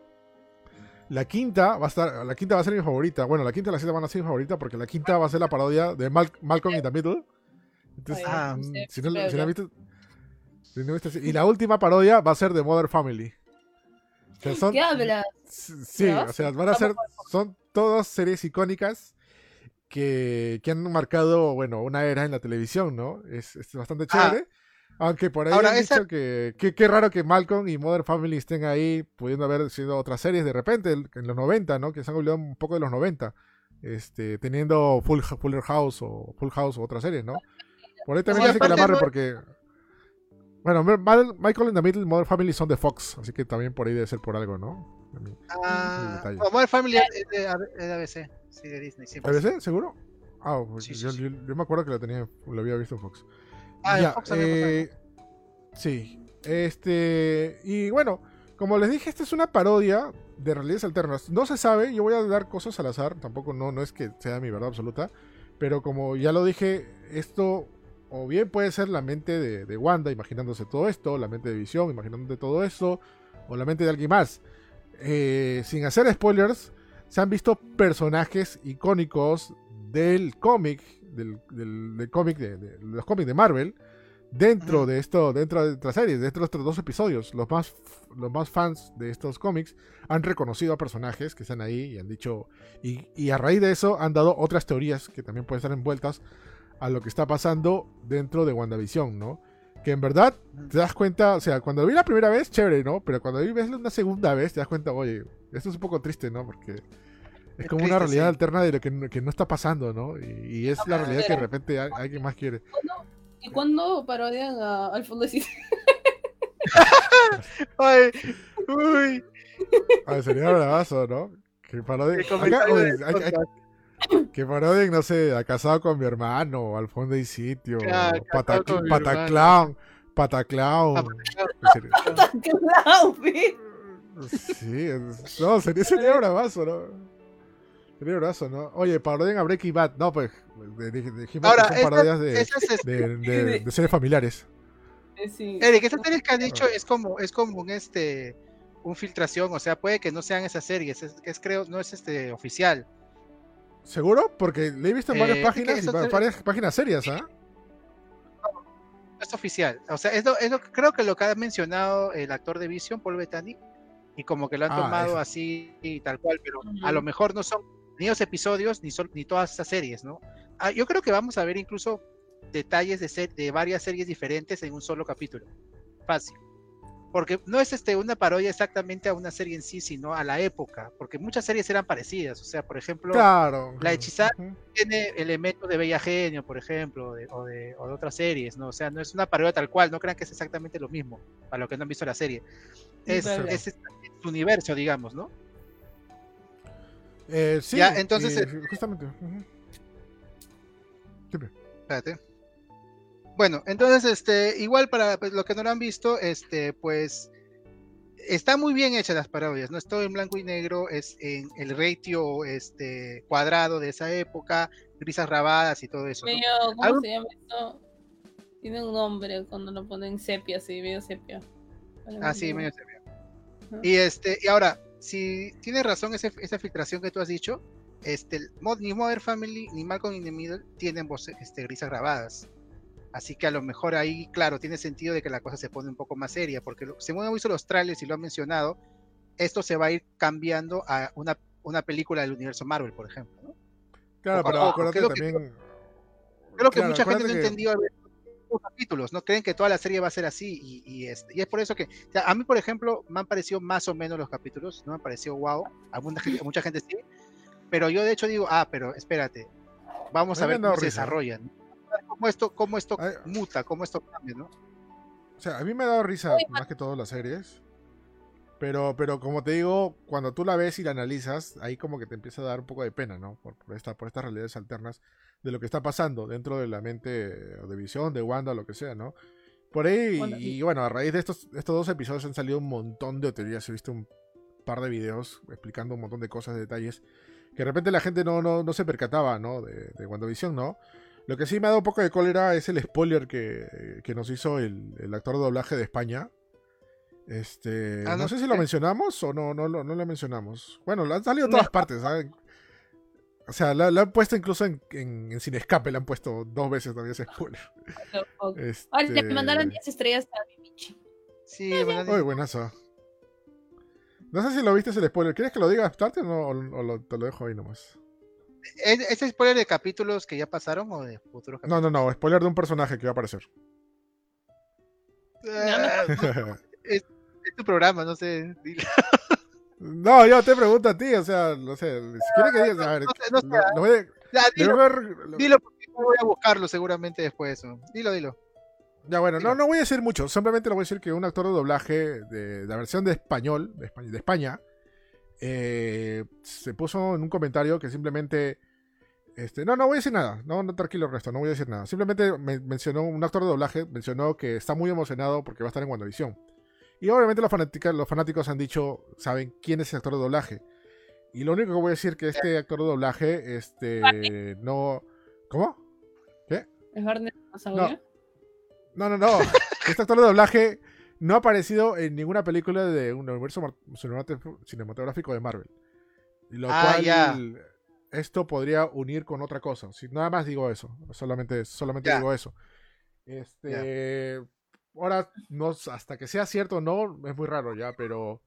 La quinta va a estar. La quinta va a ser mi favorita. Bueno, la quinta y la sexta van a ser mi favorita porque la quinta va a ser la parodia de Malcolm in the Middle. Entonces, ah, si, no, la viste, y la última parodia va a ser de Mother Family. ¿Qué hablas? Sí, o sea, van a ser. Son todas series icónicas que, han marcado, bueno, una era en la televisión, ¿no? Es, bastante ah. Aunque por ahí han dicho que qué raro que Malcolm y Modern Family estén ahí, pudiendo haber sido otras series de repente, en los 90, ¿no? Que se han olvidado un poco de los 90. Este, teniendo Full, Fuller House o Full House o otras series, ¿no? Por ahí también dice que la amarre porque... Bueno, Michael and the Middle Modern Family son de Fox, así que también por ahí debe ser por algo, ¿no? Ah, Modern Family es de ABC. Sí, de Disney, ¿ABC? ¿Seguro? Ah, pues yo, me acuerdo que la tenía, lo había visto en Fox. Ah, ya, Fox eh, Sí. Este. Y bueno, como les dije, esta es una parodia de realidades alternas. No se sabe, yo voy a dar cosas al azar, tampoco no, no es que sea mi verdad absoluta. Pero como ya lo dije, esto o bien puede ser la mente de, de Wanda imaginándose todo esto, la mente de Visión imaginándose todo esto, o la mente de alguien más. Eh, sin hacer spoilers, se han visto personajes icónicos del cómic, del, cómic de, los cómics de Marvel, dentro de esto, dentro de esta serie, dentro de estos dos episodios. Los más, los más fans de estos cómics han reconocido a personajes que están ahí y han dicho, y, y a raíz de eso han dado otras teorías que también pueden estar envueltas a lo que está pasando dentro de WandaVision, ¿no? Que en verdad te das cuenta, o sea, cuando lo vi la primera vez, chévere, ¿no? Pero cuando lo vi una segunda vez, te das cuenta, oye, esto es un poco triste, ¿no? Porque es, como una realidad alterna de lo que, no está pasando, ¿no? Y, es la realidad que de repente alguien más quiere. ¿Y cuándo parodian a Alfonso Ay, uy. Ay, sería bravazo, ¿no? Que parodien. Que parodien, no sé, a casado con mi hermano, al fondo y sitio, Pataclown, Pataclown. Pataclown, Sí, no, sería, sería bravazo, ¿no? Sería bravazo, ¿no? Oye, parodian a Breaking Bad. No, pues, dijimos que son parodias de, de, de, series familiares. Sí. Eric, esas series que han dicho es como, es como un este un filtración, o sea, puede que no sean esas series, es, creo, no es este oficial. ¿Seguro? Porque le he visto en varias eh, páginas, y varias páginas serias, ¿ah? No, es oficial. O sea, es lo, es lo, creo que lo que ha mencionado el actor de Vision, Paul Bettany, y como que lo han ah, tomado así y tal cual, pero a lo mejor no son ni los episodios ni, son, ni todas estas series, ¿no? Ah, yo creo que vamos a ver incluso detalles de, de varias series diferentes en un solo capítulo. Fácil. Porque no es este una parodia exactamente a una serie en sí, sino a la época, porque muchas series eran parecidas. O sea, por ejemplo, La Hechizada tiene elementos de Bella Genio, por ejemplo, o, de, otras series, ¿no? O sea, no es una parodia tal cual, no crean que es exactamente lo mismo, para los que no han visto la serie. Es, es, su universo, digamos, ¿no? Eh, sí, ya, entonces. Eh, justamente. Espérate. Bueno, entonces, este, igual para pues, lo que no lo han visto, este, pues está muy bien hecha las parodias, no es todo en blanco y negro, es en el ratio este cuadrado de esa época, grisas rabadas y todo eso. ¿Cómo se llama esto? Tiene un nombre cuando lo ponen sepia, sí, medio sepia. Ah, sí, medio sepia. Y este, y ahora, si tienes razón esa filtración que tú has dicho, este, ni Mother Family ni Malcolm in the Middle tienen voces este, grisas grabadas. Así que a lo mejor ahí, claro, tiene sentido de que la cosa se pone un poco más seria, porque según hemos visto los trailers y lo han mencionado, esto se va a ir cambiando a una, una película del universo Marvel, por ejemplo. ¿no? Claro, pero acuérdate también. creo que mucha gente no entendió capítulos, no creen que toda la serie va a ser así y, y, es, y es por eso que a mí por ejemplo me han parecido más o menos los capítulos, no me han parecido wow, a mucha gente sí, pero yo de hecho digo, ah, pero espérate, vamos a ver cómo se desarrollan cómo esto, cómo esto muta, cómo esto cambia, ¿no? O sea, a mí me ha dado risa más que todas las series. Pero, pero como te digo, cuando tú la ves y la analizas, ahí como que te empieza a dar un poco de pena, ¿no? Por, por, esta, por estas realidades alternas de lo que está pasando dentro de la mente de Visión, de Wanda, lo que sea, ¿no? Por ahí, y, bueno, a raíz de estos, estos dos episodios han salido un montón de teorías. He visto un par de videos explicando un montón de cosas, de detalles, que de repente la gente no, no, no se percataba, ¿no? De, de WandaVision, ¿no? Lo que sí me ha dado un poco de cólera es el spoiler que, nos hizo el, actor de doblaje de España. Este, ah, no, sé si lo mencionamos o no, no, no, lo mencionamos. Bueno, lo han salido en todas partes, ¿saben? O sea, lo, han puesto incluso en, en, Sin Escape, le han puesto dos veces todavía ese spoiler. este... le mandaron 10 estrellas a Mimichi. Sí, Uy, buenazo. No sé si lo viste ese spoiler. ¿Quieres que lo diga aparte o, o te lo dejo ahí nomás? ¿Es, spoiler de capítulos que ya pasaron o de futuros capítulos? No, no, no, spoiler de un personaje que va a aparecer. Ah, es, tu programa, no sé. No, yo te pregunto a ti, o sea, no sé, si quieres que digas, a ver, no, no, lo, voy a, dilo, dilo, porque voy a buscarlo seguramente después. Dilo, dilo. Ya bueno, no, no voy a decir mucho, simplemente le voy a decir que un actor de doblaje de, la versión de español, de España, de España eh, se puso en un comentario que simplemente... Este, no, no voy a decir nada. No, no, tranquilo, el resto. No voy a decir nada. Simplemente me mencionó, un actor de doblaje mencionó que está muy emocionado porque va a estar en WandaVision. Y obviamente los, fanáticos, los fanáticos han dicho, saben quién es el actor de doblaje. Y lo único que voy a decir que este actor de doblaje, este, no... ¿Cómo? ¿Qué? ¿Es no. no, no, no. Este actor de doblaje no ha aparecido en ninguna película de un universo cinematográfico de Marvel. Lo ah, cual esto podría unir con otra cosa. Si nada más digo eso, solamente, solamente digo eso. Este, ahora no, hasta que sea cierto no es muy raro ya, pero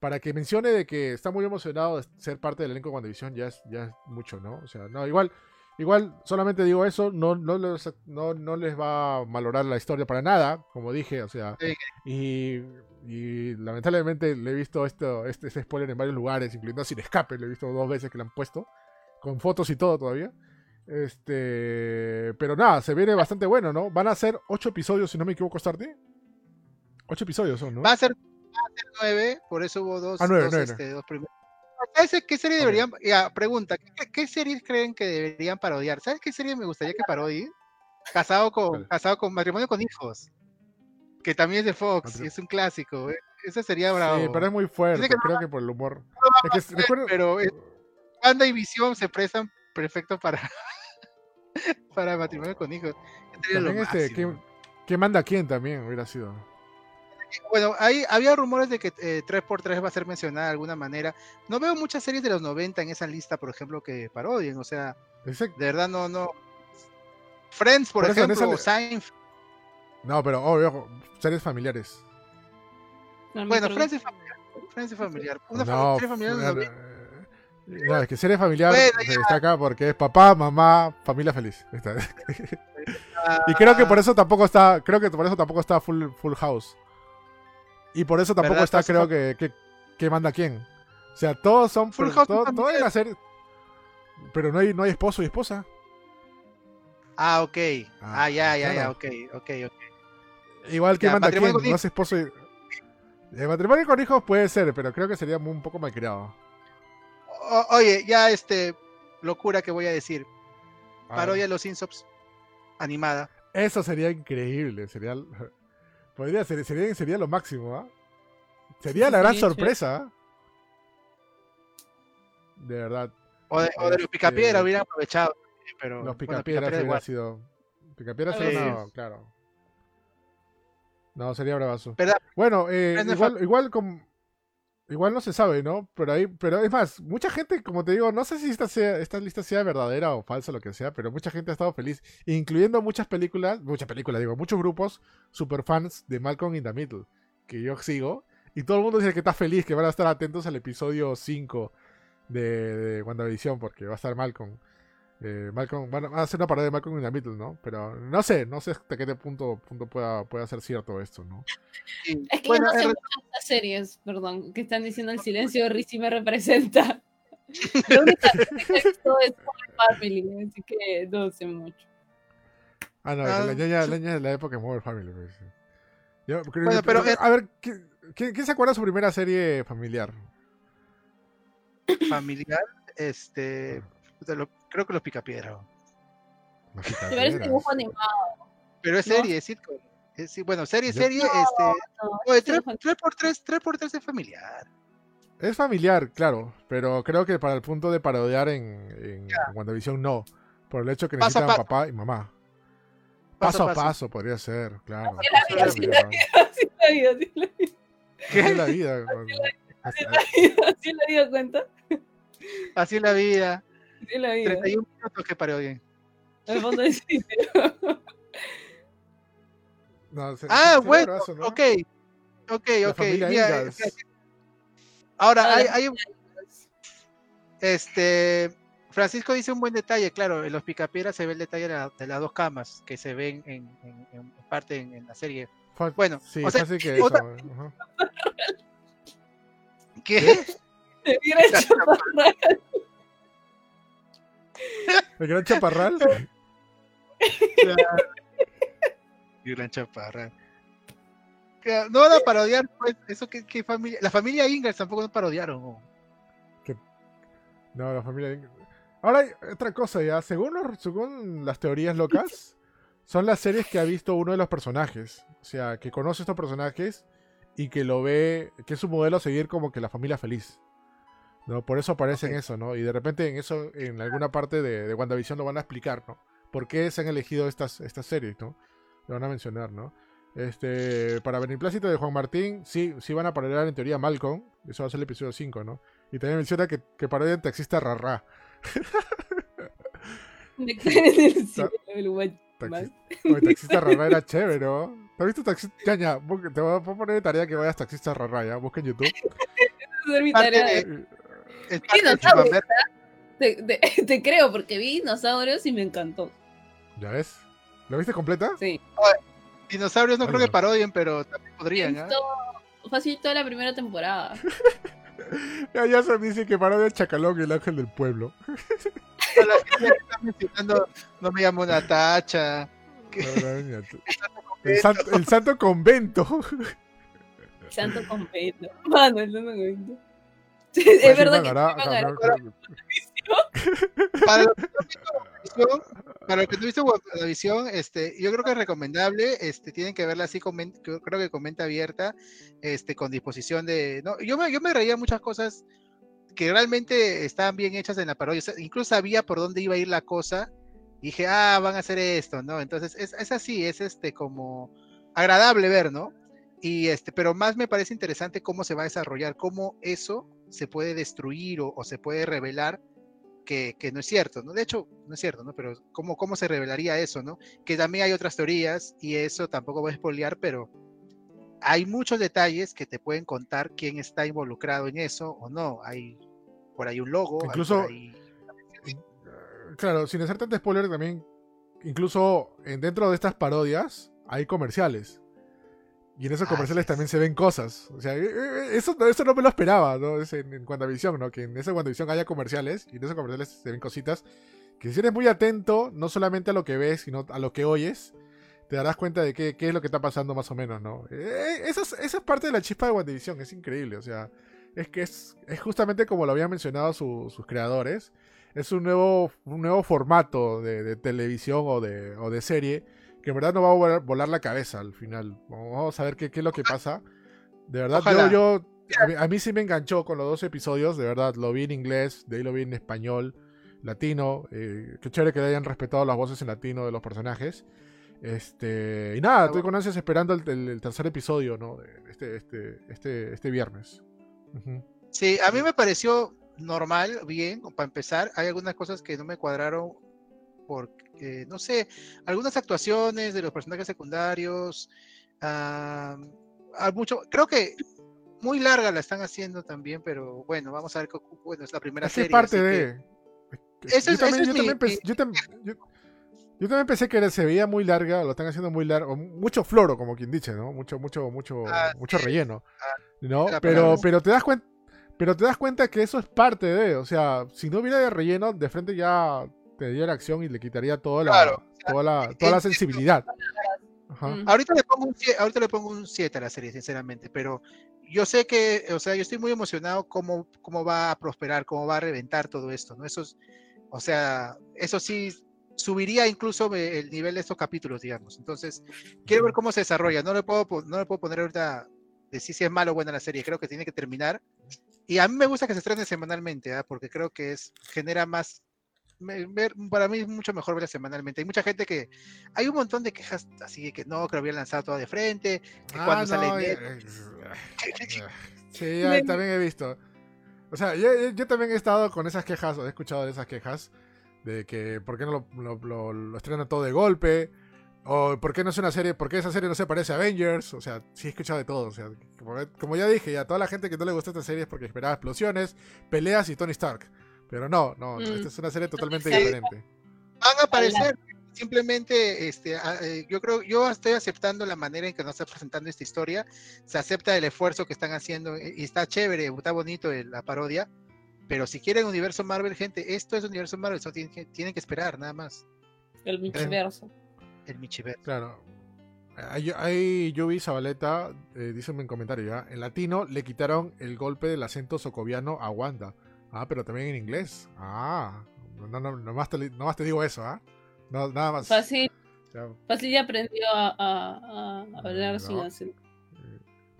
para que mencione de que está muy emocionado de ser parte del elenco de WandaVision ya es, ya es mucho, ¿no? O sea, no, igual Igual, solamente digo eso, no, no, les, no, no les va a valorar la historia para nada, como dije, o sea, y, y, lamentablemente le he visto esto, este, este, spoiler en varios lugares, incluyendo Sin Escape, le he visto dos veces que lo han puesto, con fotos y todo todavía. Este, pero nada, se viene bastante bueno, ¿no? Van a ser ocho episodios, si no me equivoco, Starty. Ocho episodios son, ¿no? Va a ser, nueve, por eso hubo dos, ah, dos, este, dos primeros ¿Sabes qué serie deberían? Ya, pregunta, ¿qué, series creen que deberían parodiar? ¿Sabes qué serie me gustaría que parodie? Casado con, casado con matrimonio con hijos. Que también es de Fox, y es un clásico. ¿eh? Ese sería bravo. Sí, pero es muy fuerte, creo que por el humor. Pero eh, Banda y Visión se prestan perfecto para, para matrimonio con hijos. También este, ¿qué, manda quién también hubiera sido? bueno, ahí había rumores de que 3x3 eh, va a ser mencionada de alguna manera. No veo muchas series de los 90 en esa lista, por ejemplo, que parodien. O sea, de verdad no, no. Friends, por, ejemplo, Seinfeld. No, pero obvio, series familiares. bueno, Friends es familiar. Friends es familiar. Una no, serie familiar eh, no, es que serie familiar se destaca porque es papá, mamá, familia feliz. y creo que por eso tampoco está, creo que por eso tampoco está Full, full House. Y por eso tampoco está, creo que, que, manda quién. O sea, todos son. Full todo, todo en la serie. Pero no hay, no hay esposo y esposa. Ah, ok. Ah, ah ya, ya, ya, ok, ok, ok. Igual que manda quién, no es esposo y. El matrimonio con hijos puede ser, pero creo que sería un poco mal oye, ya este. Locura que voy a decir. Parodia de los Insops. Animada. Eso sería increíble. Sería. Podría ser, sería, sería lo máximo, ¿ah? Sería la gran sorpresa. ¿ah? De verdad. O de, o de los picapiedras este, hubieran aprovechado. Pero, los picapiedras bueno, hubiera sido. Picapiedras sería claro. No, sería bravazo. Bueno, eh, igual, igual como. Igual no se sabe, ¿no? Pero ahí, pero es más, mucha gente, como te digo, no sé si esta, sea, esta lista sea verdadera o falsa, lo que sea, pero mucha gente ha estado feliz, incluyendo muchas películas, muchas películas, digo, muchos grupos super fans de Malcolm in the Middle, que yo sigo, y todo el mundo dice que está feliz, que van a estar atentos al episodio 5 de, de WandaVision, porque va a estar Malcolm. Eh, Malcolm, van a hacer una parodia de Malcolm in the Middle, ¿no? Pero no sé, no sé hasta qué punto, punto pueda, pueda ser cierto esto, ¿no? Es que bueno, no sé muchas series, perdón, que están diciendo el silencio de Rizzi me representa. La única que es Family, así que no sé mucho. Ah, no, ah, la ñaña, de la época de Modern Family. Pues, Yo, bueno, pero, a ver, ¿quién se acuerda de su primera serie familiar? Familiar, este, creo que los Picapiedra. Pero es dibujo animado. Pero es serie, es sitcom. bueno, serie, serie, este. 3x3, 3x3 es familiar. Es familiar, claro, pero creo que para el punto de parodiar en, en WandaVision no. Por el hecho que necesitan papá y mamá. Paso, a paso. podría ser, claro. Así la vida, así la vida, así la vida. ¿Qué? Así la vida. Así la vida, así la vida cuenta. Así la vida. 31 minutos que parodian. El fondo de no, ah, bueno, ¿no? ok. Ok, ok. Mira, ahora, hay, hay un... Este. Francisco dice un buen detalle, claro, en los picapiedras se ve el detalle de, las dos camas que se ven en, en, en parte en, la serie. Bueno, sí, o sea, que otra... ¿Qué? ¿Qué? ¿El gran chaparral? El gran chaparral. No van a parodiar, pues, eso que, familia. La familia Ingalls tampoco nos parodiaron. No, la familia Ingalls. Ahora hay otra cosa ya. Según, según las teorías locas, son las series que ha visto uno de los personajes. O sea, que conoce a estos personajes y que lo ve, que es su modelo a seguir como que la familia feliz. ¿No? Por eso aparece en eso, ¿no? Y de repente en eso, en alguna parte de, de, WandaVision lo van a explicar, ¿no? ¿Por qué se han elegido estas, estas series, ¿no? Lo van a mencionar, ¿no? Este, para beneplácito de Juan Martín, sí, sí van a parodiar en teoría Malcolm, eso va a ser el episodio 5, ¿no? Y también menciona que, que parodian taxista Rarra. Me el taxista Rarra era chévere, ¿no? ¿Te has visto taxista? Ya, ya, te voy a poner de tarea que vayas taxista Rarra, ya, busca en YouTube. mi tarea. Te, te, creo, porque vi dinosaurios y me encantó. ¿Ya ves? ¿Lo viste completa? Sí. dinosaurios no creo que parodien, pero también podrían. ¿eh? Fue toda la primera temporada. ya, ya se dice que parodia Chacalón y el ángel del pueblo. no me llamo Natacha. el, santo, el santo convento. Santo convento. Mano, el santo convento. es verdad para los que no visto la visión, este, yo creo que es recomendable, este, tienen que verla así, creo que comenta abierta, este, con disposición de, no, yo me, yo me reía muchas cosas que realmente estaban bien hechas en la parodia, incluso sabía por dónde iba a ir la cosa, dije, ah, van a hacer esto, ¿no? Entonces, es, es así, es este, como agradable ver, ¿no? Y este, pero más me parece interesante cómo se va a desarrollar, cómo eso se puede destruir o, se puede revelar que, no es cierto, ¿no? De hecho, no es cierto, ¿no? Pero ¿cómo, ¿cómo se revelaría eso, ¿no? Que también hay otras teorías y eso tampoco voy a spoilear, pero hay muchos detalles que te pueden contar quién está involucrado en eso o no. Hay por ahí un logo. Incluso, claro, sin hacer tanto spoiler también, incluso dentro de estas parodias hay comerciales. Y en esos comerciales también se ven cosas. O sea, eh, eh, eso, eso no me lo esperaba, ¿no? Es en, en WandaVision, ¿no? Que en esa WandaVision haya comerciales y en esos comerciales se ven cositas que si eres muy atento, no solamente a lo que ves, sino a lo que oyes, te darás cuenta de qué, qué es lo que está pasando más o menos, ¿no? Eh, esa, es, esa, es, parte de la chispa de WandaVision, es increíble, o sea, es que es, es justamente como lo habían mencionado sus creadores, es un nuevo, un nuevo formato de, de televisión o de, o de serie que en verdad no va a volar, la cabeza al final. Vamos a ver qué, qué es lo que pasa. De verdad, yo, yo a, mí, sí me enganchó con los dos episodios, de verdad, lo vi en inglés, de ahí lo vi en español, latino. Eh, qué chévere que hayan respetado las voces en latino de los personajes. Este, y nada, estoy con ansias esperando el, tercer episodio, ¿no? Este, este, este, este viernes. Sí, a mí me pareció normal, bien, para empezar. Hay algunas cosas que no me cuadraron porque, no sé, algunas actuaciones de los personajes secundarios, ah, mucho, creo que muy larga la están haciendo también, pero bueno, vamos a ver, bueno, es la primera serie. Es parte de... yo, también, yo, también, pensé que se veía muy larga, lo están haciendo muy largo, mucho floro, como quien dice, ¿no? Mucho, mucho, mucho, ah, mucho relleno, ah, ¿no? Pero, pero te das cuenta, pero te das cuenta que eso es parte de, o sea, si no hubiera de relleno, de frente ya te diera acción y le quitaría toda la, toda la, toda la sensibilidad. Ahorita, le pongo un, ahorita le pongo un 7 a la serie, sinceramente, pero yo sé que, o sea, yo estoy muy emocionado cómo, cómo va a prosperar, cómo va a reventar todo esto, ¿no? Eso es, o sea, eso sí subiría incluso el nivel de estos capítulos, digamos. Entonces, quiero ver cómo se desarrolla. No le puedo, no le puedo poner ahorita decir si es malo o buena la serie. Creo que tiene que terminar. Y a mí me gusta que se estrene semanalmente, ¿ah? porque creo que es genera más para mí es mucho mejor verla semanalmente. Hay mucha gente que. Hay un montón de quejas así que no, que lo habían lanzado todo de frente. Que cuando ah, sale. Eh, sí, también he visto. O sea, yo, también he estado con esas quejas, o he escuchado de esas quejas, de que por qué no lo, lo, lo, estrenan todo de golpe, o por qué no es una serie, por qué esa serie no se parece a Avengers, o sea, sí he escuchado de todo, o sea, como, ya dije, a toda la gente que no le gustó esta serie es porque esperaba explosiones, peleas y Tony Stark. Pero no, no, mm. esta es una serie totalmente diferente. Van a aparecer, simplemente este, eh, yo creo, yo estoy aceptando la manera en que nos está presentando esta historia, se acepta el esfuerzo que están haciendo y está chévere, está bonito la parodia, pero si quieren universo Marvel, gente, esto es universo Marvel, eso tienen, que, esperar, nada más. El Michiverso. El Michiverso. Claro. Ahí yo vi Zabaleta, eh, díseme en comentario ya, en latino le quitaron el golpe del acento socoviano a Wanda. Ah, pero también en inglés. Ah, no, no, nomás, te, nomás te digo eso, ¿ah? No, nada más. Fácil. Fácil ya aprendió a, a, a hablar sin acento.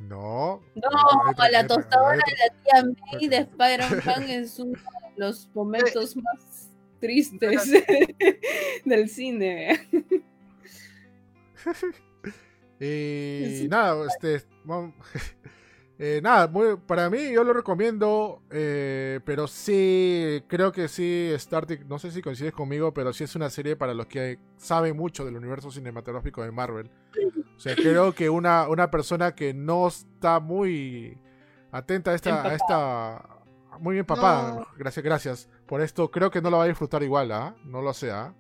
No. No, no la tostadora de la tía May de Spider-Man es uno de los momentos más tristes del cine. y nada, este. Eh, nada, muy, para mí yo lo recomiendo, eh, pero sí, creo que sí, Star Trek, no sé si coincides conmigo, pero sí es una serie para los que saben mucho del universo cinematográfico de Marvel. O sea, creo que una, una persona que no está muy atenta a esta... A esta muy bien, papá. Gracias, gracias. Por esto creo que no la va a disfrutar igual, ¿ah? No lo sé, ¿ah?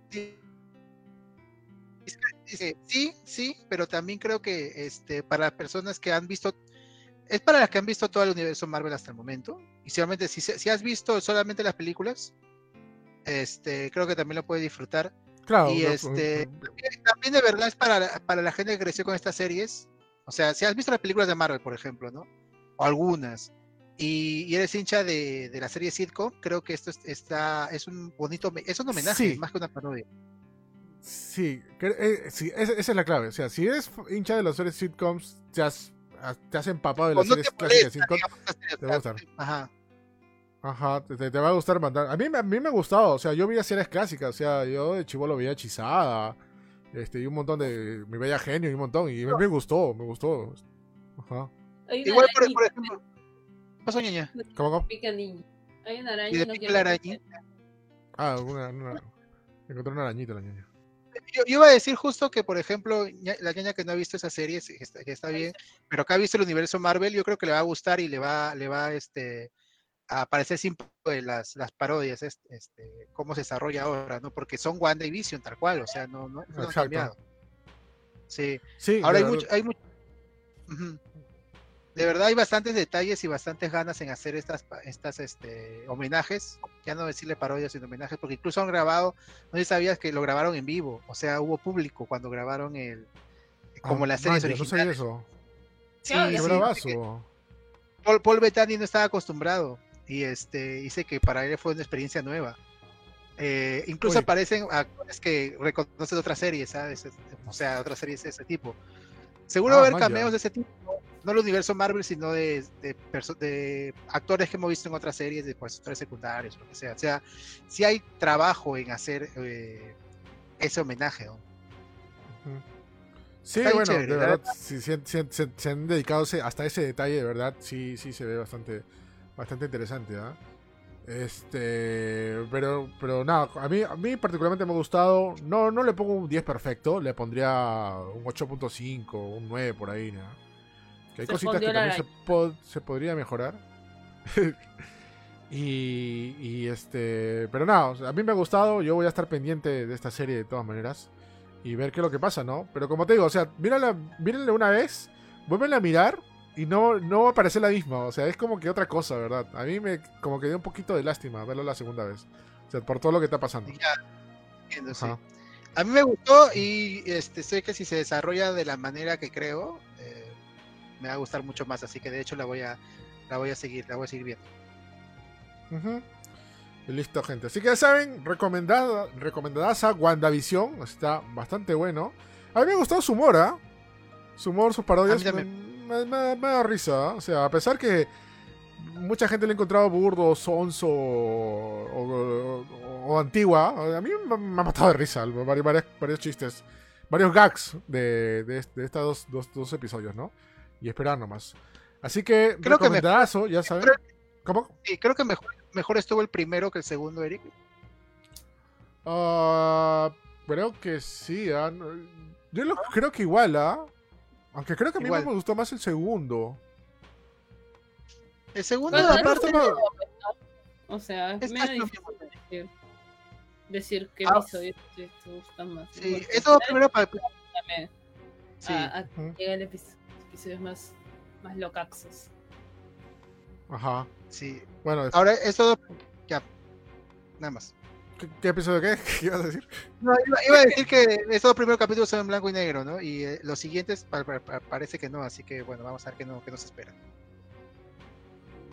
Sí, sí, pero también creo que este, para personas que han visto es para las que han visto todo el universo Marvel hasta el momento. Y solamente, si, si has visto solamente las películas, este, creo que también lo puedes disfrutar. Claro. Y este, también, de verdad es para, para la gente que creció con estas series. O sea, si has visto las películas de Marvel, por ejemplo, ¿no? O algunas. Y, eres hincha de, de, la serie sitcom, creo que esto está, es un bonito, es un homenaje más que una parodia. Sí, eh, sí esa, es la clave. O sea, si eres hincha de las series sitcoms, ya te has empapado de las series clásicas te va a gustar. Ajá. Ajá, te, va a gustar mandar. A mí, a mí me ha gustado, o sea, yo veía series clásicas, o sea, yo de chivolo veía Hechizada, este, y un montón de. Mi bella genio y un montón, y me, gustó, me gustó. Ajá. Igual, por, por, ejemplo. ¿Qué pasó, ñaña? ¿Cómo, cómo? Hay una araña. ¿Y no la arañita? Ah, una, una. Encontré una arañita la ñaña yo, iba a decir justo que, por ejemplo, la ñaña que no ha visto esa serie, que está, bien, pero que ha visto el universo Marvel, yo creo que le va a gustar y le va, le va este, a parecer simple las, las parodias, este, este, cómo se desarrolla ahora, ¿no? Porque son Wanda y Vision, tal cual, o sea, no, no, no han cambiado. Sí. sí ahora hay mucho, hay mucho de verdad hay bastantes detalles y bastantes ganas en hacer estas, estas este, homenajes, ya no decirle parodias, sino homenajes, porque incluso han grabado, no sé si sabías que lo grabaron en vivo, o sea, hubo público cuando grabaron el, como la serie original. No eso. Sí, sí, Paul, Paul Bettany no estaba acostumbrado y este dice que para él fue una experiencia nueva. Eh, incluso aparecen actores que reconocen otras series, ¿sabes? O sea, otras series de ese tipo. Seguro va a ah, haber cameos de ese tipo, no el universo Marvel, sino de, de, actores que hemos visto en otras series, de pues, actores secundarios, lo que sea. O sea, si hay trabajo en hacer eh, ese homenaje. Sí, bueno, de verdad, se, han dedicado hasta ese detalle, de verdad, sí, sí se ve bastante, bastante interesante, ¿ah? Este, pero, pero nada, a mí, a mí particularmente me ha gustado. No, no le pongo un 10 perfecto, le pondría un 8.5, un 9 por ahí, ¿no? Que hay cositas que también se, se, podría mejorar. y, y, este, pero nada, a mí me ha gustado. Yo voy a estar pendiente de esta serie de todas maneras y ver qué es lo que pasa, ¿no? Pero como te digo, o sea, mírala, mírenle una vez, vuelven a mirar y no, no va a parecer la misma. O sea, es como que otra cosa, ¿verdad? A mí me como que dio un poquito de lástima verlo la segunda vez. O sea, por todo lo que está pasando. Ya, A mí me gustó y este, sé que si se desarrolla de la manera que creo, me va a gustar mucho más. Así que de hecho la voy a, la voy a seguir, la voy a seguir viendo. listo, gente. Así que ya saben, recomendada, recomendadas a WandaVision. Está bastante bueno. A mí me gustó su humor, ¿ah? Su humor, sus parodias me, da risa. O sea, a pesar que mucha gente le ha encontrado burdo, sonso o, antigua, a mí me, ha matado de risa varios, varios, chistes, varios gags de, de, estos dos, dos, episodios, ¿no? Y esperar nomás. Así que, creo que ya saben. ¿Cómo? Sí, creo que mejor, mejor estuvo el primero que el segundo, Eric. Uh, creo que sí. ¿ah? Yo lo, creo que igual, ¿ah? Aunque creo que a mí me gustó más el segundo. El segundo, aparte, O sea, es medio difícil decir, decir qué ah. episodio te, gusta más. Sí, eso primero para. Sí. A, a llega el episodio, más, más locaxos. Ajá. Sí. Bueno, ahora eso. Ya. Nada más. ¿Qué, episodio qué? ¿Qué ibas a decir? No, iba, a decir que estos primeros capítulos son en blanco y negro, ¿no? Y eh, los siguientes parece que no, así que bueno, vamos a ver qué, no, qué nos espera.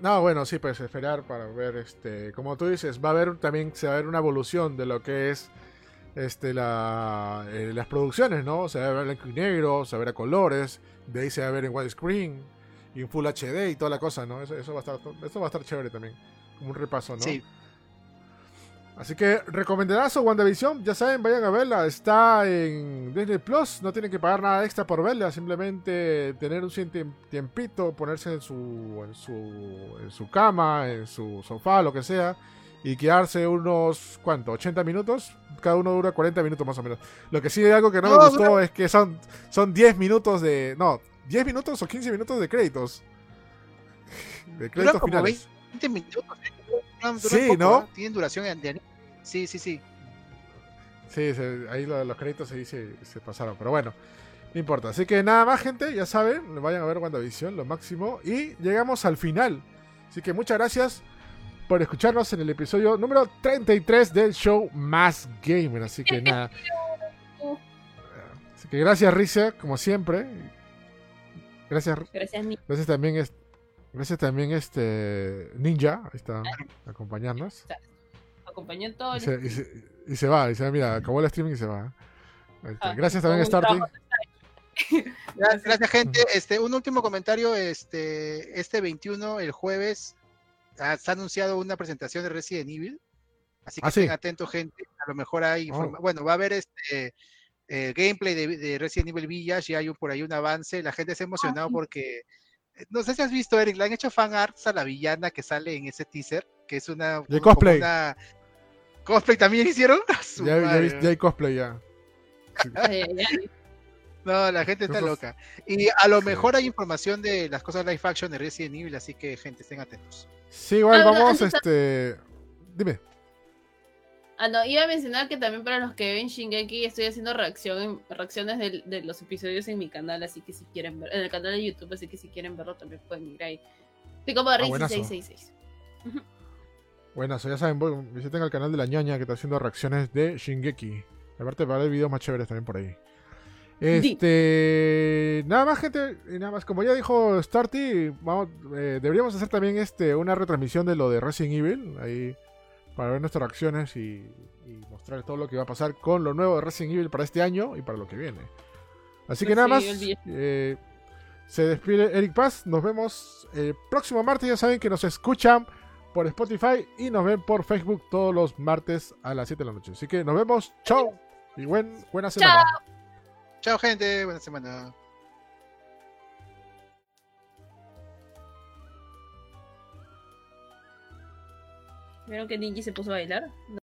No, bueno, sí, pues esperar para ver, este, como tú dices, va a haber también, se va a ver una evolución de lo que es este, la, eh, las producciones, ¿no? Se va a ver en blanco y negro, se va a ver a colores, de ahí se va a ver en widescreen, y en Full HD y toda la cosa, ¿no? Eso, eso, va, a estar, eso va a estar chévere también, como un repaso, ¿no? Sí. Así que recomendazo WandaVision, ya saben, vayan a verla, está en Disney Plus, no tienen que pagar nada extra por verla, simplemente tener un tiempito, ponerse en su, en su, en su cama, en su sofá, lo que sea, y quedarse unos, ¿cuánto? ¿80 minutos? Cada uno dura 40 minutos más o menos. Lo que sí hay algo que no, me gustó es que son, son 10 minutos de, no, 10 minutos o 15 minutos de créditos. De créditos finales. 20 minutos. ¿eh? Sí, ¿no? Tienen duración de anime. Sí, sí, sí. Sí, ahí los créditos se, se pasaron, pero bueno, no importa. Así que nada más, gente, ya saben, vayan a ver WandaVision, lo máximo. Y llegamos al final. Así que muchas gracias por escucharnos en el episodio número 33 del show Más Gamer. Así que nada. Así que gracias, Risa, como siempre. Gracias. Gracias, gracias también, gracias también este Ninja, ahí está, acompañarnos acompañó en todo. Y se, y, se, va, y se va, mira, acabó el streaming y se va. Ah, gracias también, Starty. Gracias, gente. Este, un último comentario. Este, este 21, el jueves, ah, se ha anunciado una presentación de Resident Evil. Así que ah, estén atentos, gente. A lo mejor hay oh. Bueno, va a haber este eh, gameplay de, Resident Evil Village y hay por ahí un avance. La gente se ha emocionado porque. Eh, no sé si has visto, Eric, le han hecho fan arts a la villana que sale en ese teaser, que es una. De cosplay. ¿Cosplay también hicieron? Ya, hay cosplay ya. no, la gente está loca. Y a lo mejor hay información de las cosas live action de Resident Evil, así que gente, estén atentos. Sí, igual ah, vamos, este. Dime. Ah, no, iba a mencionar que también para los que ven Shingeki estoy haciendo reacción, reacciones de, los episodios en mi canal, así que si quieren ver, en el canal de YouTube, así que si quieren verlo también pueden ir ahí. Estoy como 666. Bueno, ya saben, visiten el canal de la ñaña que está haciendo reacciones de Shingeki. Aparte, para ver videos más chéveres también por ahí. Este. Nada más, gente. Y nada más. Como ya dijo Starty, vamos, eh, deberíamos hacer también este una retransmisión de lo de Resident Evil. Ahí. Para ver nuestras reacciones y, y mostrar todo lo que va a pasar con lo nuevo de Resident Evil para este año y para lo que viene. Así que nada más. Eh, se despide Eric Paz. Nos vemos el próximo martes. Ya saben que nos escuchan por Spotify y nos ven por Facebook todos los martes a las 7 de la noche. Así que nos vemos. Chao. Y buen, buena semana. Chao, gente. Buena semana. ¿Vieron que Ninji se puso a bailar?